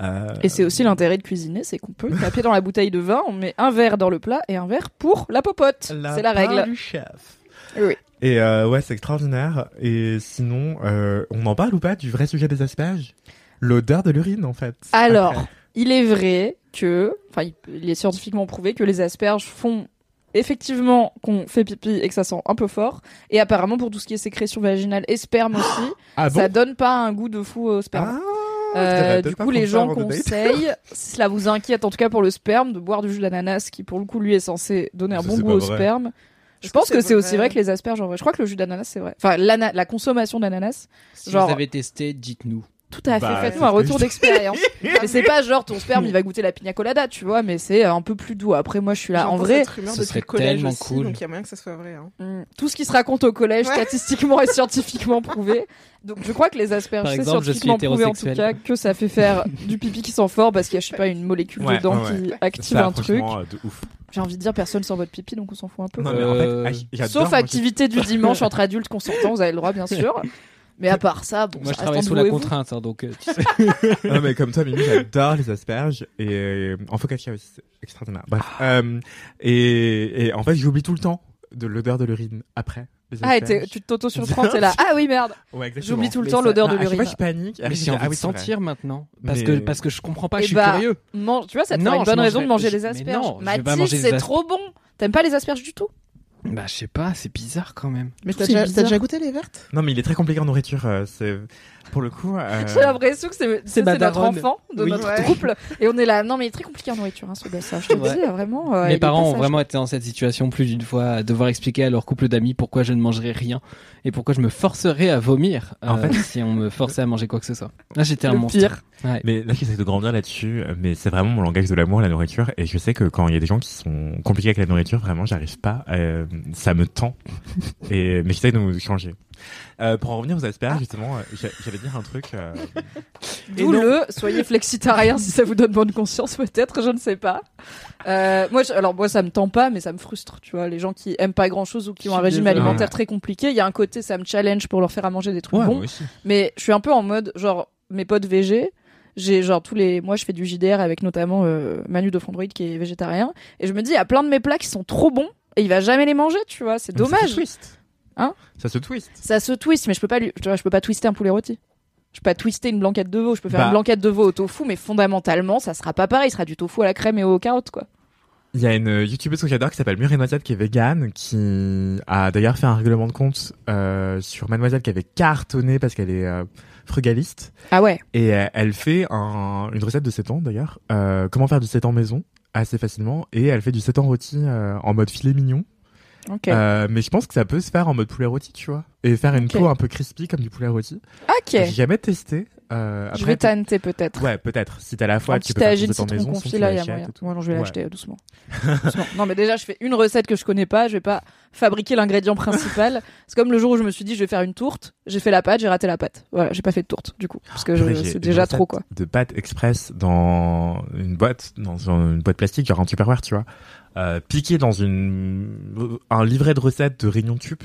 B: Euh,
A: et c'est aussi l'intérêt de cuisiner c'est qu'on peut taper dans la bouteille de vin on met un verre dans le plat et un verre pour la popote c'est la règle
B: du chef.
A: oui
B: Et euh, ouais, c'est extraordinaire. Et sinon, euh, on en parle ou pas du vrai sujet des asperges L'odeur de l'urine, en fait.
A: Alors,
B: Après.
A: il est vrai que, enfin, il est scientifiquement prouvé que les asperges font effectivement qu'on fait pipi et que ça sent un peu fort. Et apparemment, pour tout ce qui est sécrétion vaginale et sperme aussi,
B: Ah bon
A: ça donne pas un goût de fou au sperme.
B: Ah,
A: Euh, du coup, les gens conseillent, si cela vous inquiète, en tout cas pour le sperme, de boire du jus d'ananas qui, pour le coup, lui est censé donner un
B: Ça,
A: bon goût au
B: vrai.
A: sperme. Je pense
C: que c'est
A: aussi
C: vrai
A: que les asperges, en vrai. Je crois que le jus d'ananas, c'est vrai. Enfin, la consommation d'ananas.
D: Si
A: Genre-
D: vous avez testé, dites-nous.
A: Tout à fait.
B: Bah,
A: Faites-nous un retour d'expérience. mais c'est pas genre ton sperme il va goûter la pina colada, tu vois, mais c'est un peu plus doux. Après, moi, je suis là. En vrai,
D: ce serait tellement
C: aussi,
D: cool.
C: donc il y a moyen que ça soit vrai. hein.
A: mm, tout ce qui se raconte au collège,
C: Ouais.
A: statistiquement et scientifiquement prouvé. Donc, je crois que les asperges, c'est scientifiquement prouvé en tout cas que ça fait faire du pipi qui sent fort parce qu'il y a, je sais pas, une molécule
B: Ouais,
A: dedans
B: ouais,
A: qui active
B: Ça,
A: un truc.
B: euh, de ouf.
A: J'ai envie de dire, personne sent votre pipi, donc on s'en fout un peu.
B: Non, mais en fait,
A: Sauf activité du dimanche entre adultes consentants, vous avez le droit, bien sûr. Mais à part ça, bon,
D: Moi,
A: ça
D: je travaille sous la
A: et
D: contrainte, hein, donc euh, tu sais.
B: non, mais comme toi, Mimi, j'adore les asperges et euh, en focaccia aussi, c'est extraordinaire. Bref, euh, et, et en fait, j'oublie tout le temps de l'odeur de l'urine après. les
A: Ah, et tu t'auto sur 30, t'es là. Ah oui, merde.
B: Ouais.
A: J'oublie tout le
D: Mais
A: temps l'odeur de
B: Ah,
A: l'urine.
B: fois, je panique.
D: Mais j'ai
B: Ah
D: envie
B: oui,
D: de
B: vrai.
D: sentir maintenant. Parce,
B: Mais-
D: que, parce que je comprends pas,
A: Eh
D: je suis
A: bah,
D: curieux.
A: Man- tu vois, ça te
D: Non,
A: une bonne raison de manger
D: je-
A: les asperges. Mathis, c'est trop bon. T'aimes pas les asperges du tout?
D: Bah, je sais pas, c'est bizarre quand même.
C: Mais déjà, t'as déjà goûté les vertes?
B: Non, mais il est très compliqué en nourriture. euh, c'est pour le coup. euh,
A: J'ai l'impression que c'est notre enfant de
D: Oui.
A: notre
C: Ouais.
A: couple. Et on est là. Non, mais il est très compliqué en nourriture, hein, ce ça. Je te
D: Ouais.
A: dis, vraiment. euh,
D: Mes parents ont vraiment été dans cette situation plus d'une fois, à devoir expliquer à leur couple d'amis pourquoi je ne mangerais rien et pourquoi je me forcerais à vomir euh,
B: En fait-
D: si on me forçait à manger quoi que ce soit. Là, j'étais un
A: Le
D: monstre.
A: pire.
D: Ouais.
B: Mais là, j'essaie de grandir là-dessus, euh, mais c'est vraiment mon langage de l'amour, la nourriture. Et je sais que quand il y a des gens qui sont compliqués avec la nourriture, vraiment, j'arrive pas. euh, ça me tend. et mais j'essaie de me changer. Euh, pour en revenir aux asperges, justement, euh, j'a- j'allais dire un truc. euh,
A: D'où le soyez flexitarien si ça vous donne bonne conscience, peut-être, je ne sais pas. Euh, moi, je- alors moi, ça me tend pas, mais ça me frustre, tu vois. Les gens qui aiment pas grand chose ou qui ont un régime
D: désolé.
A: alimentaire très compliqué, il y a un côté, ça me challenge pour leur faire à manger des trucs
B: Ouais,
A: bons. Mais je suis un peu en mode, genre, mes potes végés, j'ai genre tous les mois je fais du JDR avec notamment euh, Manu de Fondroid qui est végétarien et je me dis il y a plein de mes plats qui sont trop bons et il va jamais les manger tu vois c'est dommage
B: twist.
A: Hein
B: Ça se twist.
A: ça se twist mais je peux pas lui je peux pas twister un poulet rôti je peux pas twister une blanquette de veau je peux faire
B: Bah.
A: une blanquette de veau au tofu mais fondamentalement ça sera pas pareil il sera du tofu à la crème et aux carottes quoi
B: Il y a une youtubeuse que j'adore qui s'appelle Muriel Noisette qui est végane, qui a d'ailleurs fait un règlement de compte euh, sur Mademoiselle qui avait cartonné parce qu'elle est euh, frugaliste.
A: ah ouais
B: Et euh, elle fait un- une recette de 7 ans d'ailleurs. Comment faire du 7 ans maison assez facilement. Et elle fait du 7 ans rôti en mode filet mignon. Euh, mais je pense que ça peut se faire en mode poulet rôti, tu vois. Et faire une
A: Ok.
B: peau un peu crispy comme du poulet rôti.
A: ok
B: J'ai jamais testé. Euh,
A: je vais tenter peut-être
B: Ouais, peut-être. Si t'as la foi, tu peux faire ton
A: tagine
B: 7 ans
A: citron
B: maison.
A: confit là il y a moyen moi non je vais
B: Ouais.
A: l'acheter euh, doucement. Doucement. non mais déjà je fais une recette que je connais pas je vais pas fabriquer l'ingrédient principal c'est comme le jour où je me suis dit je vais faire une tourte j'ai fait la pâte j'ai raté la pâte voilà j'ai pas fait de tourte du coup parce que
B: j'ai
A: c'est déjà trop quoi
B: De pâtes express dans une boîte, dans une boîte plastique, genre un Tupperware, tu vois. Euh, piqué dans une un livret de recettes de Réunion Tup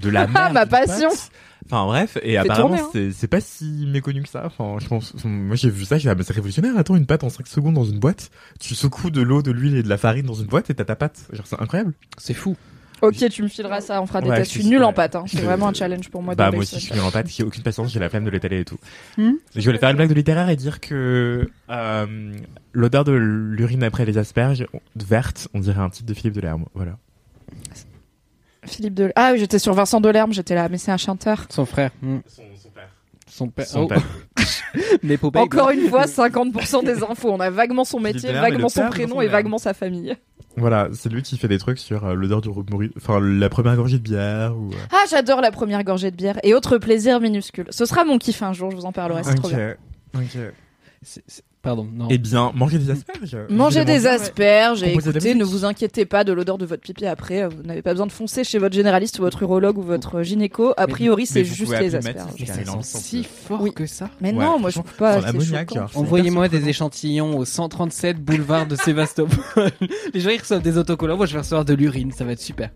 B: de la merde
A: ma
B: d'une
A: passion.
B: pâte. Enfin bref, et apparemment
A: hein.
B: c'est c'est pas si méconnu que ça. Enfin, je pense, moi j'ai vu ça, j'ai dit ah, mais c'est révolutionnaire. Attends, une pâte en 5 secondes dans une boîte. Tu secoues de l'eau, de l'huile et de la farine dans une boîte et t'as ta pâte. Genre c'est incroyable.
D: C'est fou.
A: ok tu me fileras ça on fera des
B: Ouais,
A: tests je suis nulle en pâte hein. c'est vraiment un challenge pour moi
B: bah moi aussi je suis en pâte, j'ai aucune patience, j'ai la flemme de l'étaler et tout.
A: Hmm
B: Je voulais faire une blague de littéraire et dire que euh, l'odeur de l'urine après les asperges verte, on dirait un titre de Philippe Delerme. Voilà.
A: Philippe de ah oui j'étais sur Vincent Delerme j'étais là mais c'est un chanteur
D: Son frère. hmm. Son père.
B: Son
D: oh.
B: père.
D: Les poupées.
A: encore une fois 50% des infos on a vaguement son métier vaguement son
B: père
A: prénom et vaguement sa famille
B: Voilà, c'est lui qui fait des trucs sur euh, l'odeur du rumori- enfin la première gorgée de bière ou. euh,
A: ah j'adore la première gorgée de bière et autres plaisirs minuscules ce sera mon kiff un jour je vous en parlerai c'est trop bien
B: Ok.
D: C'est- c'est- Pardon, non.
B: Eh bien, manger des asperges.
A: Manger des asperges et écoutez, ne vous inquiétez pas de l'odeur de votre pipi après. Vous n'avez pas besoin de foncer chez votre généraliste ou votre urologue ou votre gynéco. A priori, c'est juste les asperges.
B: de
D: si fort
A: Oui.
D: que ça.
A: Mais
B: Ouais,
A: non, moi je trouve pas. c'est.
D: Envoyez-moi des échantillons au 137 boulevard de Sébastopol. Les gens ils reçoivent des autocollants, moi je vais recevoir de l'urine, ça va être super.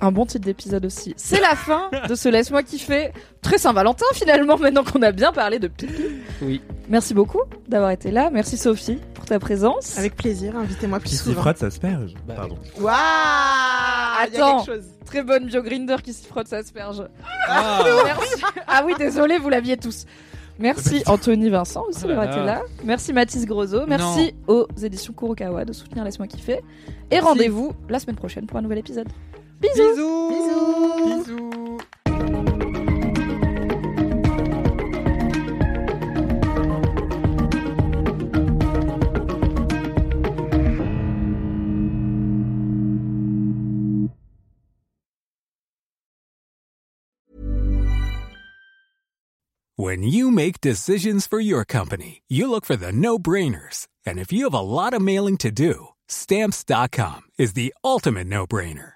A: Un bon titre d'épisode aussi. C'est la fin de ce Laisse-moi kiffer. Très Saint-Valentin finalement, maintenant qu'on a bien parlé de pipi.
D: Oui.
A: Merci beaucoup d'avoir été là. Merci Sophie pour ta présence.
C: Avec plaisir, invitez-moi plus
B: Qui s'y
C: souvent.
B: frotte s'asperge.
D: Bah,
B: Pardon.
C: Waouh Il y a
A: Attends.
C: quelque chose.
A: Très bonne bio grinder qui se frotte sa asperge.
D: Ah.
A: Merci. Ah oui, désolé, vous l'aviez tous. Merci Anthony Vincent aussi
D: Oh
A: d'avoir été là. Merci Mathis Grosot. Merci aux éditions Kurokawa de soutenir Laisse-moi kiffer. Et rendez-vous la semaine prochaine pour un nouvel épisode. Bisous.
B: Bisous. Bisous.
F: When you make decisions for your company, you look for the no-brainers. And if you have a lot of mailing to do, stamps.com is the ultimate no-brainer.